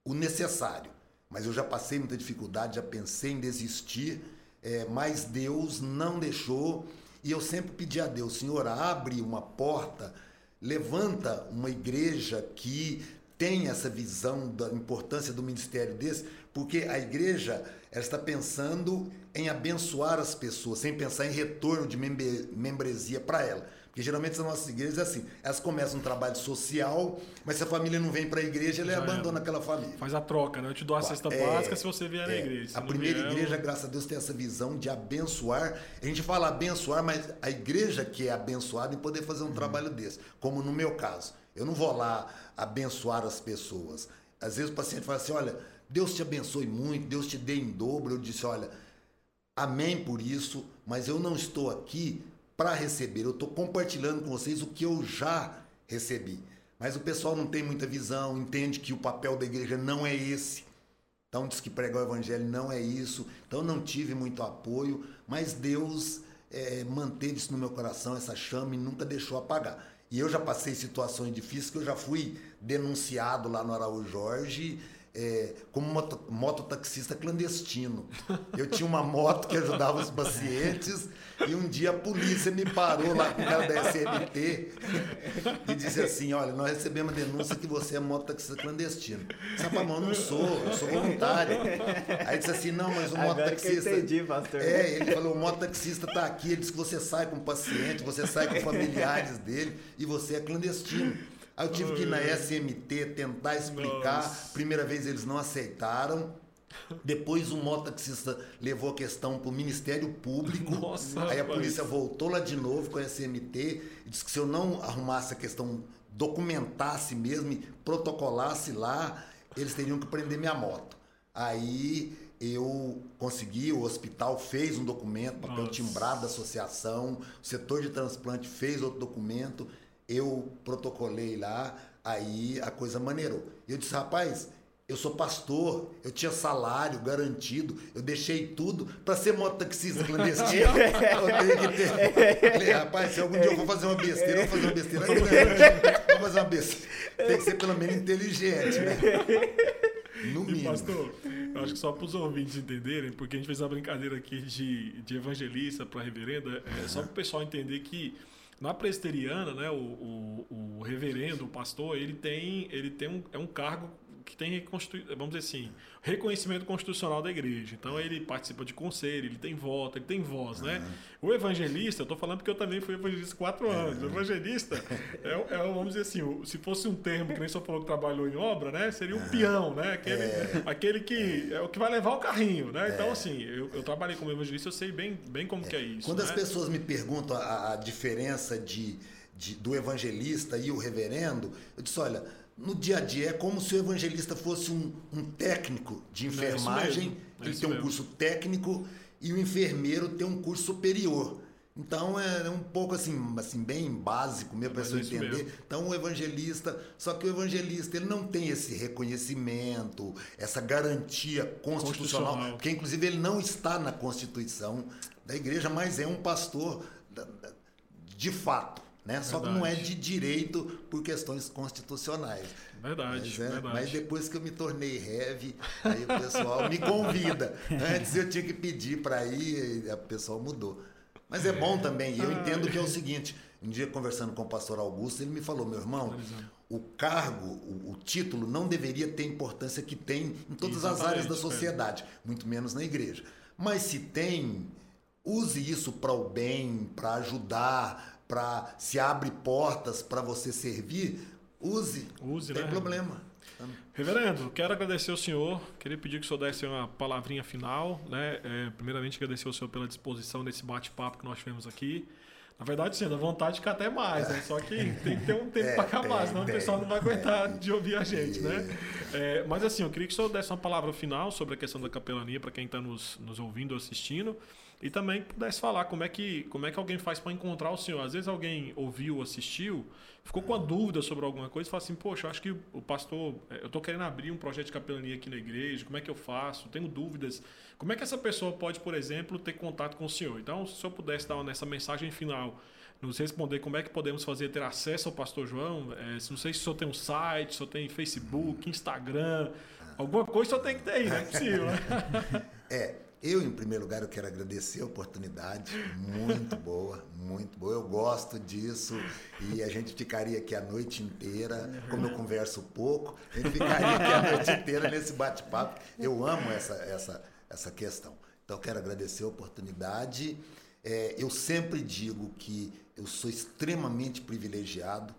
o necessário. Mas eu já passei muita dificuldade, já pensei em desistir, é, mas Deus não deixou. E eu sempre pedi a Deus, Senhor, abre uma porta, levanta uma igreja que tem essa visão da importância do ministério desse, porque a igreja está pensando em abençoar as pessoas, sem pensar em retorno de membresia para ela. Porque geralmente as nossas igrejas é assim, elas começam um trabalho social, mas se a família não vem para a igreja, ela abandona é. aquela família. Faz a troca, né? Eu te dou a cesta é, básica se você vier é, na igreja. a primeira vier, igreja, eu... graças a Deus, tem essa visão de abençoar. A gente fala abençoar, mas a igreja que é abençoada em poder fazer um uhum. trabalho desse, como no meu caso. Eu não vou lá abençoar as pessoas. Às vezes o paciente fala assim: olha, Deus te abençoe muito, Deus te dê em dobro. Eu disse: olha, amém por isso, mas eu não estou aqui para receber. Eu estou compartilhando com vocês o que eu já recebi. Mas o pessoal não tem muita visão, entende que o papel da igreja não é esse. Então diz que pregar o evangelho não é isso. Então não tive muito apoio, mas Deus é, manteve isso no meu coração, essa chama e nunca deixou apagar. E eu já passei situações difíceis que eu já fui denunciado lá no Araújo Jorge é, como moto, mototaxista clandestino. Eu tinha uma moto que ajudava os pacientes e um dia a polícia me parou lá com o cara da SMT e disse assim: Olha, nós recebemos a denúncia que você é mototaxista clandestino. Sapamão, não sou, eu sou voluntário. Aí disse assim: Não, mas o mototaxista. entendi, pastor. É, ele falou: o mototaxista está aqui. Ele disse que você sai com o paciente, você sai com familiares dele e você é clandestino. Aí eu tive que ir na SMT tentar explicar. Nossa. Primeira vez eles não aceitaram. Depois o mototaxista levou a questão para o Ministério Público. Nossa, aí a polícia voltou lá de novo com a SMT e disse que se eu não arrumasse a questão, documentasse mesmo e protocolasse lá, eles teriam que prender minha moto. Aí eu consegui, o hospital fez um documento, papel Nossa. timbrado da associação, o setor de transplante fez outro documento eu protocolei lá, aí a coisa maneirou. Eu disse, rapaz, eu sou pastor, eu tinha salário garantido, eu deixei tudo para ser mototaxista clandestino. eu tenho que ter. Falei, rapaz, se algum dia eu vou fazer uma besteira, eu vou fazer uma besteira grande. Vou fazer uma besteira. Tem que ser pelo menos inteligente, né? No mínimo. E pastor, eu acho que só para os ouvintes entenderem, porque a gente fez uma brincadeira aqui de, de evangelista para reverenda, é uhum. só para o pessoal entender que na presteriana, né, o, o, o, reverendo, o pastor, ele tem, ele tem um, é um cargo que tem, vamos dizer assim, reconhecimento constitucional da igreja. Então ele participa de conselho, ele tem voto, ele tem voz, né? O evangelista, eu estou falando porque eu também fui evangelista quatro anos. O evangelista é, é, vamos dizer assim, se fosse um termo que nem só falou que trabalhou em obra, né? Seria um peão, né? Aquele, é. aquele que é o que vai levar o carrinho, né? Então, é. assim, eu, eu trabalhei como evangelista, eu sei bem, bem como que é isso. Quando né? as pessoas me perguntam a, a diferença de, de, do evangelista e o reverendo, eu disse, olha no dia a dia. É como se o evangelista fosse um, um técnico de é enfermagem, é ele tem um mesmo. curso técnico, e o enfermeiro tem um curso superior. Então é um pouco assim, assim bem básico mesmo para a pessoa entender. Mesmo. Então o evangelista, só que o evangelista ele não tem esse reconhecimento, essa garantia constitucional, constitucional. porque inclusive ele não está na constituição da igreja, mas é um pastor de fato. Né? Só que não é de direito por questões constitucionais. Verdade mas, é, verdade. mas, depois que eu me tornei heavy, aí o pessoal me convida. Antes eu tinha que pedir para ir, e o pessoal mudou. Mas é bom também, e eu entendo que é o seguinte: um dia conversando com o pastor Augusto, ele me falou, meu irmão, o cargo, o, o título não deveria ter a importância que tem em todas Exatamente, as áreas da sociedade, é. muito menos na igreja. Mas se tem, use isso para o bem, para ajudar, para se abre portas para você servir, use. Use, não tem né? problema. Reverendo, quero agradecer ao senhor. Queria pedir que o senhor desse uma palavrinha final. Né? É, primeiramente, agradecer ao senhor pela disposição nesse bate-papo que nós tivemos aqui. Na verdade, sim, dá vontade de ficar até mais, né? Só que tem que ter um tempo é, para acabar, senão o pessoal não vai aguentar é, de ouvir a gente, né? É, mas assim, eu queria que o senhor desse uma palavra final sobre a questão da capelania para quem está nos, nos ouvindo ou assistindo. E também pudesse falar como é que, como é que alguém faz para encontrar o senhor. Às vezes alguém ouviu, assistiu, ficou com a dúvida sobre alguma coisa e fala assim: Poxa, acho que o pastor, é, eu estou querendo abrir um projeto de capelania aqui na igreja, como é que eu faço? Tenho dúvidas. Como é que essa pessoa pode, por exemplo, ter contato com o senhor? Então, se o senhor pudesse dar nessa mensagem final nos responder como é que podemos fazer ter acesso ao Pastor João. É, não sei se só tem um site, só tem Facebook, Instagram, alguma coisa só tem que ter aí, não é possível. é, eu, em primeiro lugar, eu quero agradecer a oportunidade, muito boa, muito boa. Eu gosto disso e a gente ficaria aqui a noite inteira, como eu converso pouco, a gente ficaria aqui a noite inteira nesse bate-papo. Eu amo essa, essa, essa questão. Então, quero agradecer a oportunidade. É, eu sempre digo que eu sou extremamente privilegiado.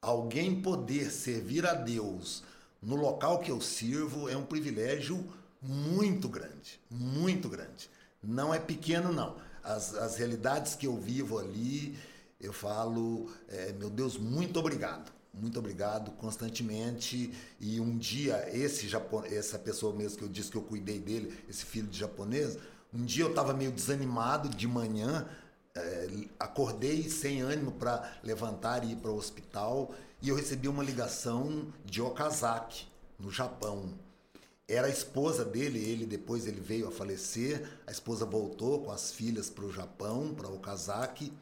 Alguém poder servir a Deus no local que eu sirvo é um privilégio muito grande, muito grande. Não é pequeno, não. As, as realidades que eu vivo ali, eu falo, é, meu Deus, muito obrigado. Muito obrigado constantemente. E um dia, esse Japon... essa pessoa mesmo que eu disse que eu cuidei dele, esse filho de japonês, um dia eu estava meio desanimado de manhã, é, acordei sem ânimo para levantar e ir para o hospital e eu recebi uma ligação de Okazaki, no Japão era a esposa dele, ele depois ele veio a falecer, a esposa voltou com as filhas para o Japão, para Okazaki.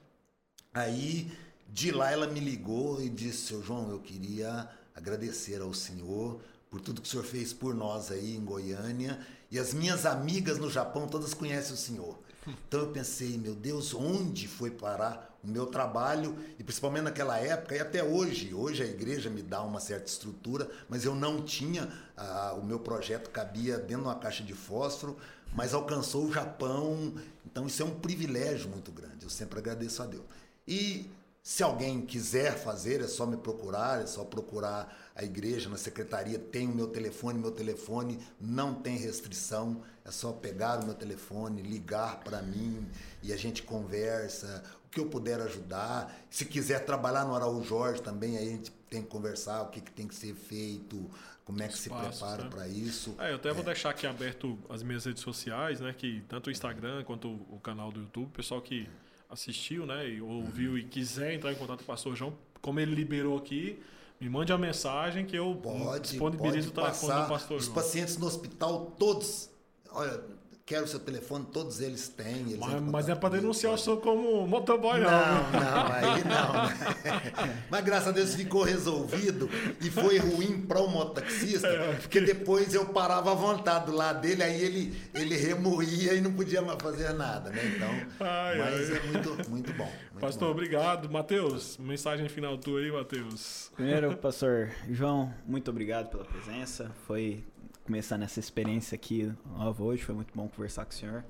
Aí de lá ela me ligou e disse: "Seu João, eu queria agradecer ao senhor por tudo que o senhor fez por nós aí em Goiânia, e as minhas amigas no Japão todas conhecem o senhor. Então eu pensei, meu Deus, onde foi parar o meu trabalho? E principalmente naquela época e até hoje. Hoje a igreja me dá uma certa estrutura, mas eu não tinha. Ah, o meu projeto cabia dentro de uma caixa de fósforo, mas alcançou o Japão. Então isso é um privilégio muito grande. Eu sempre agradeço a Deus. E se alguém quiser fazer, é só me procurar, é só procurar a igreja na secretaria, tem o meu telefone, meu telefone não tem restrição, é só pegar o meu telefone, ligar para mim e a gente conversa, que eu puder ajudar. Se quiser trabalhar no Araújo Jorge também, aí a gente tem que conversar o que, que tem que ser feito, como é que Espaços, se prepara né? para isso. É, eu até é. vou deixar aqui aberto as minhas redes sociais, né, que tanto o Instagram quanto o canal do YouTube, pessoal que assistiu, né, e ouviu uhum. e quiser entrar em contato com o pastor João, como ele liberou aqui, me mande a mensagem que eu pode, disponibilizo pode o telefone do pastor Os João. Os pacientes no hospital, todos, olha, quero o seu telefone, todos eles têm. Eles mas, mas é para denunciar o senhor como motoboy, não. Não, não, aí não. mas graças a Deus ficou resolvido e foi ruim para o mototaxista, é, porque depois eu parava à vontade do lado dele, aí ele, ele remoía e não podia mais fazer nada, né? Então, ai, mas ai. é muito, muito bom. Muito pastor, bom. obrigado. Matheus, mensagem final tua aí, Matheus. Primeiro, pastor João, muito obrigado pela presença. Foi começar nessa experiência aqui nova hoje. Foi muito bom conversar com o senhor.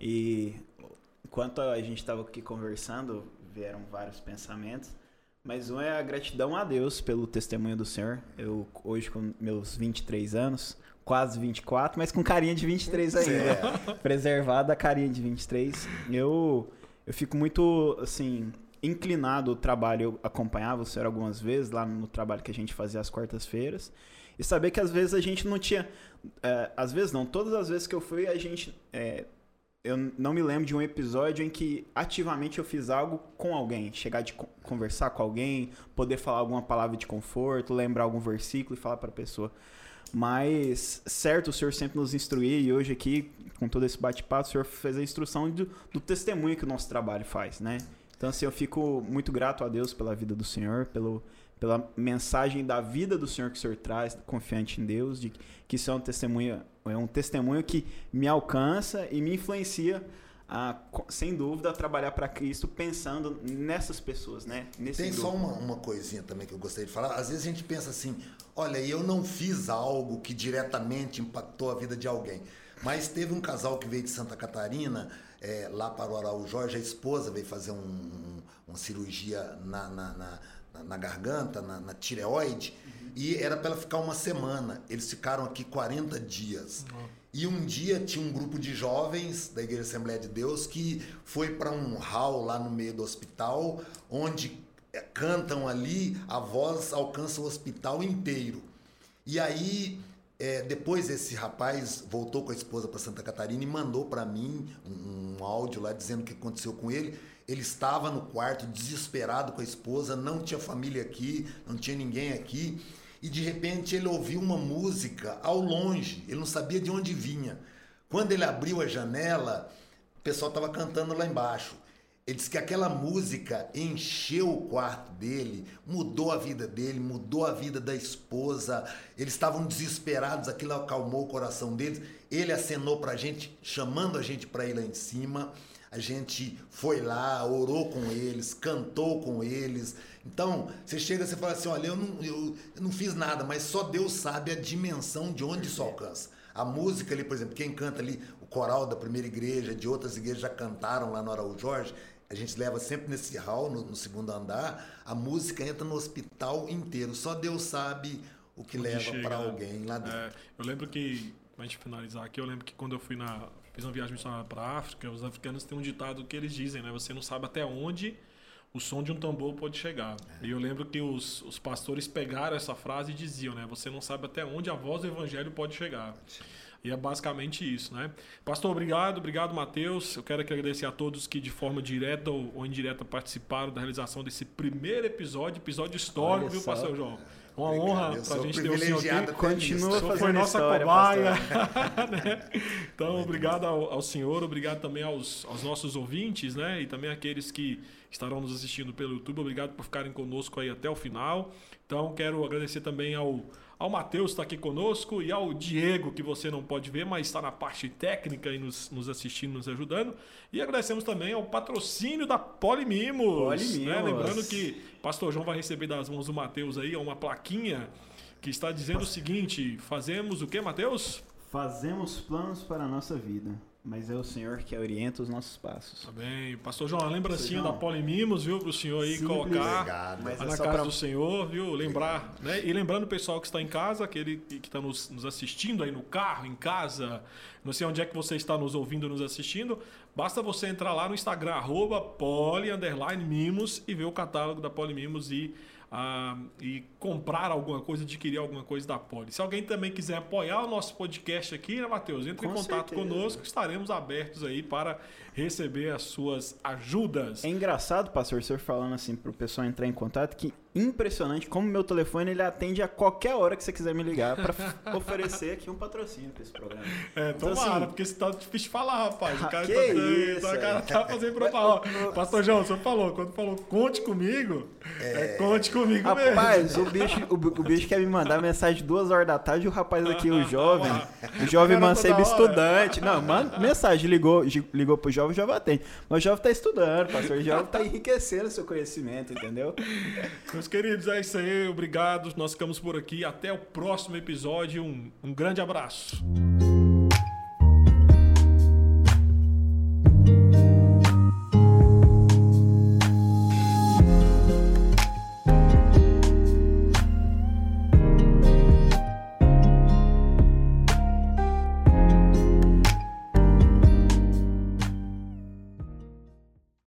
E enquanto a gente estava aqui conversando, vieram vários pensamentos. Mas um é a gratidão a Deus pelo testemunho do Senhor. Eu, hoje, com meus 23 anos, quase 24, mas com carinha de 23 ainda. É. Preservada a carinha de 23. Eu, eu fico muito, assim, inclinado ao trabalho. Eu acompanhava o Senhor algumas vezes lá no trabalho que a gente fazia às quartas-feiras. E saber que às vezes a gente não tinha. É, às vezes não, todas as vezes que eu fui, a gente. É, eu não me lembro de um episódio em que ativamente eu fiz algo com alguém. Chegar de conversar com alguém, poder falar alguma palavra de conforto, lembrar algum versículo e falar para a pessoa. Mas, certo, o senhor sempre nos instruía e hoje aqui, com todo esse bate-papo, o senhor fez a instrução do, do testemunho que o nosso trabalho faz, né? Então, assim, eu fico muito grato a Deus pela vida do senhor, pelo, pela mensagem da vida do Senhor que o Senhor traz, confiante em Deus, de que isso é um testemunho, é um testemunho que me alcança e me influencia a, sem dúvida, a trabalhar para Cristo pensando nessas pessoas, né? Nesse Tem grupo. só uma, uma coisinha também que eu gostaria de falar. Às vezes a gente pensa assim, olha, eu não fiz algo que diretamente impactou a vida de alguém. Mas teve um casal que veio de Santa Catarina, é, lá para o Araújo Jorge, a esposa veio fazer um, um, uma cirurgia na, na, na na, na garganta, na, na tireoide, uhum. e era para ela ficar uma semana. Eles ficaram aqui 40 dias. Uhum. E um dia tinha um grupo de jovens da Igreja Assembleia de Deus que foi para um hall lá no meio do hospital, onde é, cantam ali, a voz alcança o hospital inteiro. E aí, é, depois esse rapaz voltou com a esposa para Santa Catarina e mandou para mim um, um áudio lá dizendo o que aconteceu com ele. Ele estava no quarto desesperado com a esposa, não tinha família aqui, não tinha ninguém aqui. E de repente ele ouviu uma música ao longe, ele não sabia de onde vinha. Quando ele abriu a janela, o pessoal estava cantando lá embaixo. Ele disse que aquela música encheu o quarto dele, mudou a vida dele, mudou a vida da esposa. Eles estavam desesperados, aquilo acalmou o coração deles. Ele acenou para a gente, chamando a gente para ir lá em cima. A gente foi lá, orou com eles, cantou com eles. Então, você chega e fala assim: olha, eu não, eu, eu não fiz nada, mas só Deus sabe a dimensão de onde isso alcança. A música ali, por exemplo, quem canta ali, o coral da primeira igreja, de outras igrejas já cantaram lá no Araújo Jorge, a gente leva sempre nesse hall, no, no, segundo andar, a música entra no hospital inteiro. Só Deus sabe o que Onde leva para né? alguém lá dentro. É, eu lembro que, pra gente finalizar aqui, eu lembro que quando eu fui na. Fiz uma viagem missionária para a África, os africanos têm um ditado que eles dizem, né? Você não sabe até onde o som de um tambor pode chegar. É. E eu lembro que os, os pastores pegaram essa frase e diziam, né? Você não sabe até onde a voz do evangelho pode chegar. E é basicamente isso, né? Pastor, obrigado, obrigado, Matheus. Eu quero aqui agradecer a todos que de forma direta ou indireta participaram da realização desse primeiro episódio, episódio histórico, viu, Pastor João? Uma Obrigado. honra para a gente ter o senhor aqui. Continua fazendo foi nossa história, cobaia. né? Então, Muito obrigado ao, ao, senhor, obrigado também aos, aos nossos ouvintes, né? E também aqueles que estarão nos assistindo pelo YouTube. Obrigado por ficarem conosco aí até o final. Então, quero agradecer também ao ao Matheus que está aqui conosco e ao Diego, que você não pode ver, mas está na parte técnica e nos, nos assistindo, nos ajudando. E agradecemos também ao patrocínio da Polimimos. Polimimos. Né? Lembrando que Pastor João vai receber das mãos do Matheus aí uma plaquinha que está dizendo o seguinte: fazemos o que, Matheus? Fazemos planos para a nossa vida mas é o Senhor que orienta os nossos passos. Tá bem. Pastor João, a lembrancinha João, da Polimimos, viu, para o senhor aí Simples, colocar mas é na casa pra... do Senhor, viu? Lembrar, né? E lembrando o pessoal que está em casa, aquele que está nos, nos, assistindo aí no carro, em casa, não sei onde é que você está nos ouvindo, nos assistindo, basta você entrar lá no Instagram, arroba poli, mimos, e ver o catálogo da Polimimos e ah, e comprar alguma coisa, adquirir alguma coisa da Poli. Se alguém também quiser apoiar o nosso podcast aqui, né, Matheus? Entre Com em contato certeza. conosco, estaremos abertos aí para receber as suas ajudas. É engraçado, pastor, o senhor falando assim para o pessoal entrar em contato, que impressionante como meu telefone ele atende a qualquer hora que você quiser me ligar para oferecer aqui um patrocínio para esse programa. É, então, tomara, assim, porque você tá difícil de falar, rapaz. O cara, que tá, isso, o cara tá fazendo propaganda. Pastor João, você falou, quando falou conte comigo, é, é conte comigo rapaz, mesmo. o bicho, o, o, bicho quer me mandar mensagem duas horas da tarde o rapaz aqui, o jovem, o jovem mancebo estudante. Não, manda mensagem, ligou, ligou pro jovem, o jovem atende. Mas o jovem tá estudando, pastor, o jovem tá enriquecendo o seu conhecimento, entendeu? Meus queridos, é isso aí. Obrigado. Nós ficamos por aqui. Até o próximo episódio. Um, um grande abraço.